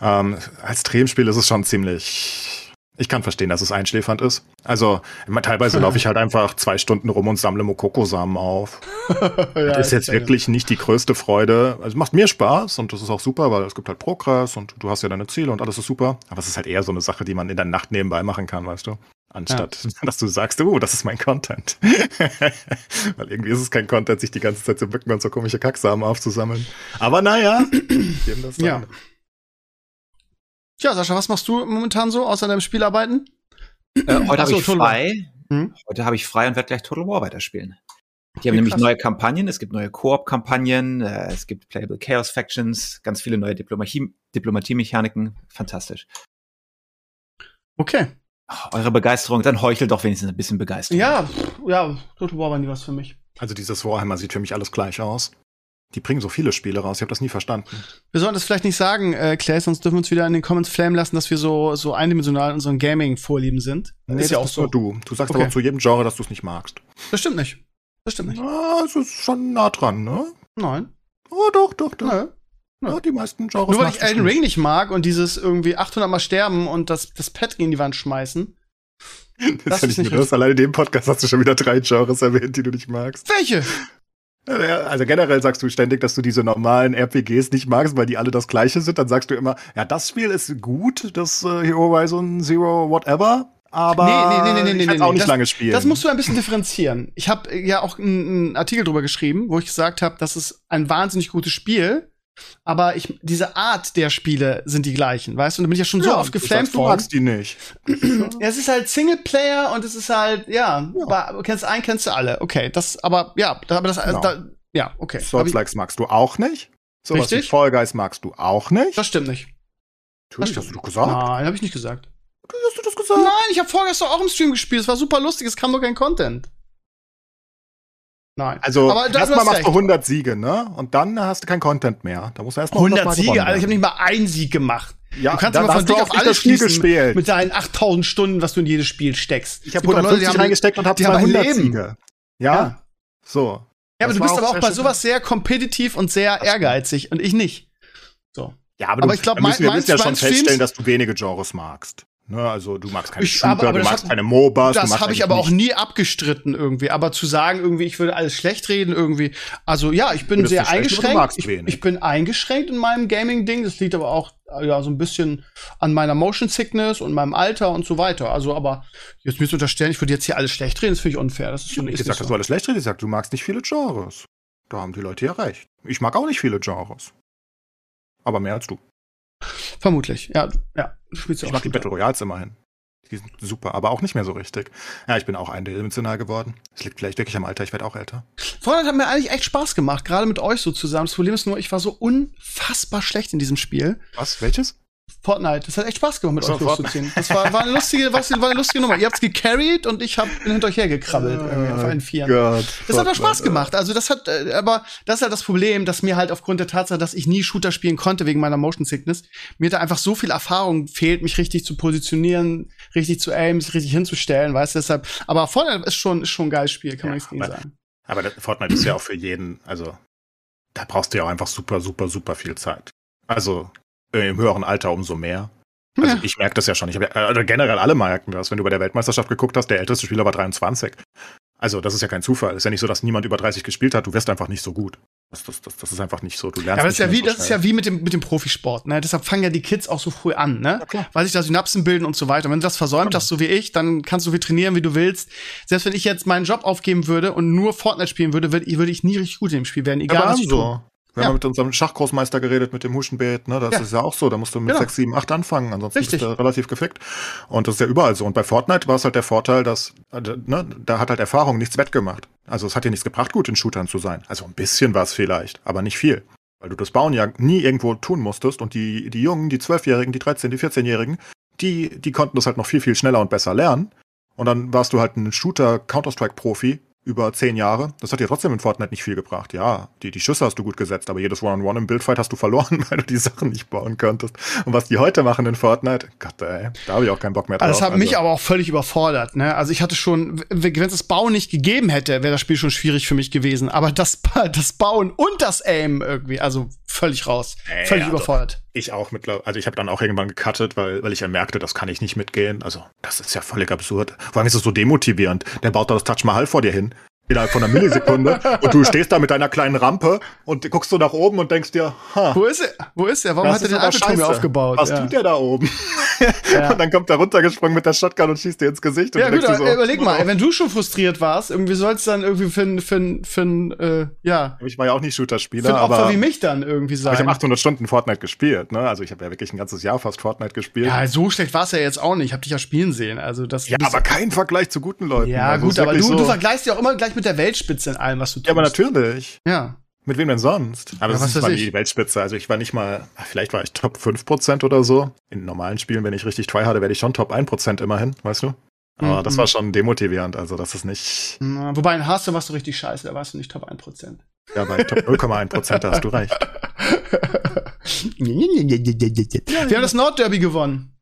Ähm, als Streamspiel ist es schon ziemlich. Ich kann verstehen, dass es einschläfernd ist. Also, teilweise laufe ich halt einfach zwei Stunden rum und sammle Mokoko-Samen auf. Das ist jetzt wirklich nicht die größte Freude. Also macht mir Spaß und das ist auch super, weil es gibt halt Progress und du hast ja deine Ziele und alles ist super. Aber es ist halt eher so eine Sache, die man in der Nacht nebenbei machen kann, weißt du? Anstatt, dass du sagst, oh, das ist mein Content. weil irgendwie ist es kein Content, sich die ganze Zeit zu bücken und so komische Kacksamen aufzusammeln. Aber naja, jedem das Ja. Tja, Sascha, was machst du momentan so außer deinem Spielarbeiten? Äh, heute habe ich frei. Hm? Heute habe ich frei und werde gleich Total War weiterspielen. Die haben nämlich krass. neue Kampagnen, es gibt neue Koop-Kampagnen, äh, es gibt Playable Chaos Factions, ganz viele neue Diplomatie Diplomatie-Mechaniken. Fantastisch. Okay. Eure Begeisterung, dann heuchelt doch wenigstens ein bisschen Begeisterung. Ja, ja, Total War war nie was für mich. Also dieses Warhammer sieht für mich alles gleich aus. Die bringen so viele Spiele raus, ich habe das nie verstanden. Wir sollten das vielleicht nicht sagen, äh, Clay, sonst dürfen wir uns wieder in den Comments flamen lassen, dass wir so, so eindimensional in unseren Gaming-Vorlieben sind. Nee, ist ja auch so. du. Du sagst Okay. aber zu jedem Genre, dass du es nicht magst. Das stimmt nicht. Das stimmt nicht. Ah, es ist schon nah dran, ne? Nein. Oh, doch, doch, doch. Nö. Ja, die meisten Genres Nur weil ich Elden. Ring nicht mag und dieses irgendwie 800 Mal sterben und das, das Pad gegen die Wand schmeißen. Das, das ist nicht das. Alleine in dem Podcast hast du schon wieder drei Genres erwähnt, die du nicht magst. Welche? Also generell sagst du ständig, dass du diese normalen RPGs nicht magst, weil die alle das gleiche sind. Dann sagst du immer, ja, das Spiel ist gut, das äh, Hero Horizon Zero whatever, aber Nee, nee, nee, nee, nee, ich werd's nee, auch nee. nicht lange spielen. Das musst du ein bisschen differenzieren. Ich habe ja auch einen einen Artikel drüber geschrieben, wo ich gesagt habe, das ist ein wahnsinnig gutes Spiel, aber ich, diese Art der Spiele sind die gleichen, weißt du? Und da bin ich ja schon so oft du geflammt sagst, du magst die nicht. Ja, es ist halt Singleplayer und es ist halt, ja, aber kennst einen, kennst du alle. Okay, das, aber ja, aber das, Genau. da, ja, okay. Hab Souls ich, Likes magst du auch nicht. Wie Richtig. Fall Guys magst du auch nicht. das stimmt nicht. Natürlich, das hast du doch gesagt. Nein, habe ich nicht gesagt. Hast du das gesagt? Nein, ich habe vorgestern auch im Stream gespielt. Es war super lustig. Es kam nur kein Content. Nein. Also, Aber erstmal hast machst du 100 Siege, ne? Und dann hast du kein Content mehr. Da musst du erstmal 100 Mal Siege, Alter. Ich habe nicht mal einen Sieg gemacht. Ja, du kannst aber von auch auf alles Spiel gespielt. mit deinen 8000 Stunden, was du in jedes Spiel steckst. Ich habe Es gibt auch Leute, 150 die haben- reingesteckt und habe die haben ein 200 Leben. Siege. Ja, Ja. so. Ja, aber Das du bist aber auch bei sowas sehr kompetitiv und sehr ehrgeizig und ich nicht. So. Ja, aber, Aber du, ich glaub, da müssen, wir müssen ja schon feststellen, dass du wenige Genres magst. Ne, also du magst keine Ich- Shooter, aber- aber du magst hab- keine MOBAs. Das habe ich aber auch nie abgestritten irgendwie. Aber zu sagen irgendwie, ich würde alles schlecht reden irgendwie. Also ja, ich bin Würdest sehr eingeschränkt. Ich, ich bin eingeschränkt in meinem Gaming-Ding. Das liegt aber auch ja so ein bisschen an meiner Motion Sickness und meinem Alter und so weiter. Also aber jetzt mir zu unterstellen, ich würde jetzt hier alles schlecht reden, das finde ich unfair. Das ist Ich so nicht ist gesagt, dass nicht du so. alles schlecht redest. Ich sag, du magst nicht viele Genres. Da haben die Leute ja recht. Ich mag auch nicht viele Genres. Aber mehr als du. Vermutlich. Ja, ja. Du spielst ja Ich auch mag die. Battle Royals immerhin. Die sind super, aber auch nicht mehr so richtig. Ja, ich bin auch eindimensional geworden. Es liegt vielleicht wirklich am Alter, ich werde auch älter. Fortnite hat mir eigentlich echt Spaß gemacht, gerade mit euch so zusammen. Das Problem ist nur, ich war so unfassbar schlecht in diesem Spiel. Was? Welches? Fortnite, das hat echt Spaß gemacht, mit euch loszuziehen. Das war, war eine lustige, was, war eine lustige Nummer. Ihr habt's gecarried und ich hab, bin hinter euch hergekrabbelt irgendwie auf allen Vieren. Gott. Das hat aber Spaß gemacht. Also das hat, äh, aber das ist halt das Problem, dass mir halt aufgrund der Tatsache, dass ich nie Shooter spielen konnte wegen meiner Motion Sickness, mir da einfach so viel Erfahrung fehlt, mich richtig zu positionieren, richtig zu aimen, sich richtig hinzustellen, weißt du, deshalb. Aber Fortnite ist schon, ist schon ein geiles Spiel, kann man Ja, nichts gegen aber- sagen. Aber das- Fortnite ist ja auch für jeden, also da brauchst du ja auch einfach super, super, super viel Zeit. Also im höheren Alter umso mehr. Also Ja. ich merke das ja schon. Ich hab ja, also generell alle merken das. Wenn du bei der Weltmeisterschaft geguckt hast, der älteste Spieler war 23. Also das ist ja kein Zufall. Ist ja nicht so, dass niemand über 30 gespielt hat. Du wirst einfach nicht so gut. Das, das, das, das ist einfach nicht so. Du lernst Ja, aber das ist ja nicht wie, so das ist ja wie mit dem, mit dem Profisport, ne? Deshalb fangen ja die Kids auch so früh an, ne? Ja. Weil sich da Synapsen bilden und so weiter. Und wenn du das versäumt Genau. hast, so wie ich, dann kannst du so viel trainieren, wie du willst. Selbst wenn ich jetzt meinen Job aufgeben würde und nur Fortnite spielen würde, würde ich, würde ich nie richtig gut in dem Spiel werden, egal Ja, was ich tue. Wir Ja. haben mit unserem Schachgroßmeister geredet, mit dem Huschenbeet, ne? Das Ja. ist ja auch so. Da musst du mit Genau. 6, 7, 8 anfangen, ansonsten Richtig. bist du relativ gefickt. Und das ist ja überall so. Und bei Fortnite war es halt der Vorteil, dass, äh, ne, da hat halt Erfahrung nichts wettgemacht. Also es hat dir nichts gebracht, gut in Shootern zu sein. Also ein bisschen war es vielleicht, aber nicht viel. Weil du das Bauen ja nie irgendwo tun musstest und die, die Jungen, die 12-Jährigen, die 13-, die 14-Jährigen, die, die konnten das halt noch viel, viel schneller und besser lernen. Und dann warst du halt ein Shooter-Counter-Strike-Profi über zehn Jahre. Das hat dir trotzdem in Fortnite nicht viel gebracht. Ja, die, die Schüsse hast du gut gesetzt, aber jedes One-on-One im Bildfight hast du verloren, weil du die Sachen nicht bauen konntest. Und was die heute machen in Fortnite, Gott ey, da habe ich auch keinen Bock mehr drauf. Also das hat mich Also, aber auch völlig überfordert. Ne? Also ich hatte schon, wenn es das Bauen nicht gegeben hätte, wäre das Spiel schon schwierig für mich gewesen. Aber das, das Bauen und das Aim irgendwie, also völlig raus, Äh, völlig also- überfordert. Ich auch mittlerweile, also ich habe dann auch irgendwann gecuttet, weil, weil ich ja merkte, das kann ich nicht mitgehen. Also das ist ja völlig absurd. Vor allem ist es so demotivierend. Der baut da das Taj Mahal vor dir hin. Innerhalb von einer Millisekunde. und du stehst da mit deiner kleinen Rampe und guckst so nach oben und denkst dir, ha, Wo ist er? Wo ist er? Warum hat er den scheiße. aufgebaut? Was ja. tut der da oben? Ja. Und dann kommt er runtergesprungen mit der Shotgun und schießt dir ins Gesicht. Und Ja du gut, so, überleg mal, auf. wenn du schon frustriert warst, irgendwie soll's dann irgendwie für ein, für ein, für ein, äh, ja, Ich war ja auch nicht für Shooter-Spieler, ein Opfer aber wie mich dann irgendwie aber ich sein. habe 800 Stunden Fortnite gespielt. Ne? Also ich habe ja wirklich ein ganzes Jahr fast Fortnite gespielt. ja, so schlecht war's ja jetzt auch nicht. Ich hab dich ja spielen sehen. Also das Ja, aber kein Vergleich zu guten Leuten. Ja, Also gut, aber du, wirklich du so- vergleichst ja auch immer gleich mit der Weltspitze in allem, was du tust. Ja, aber natürlich. Ja. Mit wem denn sonst? Aber Ja, das ist mal ich. die Weltspitze. Also ich war nicht mal, vielleicht war ich Top 5% oder so. In normalen Spielen, wenn ich richtig tryharde, werde ich schon Top 1% immerhin, weißt du? Aber Mhm. das war schon demotivierend. Also das ist nicht, Na, Wobei in Hearthstone warst du richtig scheiße, da warst du nicht Top 1%. ja, bei Top 0,1% da hast du recht. Wir haben das Nordderby gewonnen.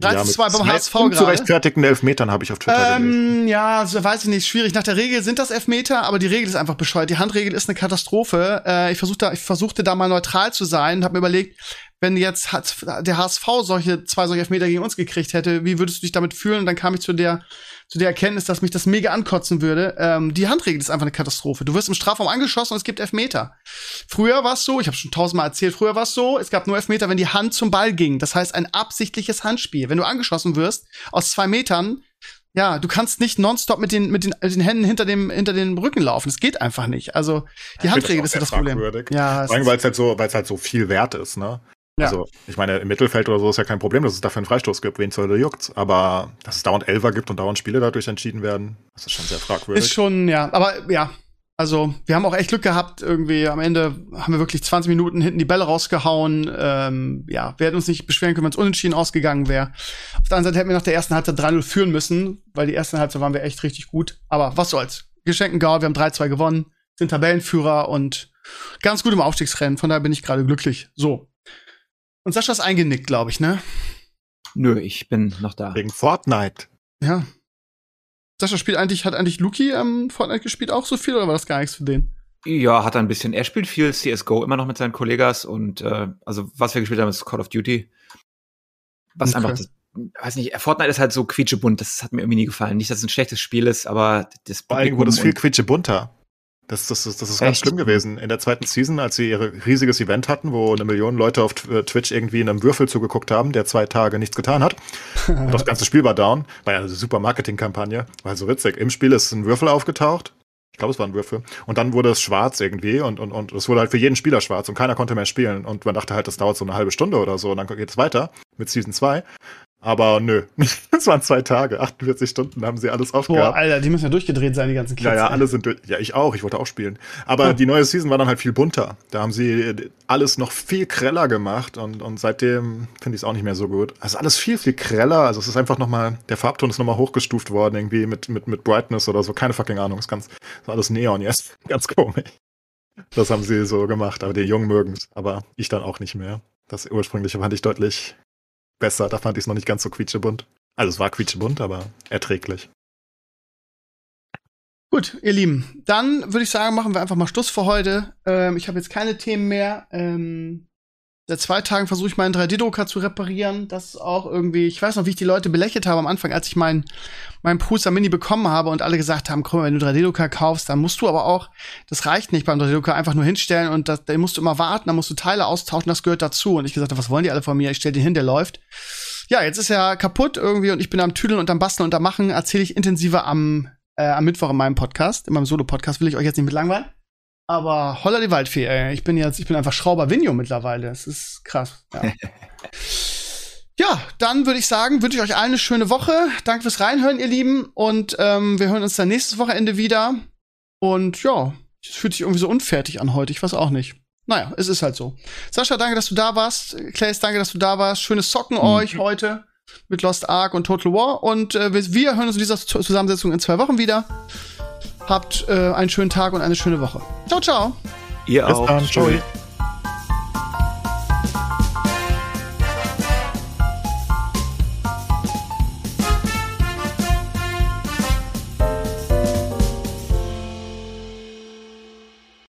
3 zu 2 beim HSV Zu gerade. rechtfertigten Elfmetern habe ich auf Twitter gelesen. Ähm, ja, so weiß ich nicht, schwierig. Nach der Regel sind das Elfmeter, aber die Regel ist einfach bescheuert. Die Handregel ist eine Katastrophe. Äh, ich, versuchte, ich versuchte da mal neutral zu sein und habe mir überlegt, wenn jetzt der HSV solche zwei solche Elfmeter gegen uns gekriegt hätte, wie würdest du dich damit fühlen? Und dann kam ich zu der zu der Erkenntnis, dass mich das mega ankotzen würde. Ähm, die Handregel ist einfach eine Katastrophe. Du wirst im Strafraum angeschossen und es gibt Elfmeter. Früher war es so, ich habe schon tausendmal erzählt, früher war es so, es gab nur Elfmeter, wenn die Hand zum Ball ging. Das heißt ein absichtliches Handspiel. Wenn du angeschossen wirst aus zwei Metern, ja, du kannst nicht nonstop mit den, mit den, mit den Händen hinter dem, hinter den Rücken laufen. Das geht einfach nicht. Also, die Ich Handregel ist ja das Problem. Ja, Vor allem, weil es halt so, weil es halt so viel wert ist, ne? Ja. Also, ich meine, im Mittelfeld oder so ist ja kein Problem, dass es dafür einen Freistoß gibt, wen zur Hölle juckt's. Aber dass es dauernd Elfer gibt und dauernd Spiele dadurch entschieden werden, das ist schon sehr fragwürdig. Ist schon, ja. Aber ja, also wir haben auch echt Glück gehabt. Irgendwie am Ende haben wir wirklich 20 Minuten hinten die Bälle rausgehauen. Ähm, ja, wir hätten uns nicht beschweren können, wenn es unentschieden ausgegangen wäre. Auf der anderen Seite hätten wir nach der ersten Halbzeit 3-0 führen müssen, weil die erste Halbzeit waren wir echt richtig gut. Aber was soll's. Geschenken Gaul, wir haben 3-2 gewonnen, sind Tabellenführer und ganz gut im Aufstiegsrennen. Von daher bin ich gerade glücklich. So. Und Sascha ist eingenickt, glaube ich, ne? Nö, ich bin noch da. Wegen Fortnite. Ja. Sascha spielt eigentlich, hat eigentlich Luki ähm, Fortnite gespielt auch so viel oder war das gar nichts für den? Ja, hat er ein bisschen. Er spielt viel CSGO immer noch mit seinen Kollegas und äh, also was wir gespielt haben, ist Call of Duty. Was Okay. einfach, das, weiß nicht, Fortnite ist halt so quietschebunt, das hat mir irgendwie nie gefallen. Nicht, dass es ein schlechtes Spiel ist, aber das Vor allem wurde es viel quietschebunter. Das, das, das, das ist ganz Echt? schlimm gewesen. In der zweiten Season, als sie ihr riesiges Event hatten, wo eine Million Leute auf äh, Twitch irgendwie in einem Würfel zugeguckt haben, der zwei Tage nichts getan hat. Und das ganze Spiel war down. War ja eine super Marketingkampagne. War so witzig. Im Spiel ist ein Würfel aufgetaucht. Ich glaube, es war ein Würfel. Und dann wurde es schwarz irgendwie und, und, und es wurde halt für jeden Spieler schwarz und keiner konnte mehr spielen. Und man dachte halt, das dauert so eine halbe Stunde oder so und dann geht es weiter mit Season 2. Aber nö, es waren zwei Tage, 48 Stunden haben sie alles Boah, aufgehabt. Alter, die müssen ja durchgedreht sein, die ganzen Kids. Ja, ja, alle sind durch. Ja, ich auch. Ich wollte auch spielen. Aber die neue Season war dann halt viel bunter. Da haben sie äh, alles noch viel greller gemacht und, und seitdem finde ich es auch nicht mehr so gut. Also alles viel, viel greller. Also es ist einfach nochmal, der Farbton ist nochmal hochgestuft worden, irgendwie mit, mit, mit Brightness oder so. Keine fucking Ahnung. Ist ganz, ist alles Neon jetzt. Ganz komisch. Das haben sie so gemacht. Aber die Jungen mögen es. Aber ich dann auch nicht mehr. Das ursprüngliche fand ich deutlich besser. Da fand ich es noch nicht ganz so quietschebunt. Also es war quietschebunt, aber erträglich. Gut, ihr Lieben, dann würde ich sagen, machen wir einfach mal Schluss für heute. Ähm, ich habe jetzt keine Themen mehr. Ähm, Seit zwei Tagen versuche ich meinen 3D-Drucker zu reparieren. Das ist auch irgendwie, ich weiß noch, wie ich die Leute belächelt habe am Anfang, als ich meinen mein Pulsar Mini bekommen habe und alle gesagt haben, komm, wenn du 3D-Drucker kaufst, dann musst du aber auch, das reicht nicht beim 3D-Drucker, einfach nur hinstellen und das, da musst du immer warten, dann musst du Teile austauschen, das gehört dazu. Und ich gesagt habe, was wollen die alle von mir? Ich stell den hin, der läuft. Ja, jetzt ist er kaputt irgendwie und ich bin am Tüdeln und am Basteln und am Machen, erzähle ich intensiver am, äh, am Mittwoch in meinem Podcast, in meinem Solo-Podcast, will ich euch jetzt nicht mit langweilen. Aber holla die Waldfee, ey. Ich bin jetzt, ich bin einfach Schrauber Vinio mittlerweile. Es ist krass. Ja. ja, dann würde ich sagen, wünsche ich euch allen eine schöne Woche. Danke fürs Reinhören, ihr Lieben. Und ähm, wir hören uns dann nächstes Wochenende wieder. Und ja, es fühlt sich irgendwie so unfertig an heute. Ich weiß auch nicht. Naja, es ist halt so. Sascha, danke, dass du da warst. Claes, danke, dass du da warst. Schönes Socken mhm. euch heute mit Lost Ark und Total War. Und äh, wir hören uns in dieser Zusammensetzung in zwei Wochen wieder. Habt äh, einen schönen Tag und eine schöne Woche. Ciao, ciao. Ihr Bis auch. Dann. Ciao.